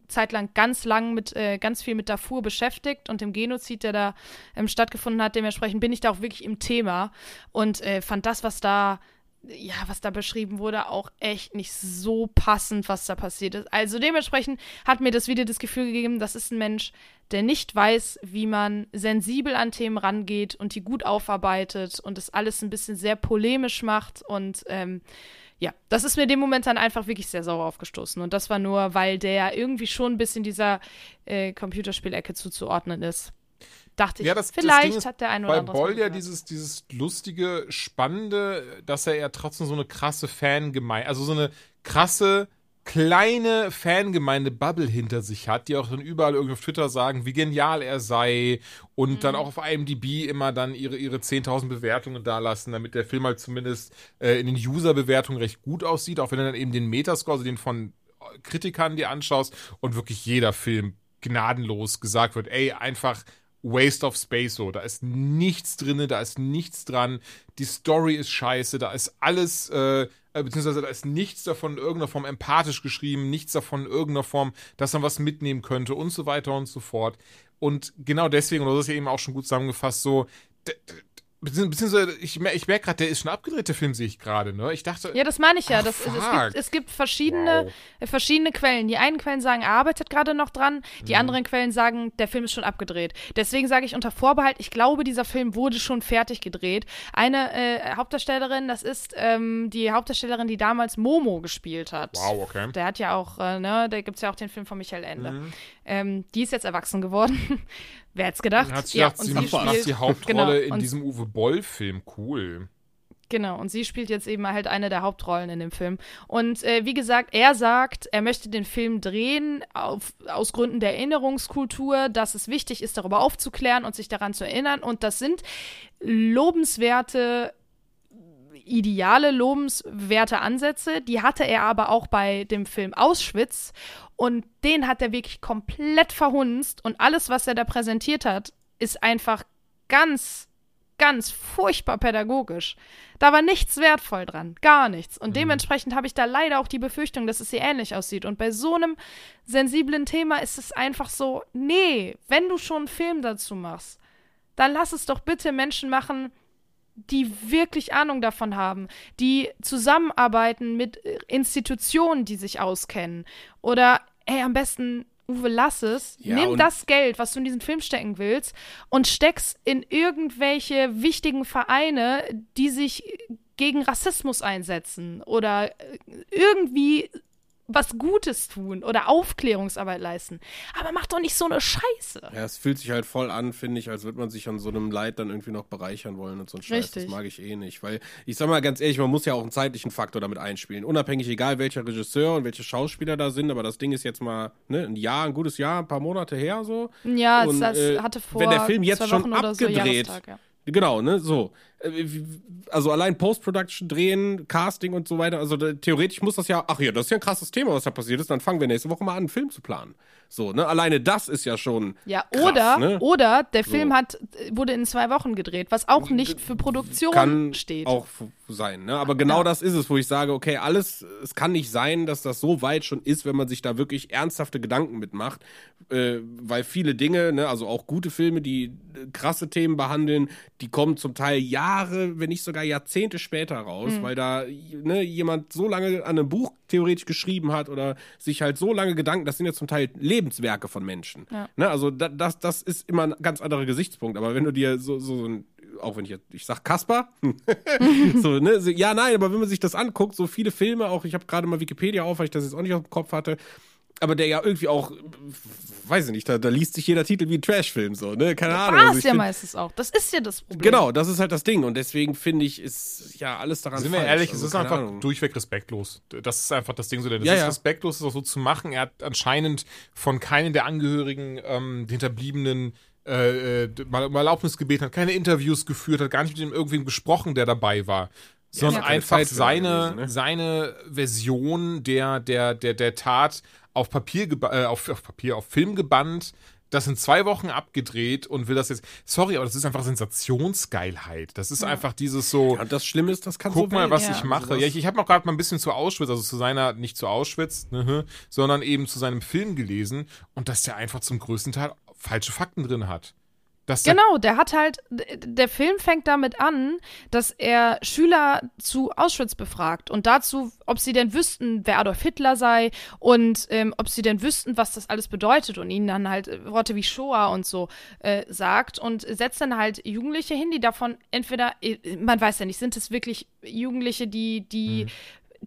Zeit lang ganz lang mit äh, ganz viel mit Darfur beschäftigt und dem Genozid, der da ähm, stattgefunden hat. Dementsprechend bin ich da auch wirklich im Thema und äh, fand das, was da ja, was da beschrieben wurde, auch echt nicht so passend, was da passiert ist. Also dementsprechend hat mir das Video das Gefühl gegeben, das ist ein Mensch, der nicht weiß, wie man sensibel an Themen rangeht und die gut aufarbeitet und das alles ein bisschen sehr polemisch macht und ähm, ja, das ist mir in dem Moment dann einfach wirklich sehr sauer aufgestoßen. Und das war nur, weil der irgendwie schon ein bisschen dieser äh, Computerspielecke zuzuordnen ist. Dachte ich, Ja, das, vielleicht das hat der eine oder bei andere. Boll so ja dieses, dieses lustige, spannende, dass er ja trotzdem so eine krasse Fangemeinde, also so eine krasse, kleine Fangemeinde-Bubble hinter sich hat, die auch dann überall irgendwie auf Twitter sagen, wie genial er sei und Mhm. dann auch auf IMDb immer dann ihre, ihre 10.000 Bewertungen da lassen, damit der Film halt zumindest äh, in den User-Bewertungen recht gut aussieht, auch wenn er dann eben den Metascore, also den von Kritikern dir anschaust und wirklich jeder Film gnadenlos gesagt wird, ey, einfach Waste of Space so. Da ist nichts drin, da ist nichts dran. Die Story ist scheiße, da ist alles, äh, äh, beziehungsweise da ist nichts davon in irgendeiner Form empathisch geschrieben, nichts davon in irgendeiner Form, dass man was mitnehmen könnte und so weiter und so fort. Und genau deswegen, und das ist ja eben auch schon gut zusammengefasst, so, beziehungsweise ich, mer- ich merke gerade, der ist schon abgedreht, der Film sehe ich gerade, ne? Ich dachte, Ja, das meine ich ja. Ach, Das, es, fuck. gibt, es gibt verschiedene, Wow. verschiedene Quellen. Die einen Quellen sagen, er arbeitet gerade noch dran. Die Mhm. anderen Quellen sagen, der Film ist schon abgedreht. Deswegen sage ich unter Vorbehalt, ich glaube, dieser Film wurde schon fertig gedreht. Eine äh, Hauptdarstellerin, das ist ähm, die Hauptdarstellerin, die damals Momo gespielt hat. wow, okay. Der hat ja auch, äh, ne, da gibt es ja auch den Film von Michael Ende. Ähm, die ist jetzt erwachsen geworden. [LAUGHS] Wer hätte gedacht? Hat sie ja, gedacht, und sie sie spielt, die Hauptrolle genau, in diesem Uwe Boll-Film. Cool. Genau, und sie spielt jetzt eben halt eine der Hauptrollen in dem Film. Und äh, wie gesagt, er sagt, er möchte den Film drehen auf, aus Gründen der Erinnerungskultur, dass es wichtig ist, darüber aufzuklären und sich daran zu erinnern. Und das sind lobenswerte ideale, lobenswerte Ansätze. Die hatte er aber auch bei dem Film Auschwitz. Und den hat er wirklich komplett verhunzt. Und alles, was er da präsentiert hat, ist einfach ganz, ganz furchtbar pädagogisch. Da war nichts wertvoll dran. Gar nichts. Und dementsprechend habe ich da leider auch die Befürchtung, dass es hier ähnlich aussieht. Und bei so einem sensiblen Thema ist es einfach so, nee, wenn du schon einen Film dazu machst, dann lass es doch bitte Menschen machen, die wirklich Ahnung davon haben, die zusammenarbeiten mit äh, Institutionen, die sich auskennen. Oder, ey, am besten, Uwe, lass es. Ja, Nimm das Geld, was du in diesen Film stecken willst, und steck's in irgendwelche wichtigen Vereine, die sich gegen Rassismus einsetzen oder äh, irgendwie was Gutes tun oder Aufklärungsarbeit leisten. Aber mach doch nicht so eine Scheiße. Ja, es fühlt sich halt voll an, finde ich, als würde man sich an so einem Leid dann irgendwie noch bereichern wollen und so ein Scheiß. Richtig. Das mag ich eh nicht. Weil, ich sag mal ganz ehrlich, man muss ja auch einen zeitlichen Faktor damit einspielen. Unabhängig, egal welcher Regisseur und welche Schauspieler da sind, aber das Ding ist jetzt mal ne, ein Jahr, ein gutes Jahr, ein paar Monate her so. Ja, Und, das äh, hatte vor wenn der Film jetzt schon so abgedreht, Jahrestag, ja. Genau, ne, so. Äh, Also allein Post-Production drehen, Casting und so weiter. Also da, theoretisch muss das ja, ach ja, das ist ja ein krasses Thema, was da passiert ist. Dann fangen wir nächste Woche mal an, einen Film zu planen. So, ne, alleine das ist ja schon. Ja, krass, oder, ne? oder der Film So. hat, wurde in zwei Wochen gedreht, was auch nicht für Produktion kann steht. auch sein, ne? Aber genau Ja. das ist es, wo ich sage, okay, alles, es kann nicht sein, dass das so weit schon ist, wenn man sich da wirklich ernsthafte Gedanken mitmacht, äh, weil viele Dinge, ne, also auch gute Filme, die äh, krasse Themen behandeln, die kommen zum Teil Jahre, wenn nicht sogar Jahrzehnte später raus, Mhm. weil da ne, jemand so lange an einem Buch theoretisch geschrieben hat oder sich halt so lange Gedanken, das sind ja zum Teil Lebenswerke von Menschen. Ja. Ne, also da, das, das ist immer ein ganz anderer Gesichtspunkt. Aber wenn du dir so, so, so ein, auch wenn ich jetzt, ich sag Kasper, [LAUGHS] so, ne, ja, nein, aber wenn man sich das anguckt, so viele Filme, auch ich habe gerade mal Wikipedia auf, weil ich das jetzt auch nicht auf dem Kopf hatte, aber der ja irgendwie auch, weiß ich nicht, da, da liest sich jeder Titel wie ein Trashfilm, so, ne, keine Ahnung. War Also es ich ja find- meistens auch. Das ist ja das Problem. Genau, das ist halt das Ding und deswegen finde ich, ist ja alles daran Sind wir falsch. ehrlich, Also, es ist einfach Ahnung. durchweg respektlos. Das ist einfach das Ding so, denn es Ja, ist ja. respektlos, das auch so zu machen. Er hat anscheinend von keinem der Angehörigen, ähm, Hinterbliebenen, äh, äh, mal um Erlaubnis gebeten, hat keine Interviews geführt, hat gar nicht mit dem irgendwem gesprochen, der dabei war. Sondern keine einfach seine, gewesen, ne? seine Version der, der, der, der Tat auf Papier, äh, auf, auf Papier, auf Film gebannt, das in zwei Wochen abgedreht und will das jetzt. Sorry, aber das ist einfach Sensationsgeilheit. Das ist einfach dieses so. Ja, und das Schlimme ist, das kann Guck so mal, was Ja. ich mache. sowas- Ja, ich, ich habe noch gerade mal ein bisschen zu Auschwitz, also zu seiner, nicht zu Auschwitz, ne, sondern eben zu seinem Film gelesen und dass der einfach zum größten Teil falsche Fakten drin hat. Genau, der hat halt, der Film fängt damit an, dass er Schüler zu Auschwitz befragt und dazu, ob sie denn wüssten, wer Adolf Hitler sei und ähm, ob sie denn wüssten, was das alles bedeutet und ihnen dann halt Worte wie Shoah und so äh, sagt und setzt dann halt Jugendliche hin, die davon entweder, äh, man weiß ja nicht, sind es wirklich Jugendliche, die, die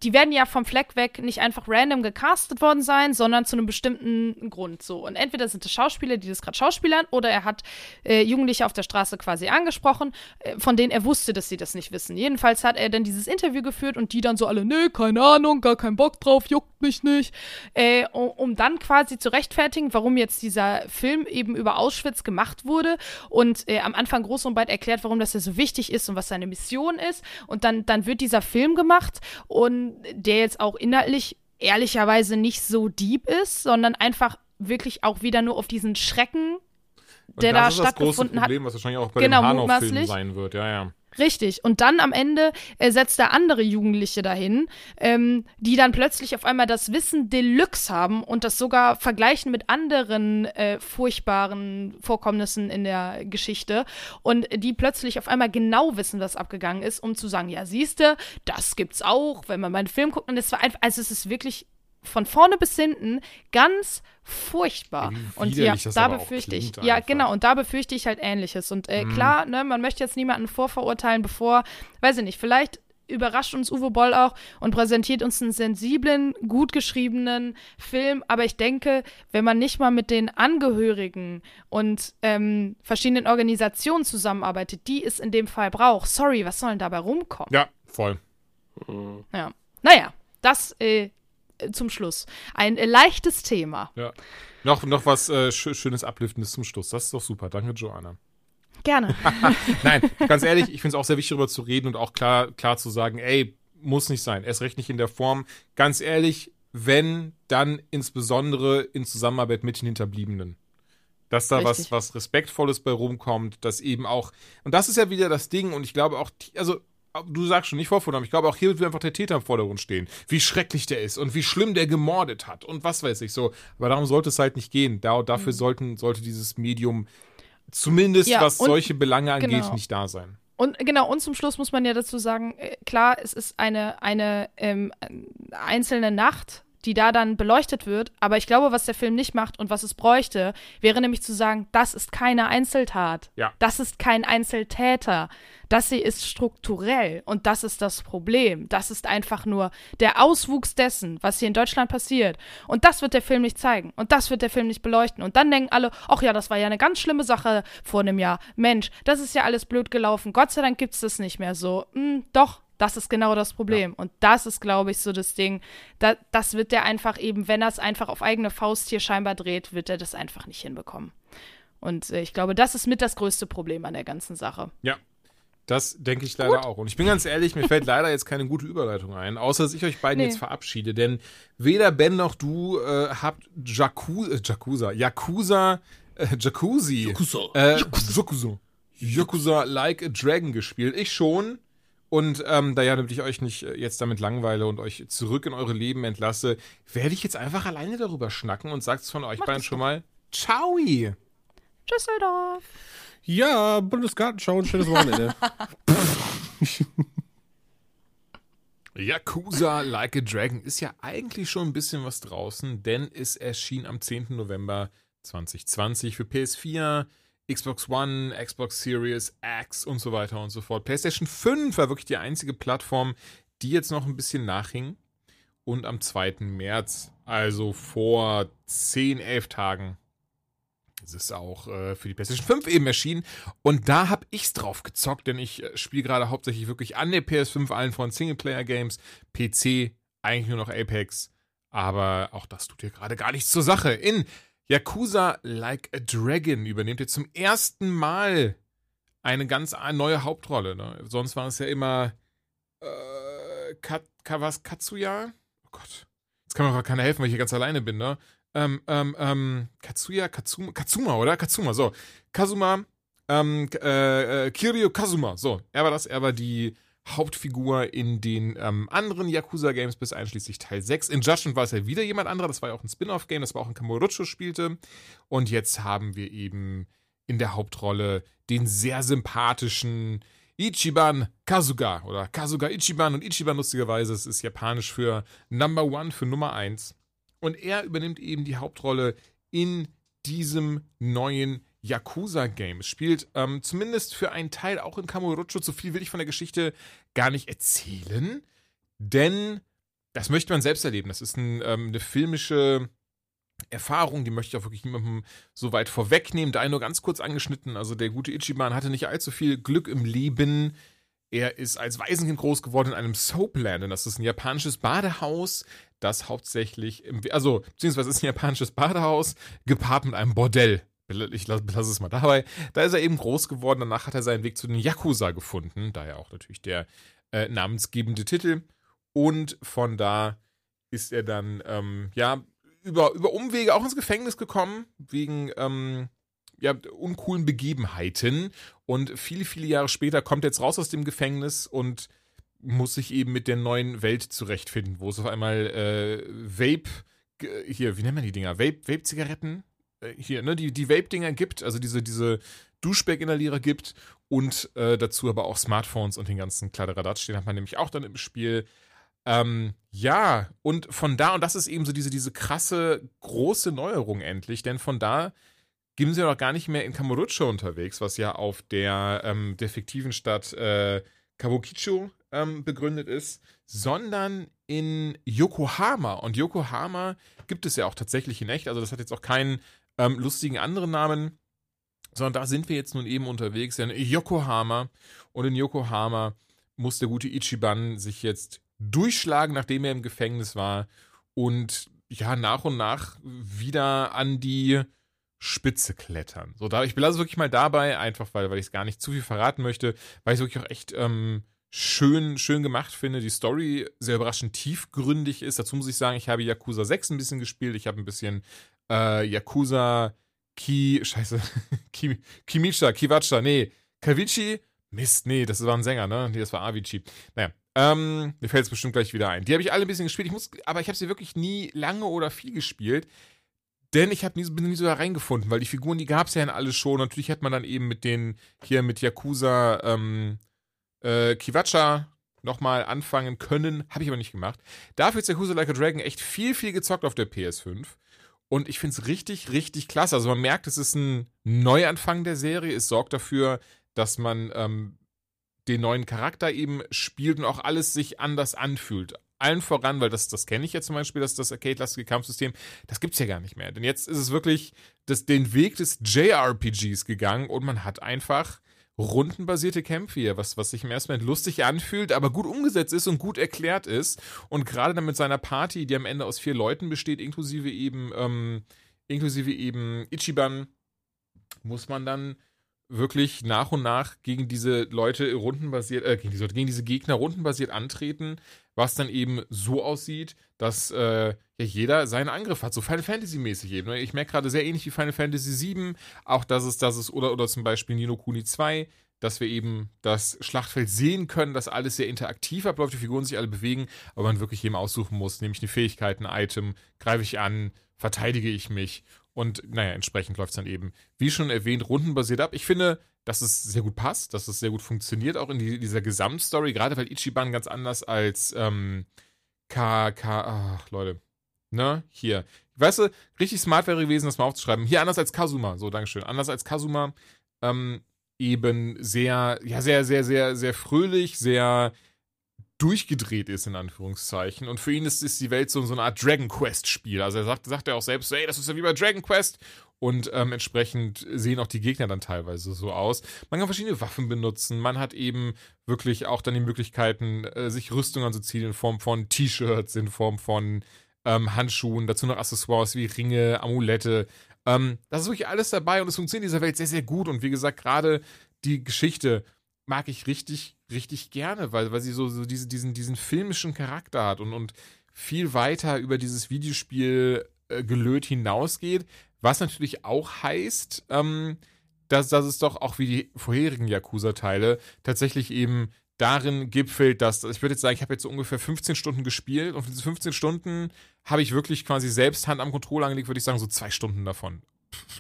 die werden ja vom Fleck weg nicht einfach random gecastet worden sein, sondern zu einem bestimmten Grund so. Und entweder sind es Schauspieler, die das gerade schauspielern, oder er hat äh, Jugendliche auf der Straße quasi angesprochen, äh, von denen er wusste, dass sie das nicht wissen. Jedenfalls hat er dann dieses Interview geführt und die dann so alle, nee, keine Ahnung, gar keinen Bock drauf, juckt mich nicht. Äh, um, um dann quasi zu rechtfertigen, warum jetzt dieser Film eben über Auschwitz gemacht wurde und äh, am Anfang groß und breit erklärt, warum das ja so wichtig ist und was seine Mission ist. Und dann, dann wird dieser Film gemacht und der jetzt auch inhaltlich ehrlicherweise nicht so deep ist, sondern einfach wirklich auch wieder nur auf diesen Schrecken, der das da ist das große stattgefunden hat. Problem, was wahrscheinlich auch bei Genau, dem Hanau-Film sein wird. Ja, ja. Richtig. Und dann am Ende äh, setzt er andere Jugendliche dahin, ähm, die dann plötzlich auf einmal das Wissen Deluxe haben und das sogar vergleichen mit anderen äh, furchtbaren Vorkommnissen in der Geschichte und die plötzlich auf einmal genau wissen, was abgegangen ist, um zu sagen, ja, siehste, das gibt's auch, wenn man meinen Film guckt. Und es war einfach, also es ist wirklich von vorne bis hinten ganz furchtbar. Und ja, da befürchte ich, ja, einfach. genau, und da befürchte ich halt Ähnliches. Und Mhm. äh, klar, ne, man möchte jetzt niemanden vorverurteilen, bevor, weiß ich nicht, vielleicht überrascht uns Uwe Boll auch und präsentiert uns einen sensiblen, gut geschriebenen Film. Aber ich denke, wenn man nicht mal mit den Angehörigen und ähm, verschiedenen Organisationen zusammenarbeitet, die es in dem Fall braucht, sorry, was soll denn dabei rumkommen? ja, voll. Ja. Naja, das äh, zum Schluss. Ein äh, leichtes Thema. Ja. Noch, noch was äh, Sch Schönes, Abliftendes zum Schluss. Das ist doch super. Danke, Joanna. Gerne. [LAUGHS] Nein, [LAUGHS] ganz ehrlich, ich finde es auch sehr wichtig, darüber zu reden und auch klar, klar zu sagen, ey, muss nicht sein. Erst recht nicht in der Form. Ganz ehrlich, wenn, dann insbesondere in Zusammenarbeit mit den Hinterbliebenen. Dass da was, was Respektvolles bei rumkommt, dass eben auch, und das ist ja wieder das Ding, und ich glaube auch, also, du sagst schon nicht vorvorgenommen, ich glaube auch hier wird einfach der Täter im Vordergrund stehen. Wie schrecklich der ist und wie schlimm der gemordet hat und was weiß ich so. Aber darum sollte es halt nicht gehen. Da, dafür sollten, sollte dieses Medium zumindest, Mhm. Ja, was und- solche Belange angeht, genau. nicht da sein. Und genau, und zum Schluss muss man ja dazu sagen, äh, klar, es ist eine, eine ähm, einzelne Nacht, die da dann beleuchtet wird, aber ich glaube, was der Film nicht macht und was es bräuchte, wäre nämlich zu sagen, das ist keine Einzeltat. Ja. Das ist kein Einzeltäter. Das hier ist strukturell und das ist das Problem. Das ist einfach nur der Auswuchs dessen, was hier in Deutschland passiert. Und das wird der Film nicht zeigen. Und das wird der Film nicht beleuchten. Und dann denken alle, ach ja, das war ja eine ganz schlimme Sache vor einem Jahr. Mensch, das ist ja alles blöd gelaufen. Gott sei Dank gibt's das nicht mehr so. Hm, doch, das ist genau das Problem. Und das ist, glaube ich, so das Ding. Da, das wird der einfach eben, wenn er es einfach auf eigene Faust hier scheinbar dreht, wird er das einfach nicht hinbekommen. Und äh, ich glaube, das ist mit das größte Problem an der ganzen Sache. Ja. Das denke ich leider auch. Und ich bin ganz ehrlich, mir fällt leider jetzt keine gute Überleitung ein, außer dass ich euch beiden Nee. jetzt verabschiede. Denn weder Ben noch du äh, habt Jaku äh, Yakuza, Yakuza, äh, Jacuzzi, Yakuza. äh, Yakuza, Yakuza Like a Dragon gespielt. Ich schon. Und ähm, da ja damit ich euch nicht äh, jetzt damit langweile und euch zurück in eure Leben entlasse, werde ich jetzt einfach alleine darüber schnacken und sagt's von euch Mach beiden schon mal. Ciao! Düsseldorf. Ja, Bundesgartenschau, ein schönes Wochenende. [LAUGHS] Yakuza Like a Dragon ist ja eigentlich schon ein bisschen was draußen, denn es erschien am 10. November 2020 für PS4, Xbox One, Xbox Series X und so weiter und so fort. PlayStation 5 war wirklich die einzige Plattform, die jetzt noch ein bisschen nachhing. Und am 2. März, also vor 10, 11 Tagen, ist es auch äh, für die PlayStation 5 eben erschienen. Und da habe ich's drauf gezockt, denn ich äh, spiele gerade hauptsächlich wirklich an der PS5 allen von Singleplayer-Games, PC, eigentlich nur noch Apex. Aber auch das tut hier gerade gar nichts zur Sache. In Yakuza Like a Dragon übernehmt ihr zum ersten Mal eine ganz neue Hauptrolle. Ne? Sonst war es ja immer äh, Kat, Ka, was, Katsuya? Oh Gott. Jetzt kann mir auch keiner helfen, weil ich hier ganz alleine bin, ne? Ähm, ähm, ähm, Katsuya, Katsuma, Katsuma, oder? Katsuma, so. Kazuma, ähm, äh, äh, Kiryu Kazuma, so. Er war das, er war die Hauptfigur in den ähm, anderen Yakuza-Games bis einschließlich Teil 6. In Judgment war es ja wieder jemand anderer, das war ja auch ein Spin-off-Game, das war auch ein Kamurocho spielte. Und jetzt haben wir eben in der Hauptrolle den sehr sympathischen Ichiban Kazuga oder Kazuga Ichiban und Ichiban lustigerweise, es ist japanisch für Number One, für Nummer 1. Und er übernimmt eben die Hauptrolle in diesem neuen Yakuza-Game. Es spielt ähm, zumindest für einen Teil auch in Kamurocho. Zu viel will ich von der Geschichte gar nicht erzählen, denn das möchte man selbst erleben. Das ist ein, ähm, eine filmische Erfahrung, die möchte ich auch wirklich niemandem so weit vorwegnehmen. Da nur ganz kurz angeschnitten. Also der gute Ichiban hatte nicht allzu viel Glück im Leben. Er ist als Waisenkind groß geworden in einem Soapland. Und das ist ein japanisches Badehaus, das hauptsächlich, im, also beziehungsweise ist ein japanisches Badehaus gepaart mit einem Bordell. Ich lasse lass es mal dabei. Da ist er eben groß geworden. Danach hat er seinen Weg zu den Yakuza gefunden. Daher auch natürlich der äh, namensgebende Titel. Und von da ist er dann, ähm, ja, über, über Umwege auch ins Gefängnis gekommen, wegen ähm, ja, uncoolen Begebenheiten. Und viele, viele Jahre später kommt er jetzt raus aus dem Gefängnis und muss sich eben mit der neuen Welt zurechtfinden, wo es auf einmal äh, Vape, ge- hier, wie nennt man die Dinger? Vape, Vape-Zigaretten? Äh, hier, ne, die, die Vape-Dinger gibt, also diese, diese Duschbag-Inhalierer gibt und äh, dazu aber auch Smartphones und den ganzen Kladderadatsch, den hat man nämlich auch dann im Spiel. Ähm, ja, und von da, und das ist eben so diese, diese krasse, große Neuerung endlich, denn von da gehen sie noch gar nicht mehr in Kamurocho unterwegs, was ja auf der, ähm, der fiktiven Stadt äh, Kabukicho ähm, begründet ist, sondern in Yokohama. Und Yokohama gibt es ja auch tatsächlich in echt, also das hat jetzt auch keinen ähm, lustigen anderen Namen, sondern da sind wir jetzt nun eben unterwegs in Yokohama. Und in Yokohama muss der gute Ichiban sich jetzt durchschlagen, nachdem er im Gefängnis war und ja, nach und nach wieder an die Spitze klettern. So, da, ich belasse es wirklich mal dabei, einfach weil, weil ich es gar nicht zu viel verraten möchte, weil ich es wirklich auch echt ähm, schön, schön gemacht finde. Die Story sehr überraschend tiefgründig ist. Dazu muss ich sagen, ich habe Yakuza 6 ein bisschen gespielt. Ich habe ein bisschen äh, Yakuza Ki, scheiße, [LAUGHS] Ki, Kimicha, Kiwacha, nee, Kavichi, Mist, nee, das war ein Sänger, ne? Nee, das war Avicii. Naja, ähm, mir fällt es bestimmt gleich wieder ein. Die habe ich alle ein bisschen gespielt, ich muss, aber ich habe sie wirklich nie lange oder viel gespielt. Denn ich habe nie, bin nie so da reingefunden, weil die Figuren, die gab es ja in alle schon. Natürlich hätte man dann eben mit den, hier mit Yakuza, ähm, äh, Kiwacha nochmal anfangen können. Habe ich aber nicht gemacht. Dafür ist Yakuza Like a Dragon echt viel, viel gezockt auf der PS5. Und ich finde es richtig, richtig klasse. Also man merkt, es ist ein Neuanfang der Serie. Es sorgt dafür, dass man ähm, den neuen Charakter eben spielt und auch alles sich anders anfühlt. Allen voran, weil das, das kenne ich ja zum Beispiel, dass das Arcade-lastige Kampfsystem, das gibt's ja gar nicht mehr. Denn jetzt ist es wirklich das, den Weg des JRPGs gegangen und man hat einfach rundenbasierte Kämpfe hier, was, was sich im ersten Moment lustig anfühlt, aber gut umgesetzt ist und gut erklärt ist. Und gerade dann mit seiner Party, die am Ende aus vier Leuten besteht, inklusive eben, ähm, inklusive eben Ichiban, muss man dann wirklich nach und nach gegen diese Leute rundenbasiert, äh, gegen diese, gegen diese Gegner rundenbasiert antreten, was dann eben so aussieht, dass äh, ja jeder seinen Angriff hat, so Final Fantasy mäßig eben. Ich merke gerade sehr ähnlich wie Final Fantasy 7, auch dass es, dass es, oder, oder zum Beispiel Nino Kuni 2, dass wir eben das Schlachtfeld sehen können, dass alles sehr interaktiv abläuft, die Figuren sich alle bewegen, aber man wirklich jedem aussuchen muss, nehme ich eine Fähigkeit, ein Item, greife ich an, verteidige ich mich und naja, entsprechend läuft es dann eben, wie schon erwähnt, rundenbasiert ab. Ich finde, dass es sehr gut passt, dass es sehr gut funktioniert, auch in die, dieser Gesamtstory, gerade weil Ichiban ganz anders als ähm, K, K, ach Leute, ne, hier. Weißt du, richtig smart wäre gewesen, das mal aufzuschreiben. Hier anders als Kazuma, so, Dankeschön. Anders als Kazuma, ähm, eben sehr, ja, sehr, sehr, sehr, sehr fröhlich, sehr durchgedreht ist, in Anführungszeichen. Und für ihn ist, ist die Welt so, so eine Art Dragon Quest-Spiel. Also er sagt, sagt er auch selbst, ey, das ist ja wie bei Dragon Quest. Und ähm, entsprechend sehen auch die Gegner dann teilweise so aus. Man kann verschiedene Waffen benutzen. Man hat eben wirklich auch dann die Möglichkeiten, äh, sich Rüstung anzuziehen in Form von T-Shirts, in Form von ähm, Handschuhen, dazu noch Accessoires wie Ringe, Amulette. Ähm, das ist wirklich alles dabei und es funktioniert in dieser Welt sehr, sehr gut. Und wie gesagt, gerade die Geschichte mag ich richtig, richtig gerne, weil, weil sie so, so diese, diesen, diesen filmischen Charakter hat und, und viel weiter über dieses Videospiel äh, gelöt hinausgeht. Was natürlich auch heißt, ähm, dass, dass es doch auch wie die vorherigen Yakuza-Teile tatsächlich eben darin gipfelt, dass, ich würde jetzt sagen, ich habe jetzt so ungefähr 15 Stunden gespielt und für diese 15 Stunden habe ich wirklich quasi selbst Hand am Controller angelegt, würde ich sagen, so zwei Stunden davon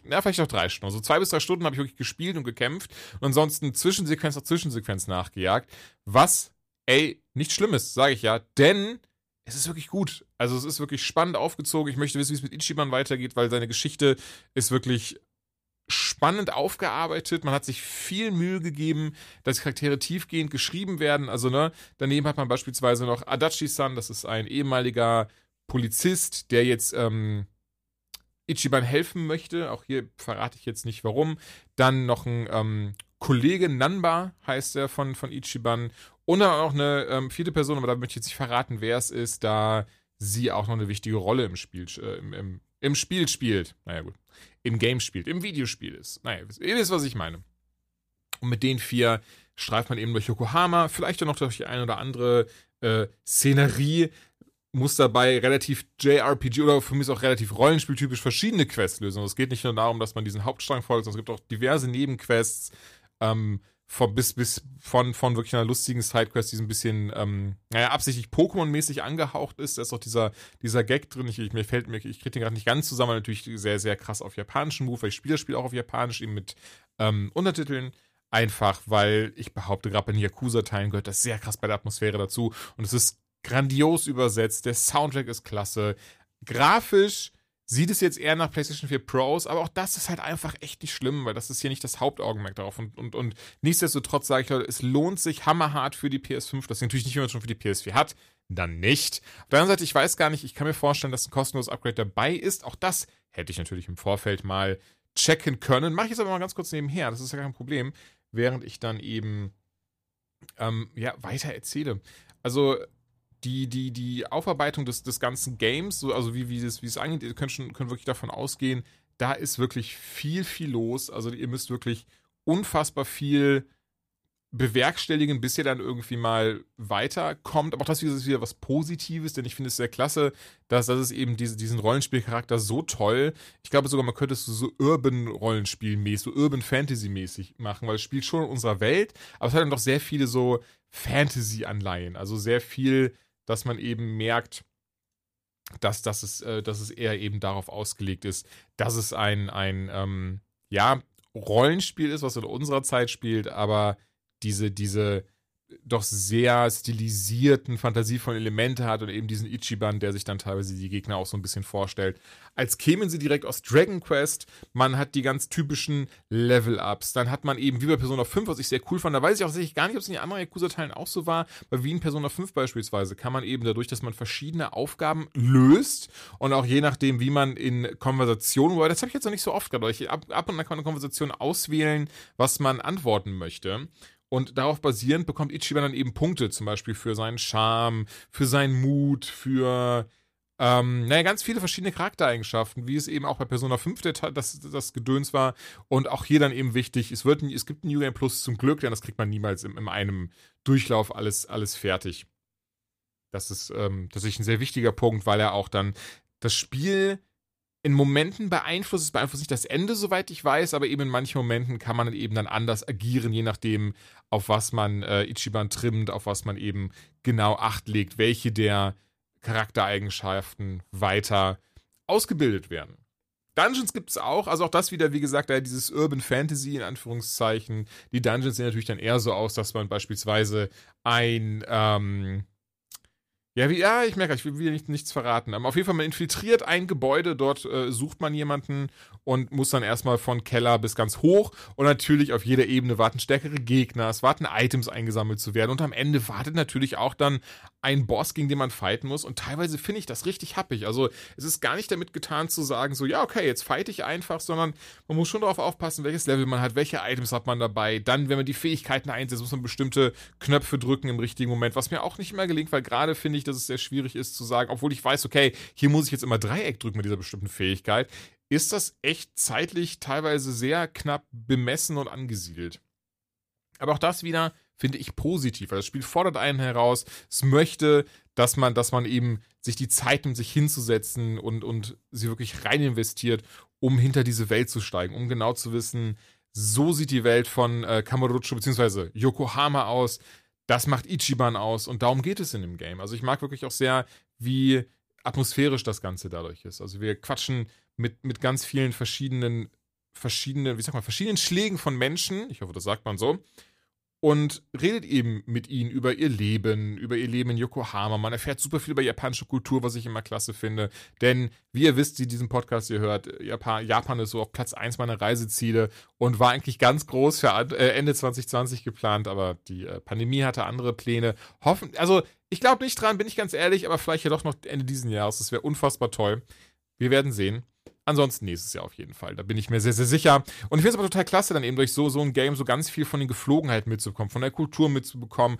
ja, vielleicht auch drei Stunden. Also zwei bis drei Stunden habe ich wirklich gespielt und gekämpft und ansonsten Zwischensequenz nach Zwischensequenz nachgejagt. Was, ey, nicht schlimm ist, sage ich ja, denn es ist wirklich gut. Also es ist wirklich spannend aufgezogen. Ich möchte wissen, wie es mit Ichiban weitergeht, weil seine Geschichte ist wirklich spannend aufgearbeitet. Man hat sich viel Mühe gegeben, dass Charaktere tiefgehend geschrieben werden. Also, ne, daneben hat man beispielsweise noch Adachi-san, das ist ein ehemaliger Polizist, der jetzt ähm, Ichiban helfen möchte. Auch hier verrate ich jetzt nicht warum. Dann noch ein ähm, Kollege Nanba heißt er von, von Ichiban. Und dann auch eine ähm, vierte Person, aber da möchte ich jetzt nicht verraten, wer es ist, da sie auch noch eine wichtige Rolle im Spiel, äh, im, im, im Spiel spielt. Naja, gut. Im Game spielt, im Videospiel ist. Naja, ihr wisst, was ich meine. Und mit den vier streift man eben durch Yokohama, vielleicht auch noch durch die eine oder andere äh, Szenerie, muss dabei relativ JRPG oder für mich auch relativ rollenspieltypisch verschiedene Quests lösen. Also es geht nicht nur darum, dass man diesen Hauptstrang folgt, sondern es gibt auch diverse Nebenquests, ähm, von, bis, bis von, von wirklich einer lustigen Sidequest, die so ein bisschen, ähm, naja, absichtlich Pokémon-mäßig angehaucht ist. Da ist auch dieser, dieser Gag drin. Ich, ich mir fällt mir, ich kriege den gerade nicht ganz zusammen, natürlich sehr, sehr krass auf japanischen Move, weil ich spiele das Spiel auch auf Japanisch, eben mit ähm, Untertiteln. Einfach, weil ich behaupte, gerade bei den Yakuza-Teilen gehört das sehr krass bei der Atmosphäre dazu. Und es ist grandios übersetzt, der Soundtrack ist klasse. Grafisch sieht es jetzt eher nach PlayStation 4 Pros, aber auch das ist halt einfach echt nicht schlimm, weil das ist hier nicht das Hauptaugenmerk darauf. Und, und, und nichtsdestotrotz sage ich, Leute, es lohnt sich hammerhart für die PS5. Das ist natürlich nicht, wenn man schon für die PS4 hat, dann nicht. Auf der anderen Seite, ich weiß gar nicht, ich kann mir vorstellen, dass ein kostenloses Upgrade dabei ist. Auch das hätte ich natürlich im Vorfeld mal checken können. Mache ich jetzt aber mal ganz kurz nebenher, das ist ja kein Problem, während ich dann eben ähm, ja, weiter erzähle. Also die, die, die Aufarbeitung des, des ganzen Games, so, also wie, wie, es, wie es angeht, ihr könnt, schon, könnt wirklich davon ausgehen, da ist wirklich viel, viel los. Also ihr müsst wirklich unfassbar viel bewerkstelligen, bis ihr dann irgendwie mal weiterkommt. Aber auch das ist wieder was Positives, denn ich finde es sehr klasse, dass, dass es eben diese, diesen Rollenspielcharakter so toll. Ich glaube sogar, man könnte es so Urban-Rollenspiel-mäßig, so Urban-Fantasy-mäßig machen, weil es spielt schon in unserer Welt, aber es hat dann doch sehr viele so Fantasy-Anleihen. Also sehr viel, dass man eben merkt, dass, dass, es, äh, dass es eher eben darauf ausgelegt ist, dass es ein, ein ähm, ja, Rollenspiel ist, was in unserer Zeit spielt, aber diese, diese doch sehr stilisierten, fantasievollen Elemente hat und eben diesen Ichiban, der sich dann teilweise die Gegner auch so ein bisschen vorstellt. Als kämen sie direkt aus Dragon Quest, man hat die ganz typischen Level-Ups, dann hat man eben wie bei Persona 5, was ich sehr cool fand, da weiß ich auch tatsächlich gar nicht, ob es in den anderen Yakuza-Teilen auch so war, weil wie in Persona 5 beispielsweise kann man eben dadurch, dass man verschiedene Aufgaben löst und auch je nachdem, wie man in Konversationen, das habe ich jetzt noch nicht so oft gerade, ab, ab und an kann man eine Konversation auswählen, was man antworten möchte. Und darauf basierend bekommt Ichiban dann eben Punkte, zum Beispiel für seinen Charme, für seinen Mut, für ähm, naja, ganz viele verschiedene Charaktereigenschaften, wie es eben auch bei Persona 5 der, das, das Gedöns war. Und auch hier dann eben wichtig, es, wird, es gibt ein New Game Plus zum Glück, denn das kriegt man niemals in, in einem Durchlauf alles, alles fertig. Das ist ähm, tatsächlich ein sehr wichtiger Punkt, weil er auch dann das Spiel in Momenten beeinflusst. Es beeinflusst nicht das Ende, soweit ich weiß, aber eben in manchen Momenten kann man eben dann anders agieren, je nachdem, auf was man äh, Ichiban trimmt, auf was man eben genau Acht legt, welche der Charaktereigenschaften weiter ausgebildet werden. Dungeons gibt es auch, also auch das wieder, wie gesagt, da dieses Urban Fantasy in Anführungszeichen. Die Dungeons sehen natürlich dann eher so aus, dass man beispielsweise ein, ähm, ja, wie, ja, ich merke, ich will wieder nicht, nichts verraten. Aber auf jeden Fall, man infiltriert ein Gebäude, dort äh, sucht man jemanden und muss dann erstmal von Keller bis ganz hoch. Und natürlich auf jeder Ebene warten stärkere Gegner, es warten Items eingesammelt zu werden. Und am Ende wartet natürlich auch dann ein Boss, gegen den man fighten muss. Und teilweise finde ich das richtig happig. Also es ist gar nicht damit getan zu sagen, so, ja, okay, jetzt fight ich einfach, sondern man muss schon darauf aufpassen, welches Level man hat, welche Items hat man dabei. Dann, wenn man die Fähigkeiten einsetzt, muss man bestimmte Knöpfe drücken im richtigen Moment, was mir auch nicht immer gelingt, weil gerade finde ich, dass es sehr schwierig ist zu sagen, obwohl ich weiß, okay, hier muss ich jetzt immer Dreieck drücken mit dieser bestimmten Fähigkeit, ist das echt zeitlich teilweise sehr knapp bemessen und angesiedelt. Aber auch das wieder finde ich positiv, weil das Spiel fordert einen heraus. Es möchte, dass man, dass man eben sich die Zeit nimmt, sich hinzusetzen und, und sie wirklich rein investiert, um hinter diese Welt zu steigen, um genau zu wissen, so sieht die Welt von äh, Kamurocho bzw. Yokohama aus das macht Ichiban aus und darum geht es in dem Game. Also ich mag wirklich auch sehr, wie atmosphärisch das Ganze dadurch ist. Also wir quatschen mit, mit ganz vielen verschiedenen, verschiedenen, wie sag mal, verschiedenen Schlägen von Menschen, ich hoffe, das sagt man so, und redet eben mit ihnen über ihr Leben, über ihr Leben in Yokohama. Man erfährt super viel über japanische Kultur, was ich immer klasse finde. Denn, wie ihr wisst, die diesen Podcast hier hört, Japan, Japan ist so auf Platz 1 meiner Reiseziele und war eigentlich ganz groß für äh, Ende 2020 geplant, aber die äh, Pandemie hatte andere Pläne. Hoffen, also ich glaube nicht dran, bin ich ganz ehrlich, aber vielleicht ja doch noch Ende diesen Jahres. Das wäre unfassbar toll. Wir werden sehen. Ansonsten nächstes Jahr auf jeden Fall. Da bin ich mir sehr, sehr sicher. Und ich finde es aber total klasse, dann eben durch so, so ein Game so ganz viel von den Geflogenheiten mitzubekommen, von der Kultur mitzubekommen.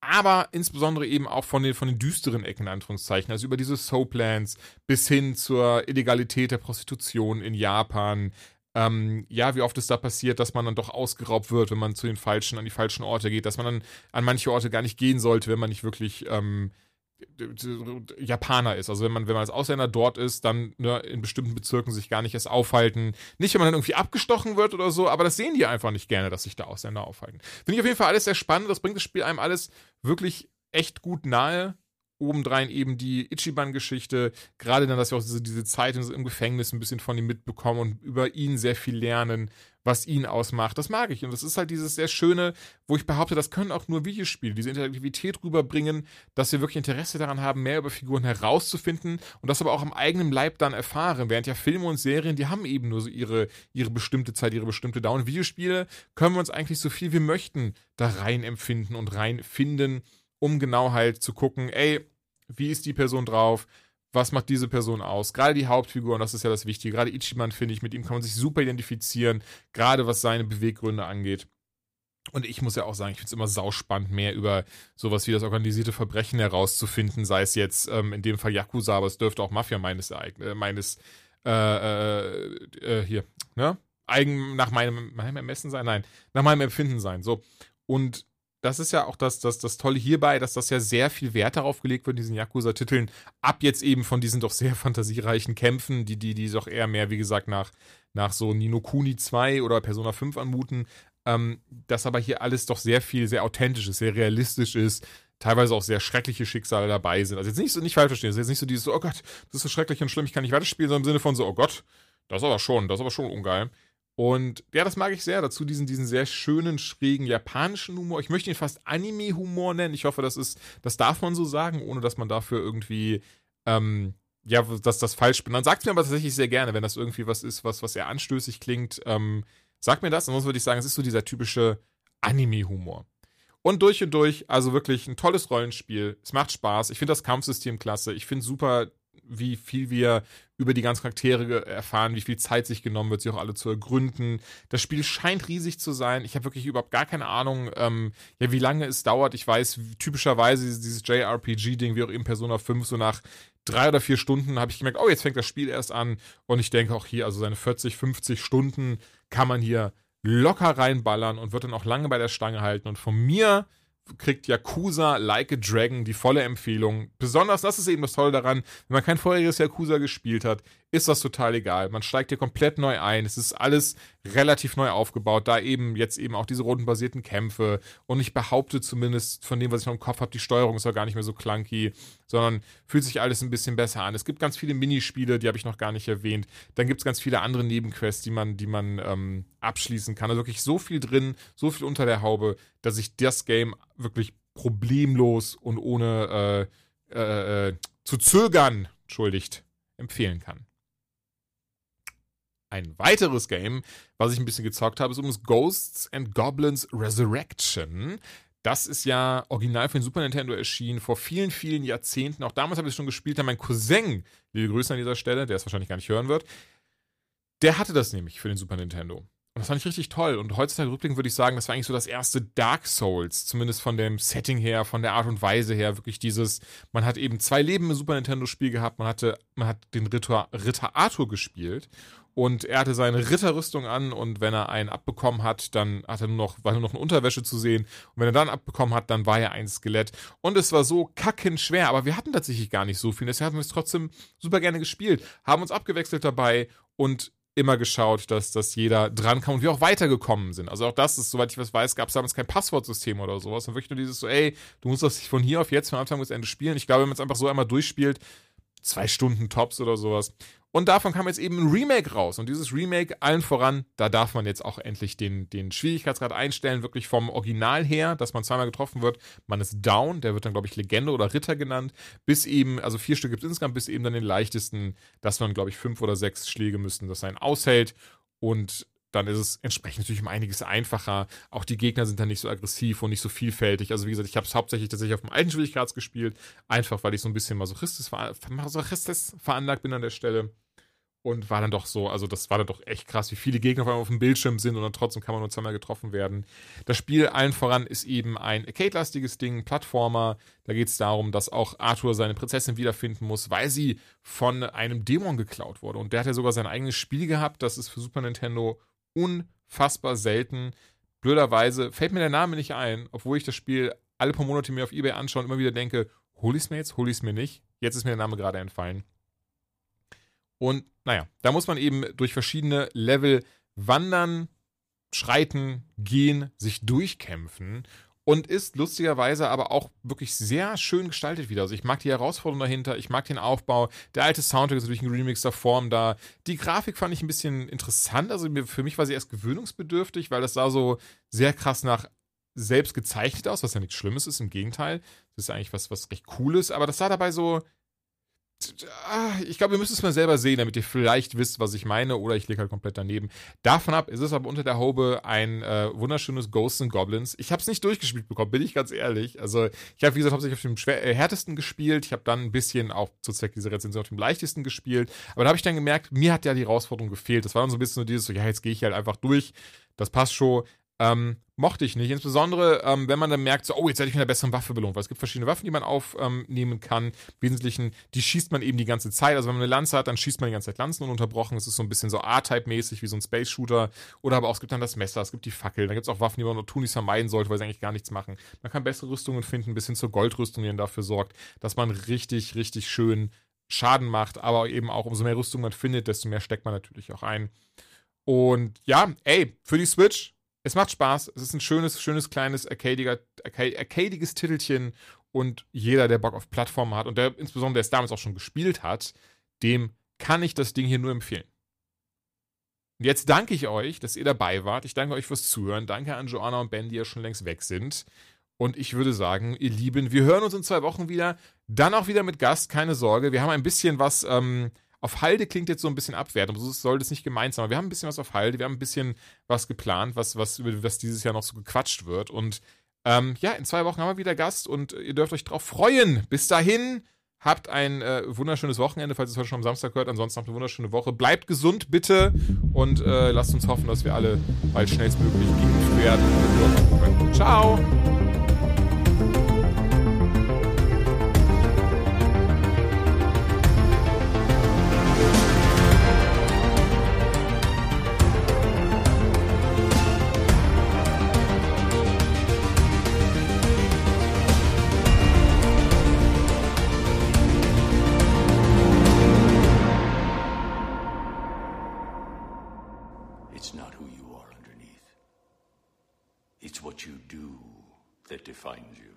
Aber insbesondere eben auch von den, von den düsteren Ecken, in Anführungszeichen. Also über diese Soaplands bis hin zur Illegalität der Prostitution in Japan. Ähm, ja, wie oft es da passiert, dass man dann doch ausgeraubt wird, wenn man zu den falschen, an die falschen Orte geht, dass man dann an manche Orte gar nicht gehen sollte, wenn man nicht wirklich ähm, Japaner ist. Also wenn man, wenn man als Ausländer dort ist, dann ne, in bestimmten Bezirken sich gar nicht erst aufhalten. Nicht, wenn man dann irgendwie abgestochen wird oder so, aber das sehen die einfach nicht gerne, dass sich da Ausländer aufhalten. Finde ich auf jeden Fall alles sehr spannend. Das bringt das Spiel einem alles wirklich echt gut nahe obendrein eben die Ichiban-Geschichte, gerade dann, dass wir auch diese, diese Zeit im Gefängnis ein bisschen von ihm mitbekommen und über ihn sehr viel lernen, was ihn ausmacht. Das mag ich. Und das ist halt dieses sehr schöne, wo ich behaupte, das können auch nur Videospiele, diese Interaktivität rüberbringen, dass wir wirklich Interesse daran haben, mehr über Figuren herauszufinden und das aber auch am eigenen Leib dann erfahren. Während ja Filme und Serien, die haben eben nur so ihre, ihre bestimmte Zeit, ihre bestimmte Dauer. Und Videospiele können wir uns eigentlich so viel wir möchten da rein empfinden und rein finden um genau halt zu gucken, ey, wie ist die Person drauf? Was macht diese Person aus? Gerade die Hauptfigur, und das ist ja das Wichtige, gerade Ichiban finde ich, mit ihm kann man sich super identifizieren, gerade was seine Beweggründe angeht. Und ich muss ja auch sagen, ich finde es immer sauspannend, mehr über sowas wie das organisierte Verbrechen herauszufinden, sei es jetzt ähm, in dem Fall Yakuza, aber es dürfte auch Mafia meines, äh, meines äh, äh, äh, hier, ne? Eigen, nach meinem, meinem Ermessen sein? Nein, nach meinem Empfinden sein. So. Und das ist ja auch das, das, das Tolle hierbei, dass das ja sehr viel Wert darauf gelegt wird, in diesen Yakuza-Titeln, ab jetzt eben von diesen doch sehr [LAUGHS] fantasiereichen Kämpfen, die, die, die doch eher mehr, wie gesagt, nach, nach so Nino Kuni 2 oder Persona 5 anmuten, ähm, dass aber hier alles doch sehr viel, sehr authentisch ist, sehr realistisch ist, teilweise auch sehr schreckliche Schicksale dabei sind. Also jetzt nicht so, nicht falsch verstehen, es ist jetzt nicht so dieses, oh Gott, das ist so schrecklich und schlimm, ich kann nicht weiterspielen, sondern im Sinne von so, oh Gott, das ist aber schon, das ist aber schon ungeil. Und ja, das mag ich sehr. Dazu diesen, diesen sehr schönen, schrägen japanischen Humor. Ich möchte ihn fast Anime-Humor nennen. Ich hoffe, das ist, das darf man so sagen, ohne dass man dafür irgendwie, ähm, ja, dass das falsch bin. Dann sagt mir aber tatsächlich sehr gerne, wenn das irgendwie was ist, was, was eher anstößig klingt. Ähm, sagt mir das. Ansonsten würde ich sagen, es ist so dieser typische Anime-Humor. Und durch und durch, also wirklich ein tolles Rollenspiel. Es macht Spaß. Ich finde das Kampfsystem klasse. Ich finde super wie viel wir über die ganzen Charaktere erfahren, wie viel Zeit sich genommen wird, sie auch alle zu ergründen. Das Spiel scheint riesig zu sein. Ich habe wirklich überhaupt gar keine Ahnung, ähm, ja, wie lange es dauert. Ich weiß, typischerweise dieses JRPG-Ding, wie auch eben Persona 5, so nach drei oder vier Stunden habe ich gemerkt, oh, jetzt fängt das Spiel erst an. Und ich denke auch hier, also seine 40, 50 Stunden kann man hier locker reinballern und wird dann auch lange bei der Stange halten. Und von mir kriegt Yakuza Like a Dragon die volle Empfehlung. Besonders, das ist eben das Tolle daran, wenn man kein vorheriges Yakuza gespielt hat, ist das total egal. Man steigt hier komplett neu ein. Es ist alles relativ neu aufgebaut, da eben jetzt eben auch diese rundenbasierten Kämpfe. Und ich behaupte zumindest von dem, was ich noch im Kopf habe, die Steuerung ist auch gar nicht mehr so clunky, sondern fühlt sich alles ein bisschen besser an. Es gibt ganz viele Minispiele, die habe ich noch gar nicht erwähnt. Dann gibt es ganz viele andere Nebenquests, die man, die man ähm, abschließen kann. Also wirklich so viel drin, so viel unter der Haube, dass ich das Game wirklich problemlos und ohne äh, äh, äh, zu zögern, entschuldigt, empfehlen kann. Ein weiteres Game, was ich ein bisschen gezockt habe, ist um Ghosts and Goblins Resurrection. Das ist ja original für den Super Nintendo erschienen, vor vielen, vielen Jahrzehnten. Auch damals habe ich es schon gespielt, da mein Cousin, liebe Grüße an dieser Stelle, der es wahrscheinlich gar nicht hören wird, der hatte das nämlich für den Super Nintendo. Und das fand ich richtig toll. Und heutzutage rückblickend würde ich sagen, das war eigentlich so das erste Dark Souls, zumindest von dem Setting her, von der Art und Weise her. Wirklich dieses, man hat eben zwei Leben im Super Nintendo-Spiel gehabt, man hatte, man hat den Ritter, Ritter Arthur gespielt und er hatte seine Ritterrüstung an und wenn er einen abbekommen hat, dann hat er nur noch, war nur noch eine Unterwäsche zu sehen. Und wenn er dann abbekommen hat, dann war er ein Skelett. Und es war so kacken schwer, aber wir hatten tatsächlich gar nicht so viel. Deshalb haben wir es trotzdem super gerne gespielt, haben uns abgewechselt dabei und immer geschaut, dass, dass jeder drankam und wir auch weitergekommen sind. Also auch das ist, soweit ich was weiß, gab es damals kein Passwortsystem oder sowas. Und wirklich nur dieses so, ey, du musst das von hier auf jetzt, von Anfang bis Ende spielen. Ich glaube, wenn man es einfach so einmal durchspielt, zwei Stunden Tops oder sowas. Und davon kam jetzt eben ein Remake raus. Und dieses Remake, allen voran, da darf man jetzt auch endlich den, den Schwierigkeitsgrad einstellen, wirklich vom Original her, dass man zweimal getroffen wird. Man ist down, der wird dann, glaube ich, Legende oder Ritter genannt, bis eben, also vier Stück gibt es insgesamt, bis eben dann den leichtesten, dass man, glaube ich, fünf oder sechs Schläge müssten, dass einen aushält. Und dann ist es entsprechend natürlich um einiges einfacher. Auch die Gegner sind dann nicht so aggressiv und nicht so vielfältig. Also wie gesagt, ich habe es hauptsächlich tatsächlich auf dem alten Schwierigkeitsgrad gespielt, einfach weil ich so ein bisschen Masochistis, Masochistis veranlagt bin an der Stelle. Und war dann doch so, also das war dann doch echt krass, wie viele Gegner auf einmal auf dem Bildschirm sind und dann trotzdem kann man nur zweimal getroffen werden. Das Spiel allen voran ist eben ein Arcade-lastiges Ding, Plattformer. Da geht es darum, dass auch Arthur seine Prinzessin wiederfinden muss, weil sie von einem Dämon geklaut wurde. Und der hat ja sogar sein eigenes Spiel gehabt, das ist für Super Nintendo unfassbar selten. Blöderweise fällt mir der Name nicht ein, obwohl ich das Spiel alle paar Monate mir auf Ebay anschaue und immer wieder denke, hol ich es mir jetzt, hol ich es mir nicht. Jetzt ist mir der Name gerade entfallen. Und naja, da muss man eben durch verschiedene Level wandern, schreiten, gehen, sich durchkämpfen und ist lustigerweise aber auch wirklich sehr schön gestaltet wieder. Also ich mag die Herausforderung dahinter, ich mag den Aufbau. Der alte Soundtrack ist natürlich in remixer Form da. Die Grafik fand ich ein bisschen interessant. Also für mich war sie erst gewöhnungsbedürftig, weil das sah so sehr krass nach selbst gezeichnet aus, was ja nichts Schlimmes ist. Im Gegenteil, das ist eigentlich was, was recht Cooles. Aber das sah dabei so ich glaube, ihr müsst es mal selber sehen, damit ihr vielleicht wisst, was ich meine, oder ich lege halt komplett daneben. Davon ab ist es aber unter der Haube ein äh, wunderschönes Ghosts and Goblins. Ich habe es nicht durchgespielt bekommen, bin ich ganz ehrlich. Also ich habe, wie gesagt, hauptsächlich auf dem schwer, äh, härtesten gespielt. Ich habe dann ein bisschen auch zu Zweck dieser Rezension auf dem leichtesten gespielt. Aber da habe ich dann gemerkt, mir hat ja die Herausforderung gefehlt. Das war dann so ein bisschen so dieses, so, ja, jetzt gehe ich halt einfach durch. Das passt schon. Ähm, mochte ich nicht. Insbesondere, ähm, wenn man dann merkt, so, oh, jetzt werde ich mit einer besseren Waffe belohnt. Weil es gibt verschiedene Waffen, die man aufnehmen ähm, kann. Im Wesentlichen, die schießt man eben die ganze Zeit. Also wenn man eine Lanze hat, dann schießt man die ganze Zeit Lanzen ununterbrochen. Es ist so ein bisschen so A-Type-mäßig, wie so ein Space-Shooter. Oder aber auch, es gibt dann das Messer, es gibt die Fackel. Dann gibt es auch Waffen, die man nur tunlichst vermeiden sollte, weil sie eigentlich gar nichts machen. Man kann bessere Rüstungen finden, bis hin zur Goldrüstung, die dann dafür sorgt, dass man richtig, richtig schön Schaden macht. Aber eben auch, umso mehr Rüstung man findet, desto mehr steckt man natürlich auch ein. Und ja, ey, für die Switch, es macht Spaß. Es ist ein schönes, schönes, kleines, arcadiges Titelchen. Und jeder, der Bock auf Plattformen hat und der insbesondere der es damals auch schon gespielt hat, dem kann ich das Ding hier nur empfehlen. Und jetzt danke ich euch, dass ihr dabei wart. Ich danke euch fürs Zuhören. Danke an Joanna und Ben, die ja schon längst weg sind. Und ich würde sagen, ihr Lieben, wir hören uns in zwei Wochen wieder. Dann auch wieder mit Gast, keine Sorge. Wir haben ein bisschen was ähm, auf Halde klingt jetzt so ein bisschen abwertend, so soll das nicht gemeint sein, aber wir haben ein bisschen was auf Halde, wir haben ein bisschen was geplant, was, was, was dieses Jahr noch so gequatscht wird. Und ähm, ja, in zwei Wochen haben wir wieder Gast und ihr dürft euch drauf freuen. Bis dahin, habt ein äh, wunderschönes Wochenende, falls ihr es heute schon am Samstag hört. Ansonsten habt eine wunderschöne Woche. Bleibt gesund, bitte. Und äh, lasst uns hoffen, dass wir alle bald schnellstmöglich geimpft werden. Ciao! Defines you.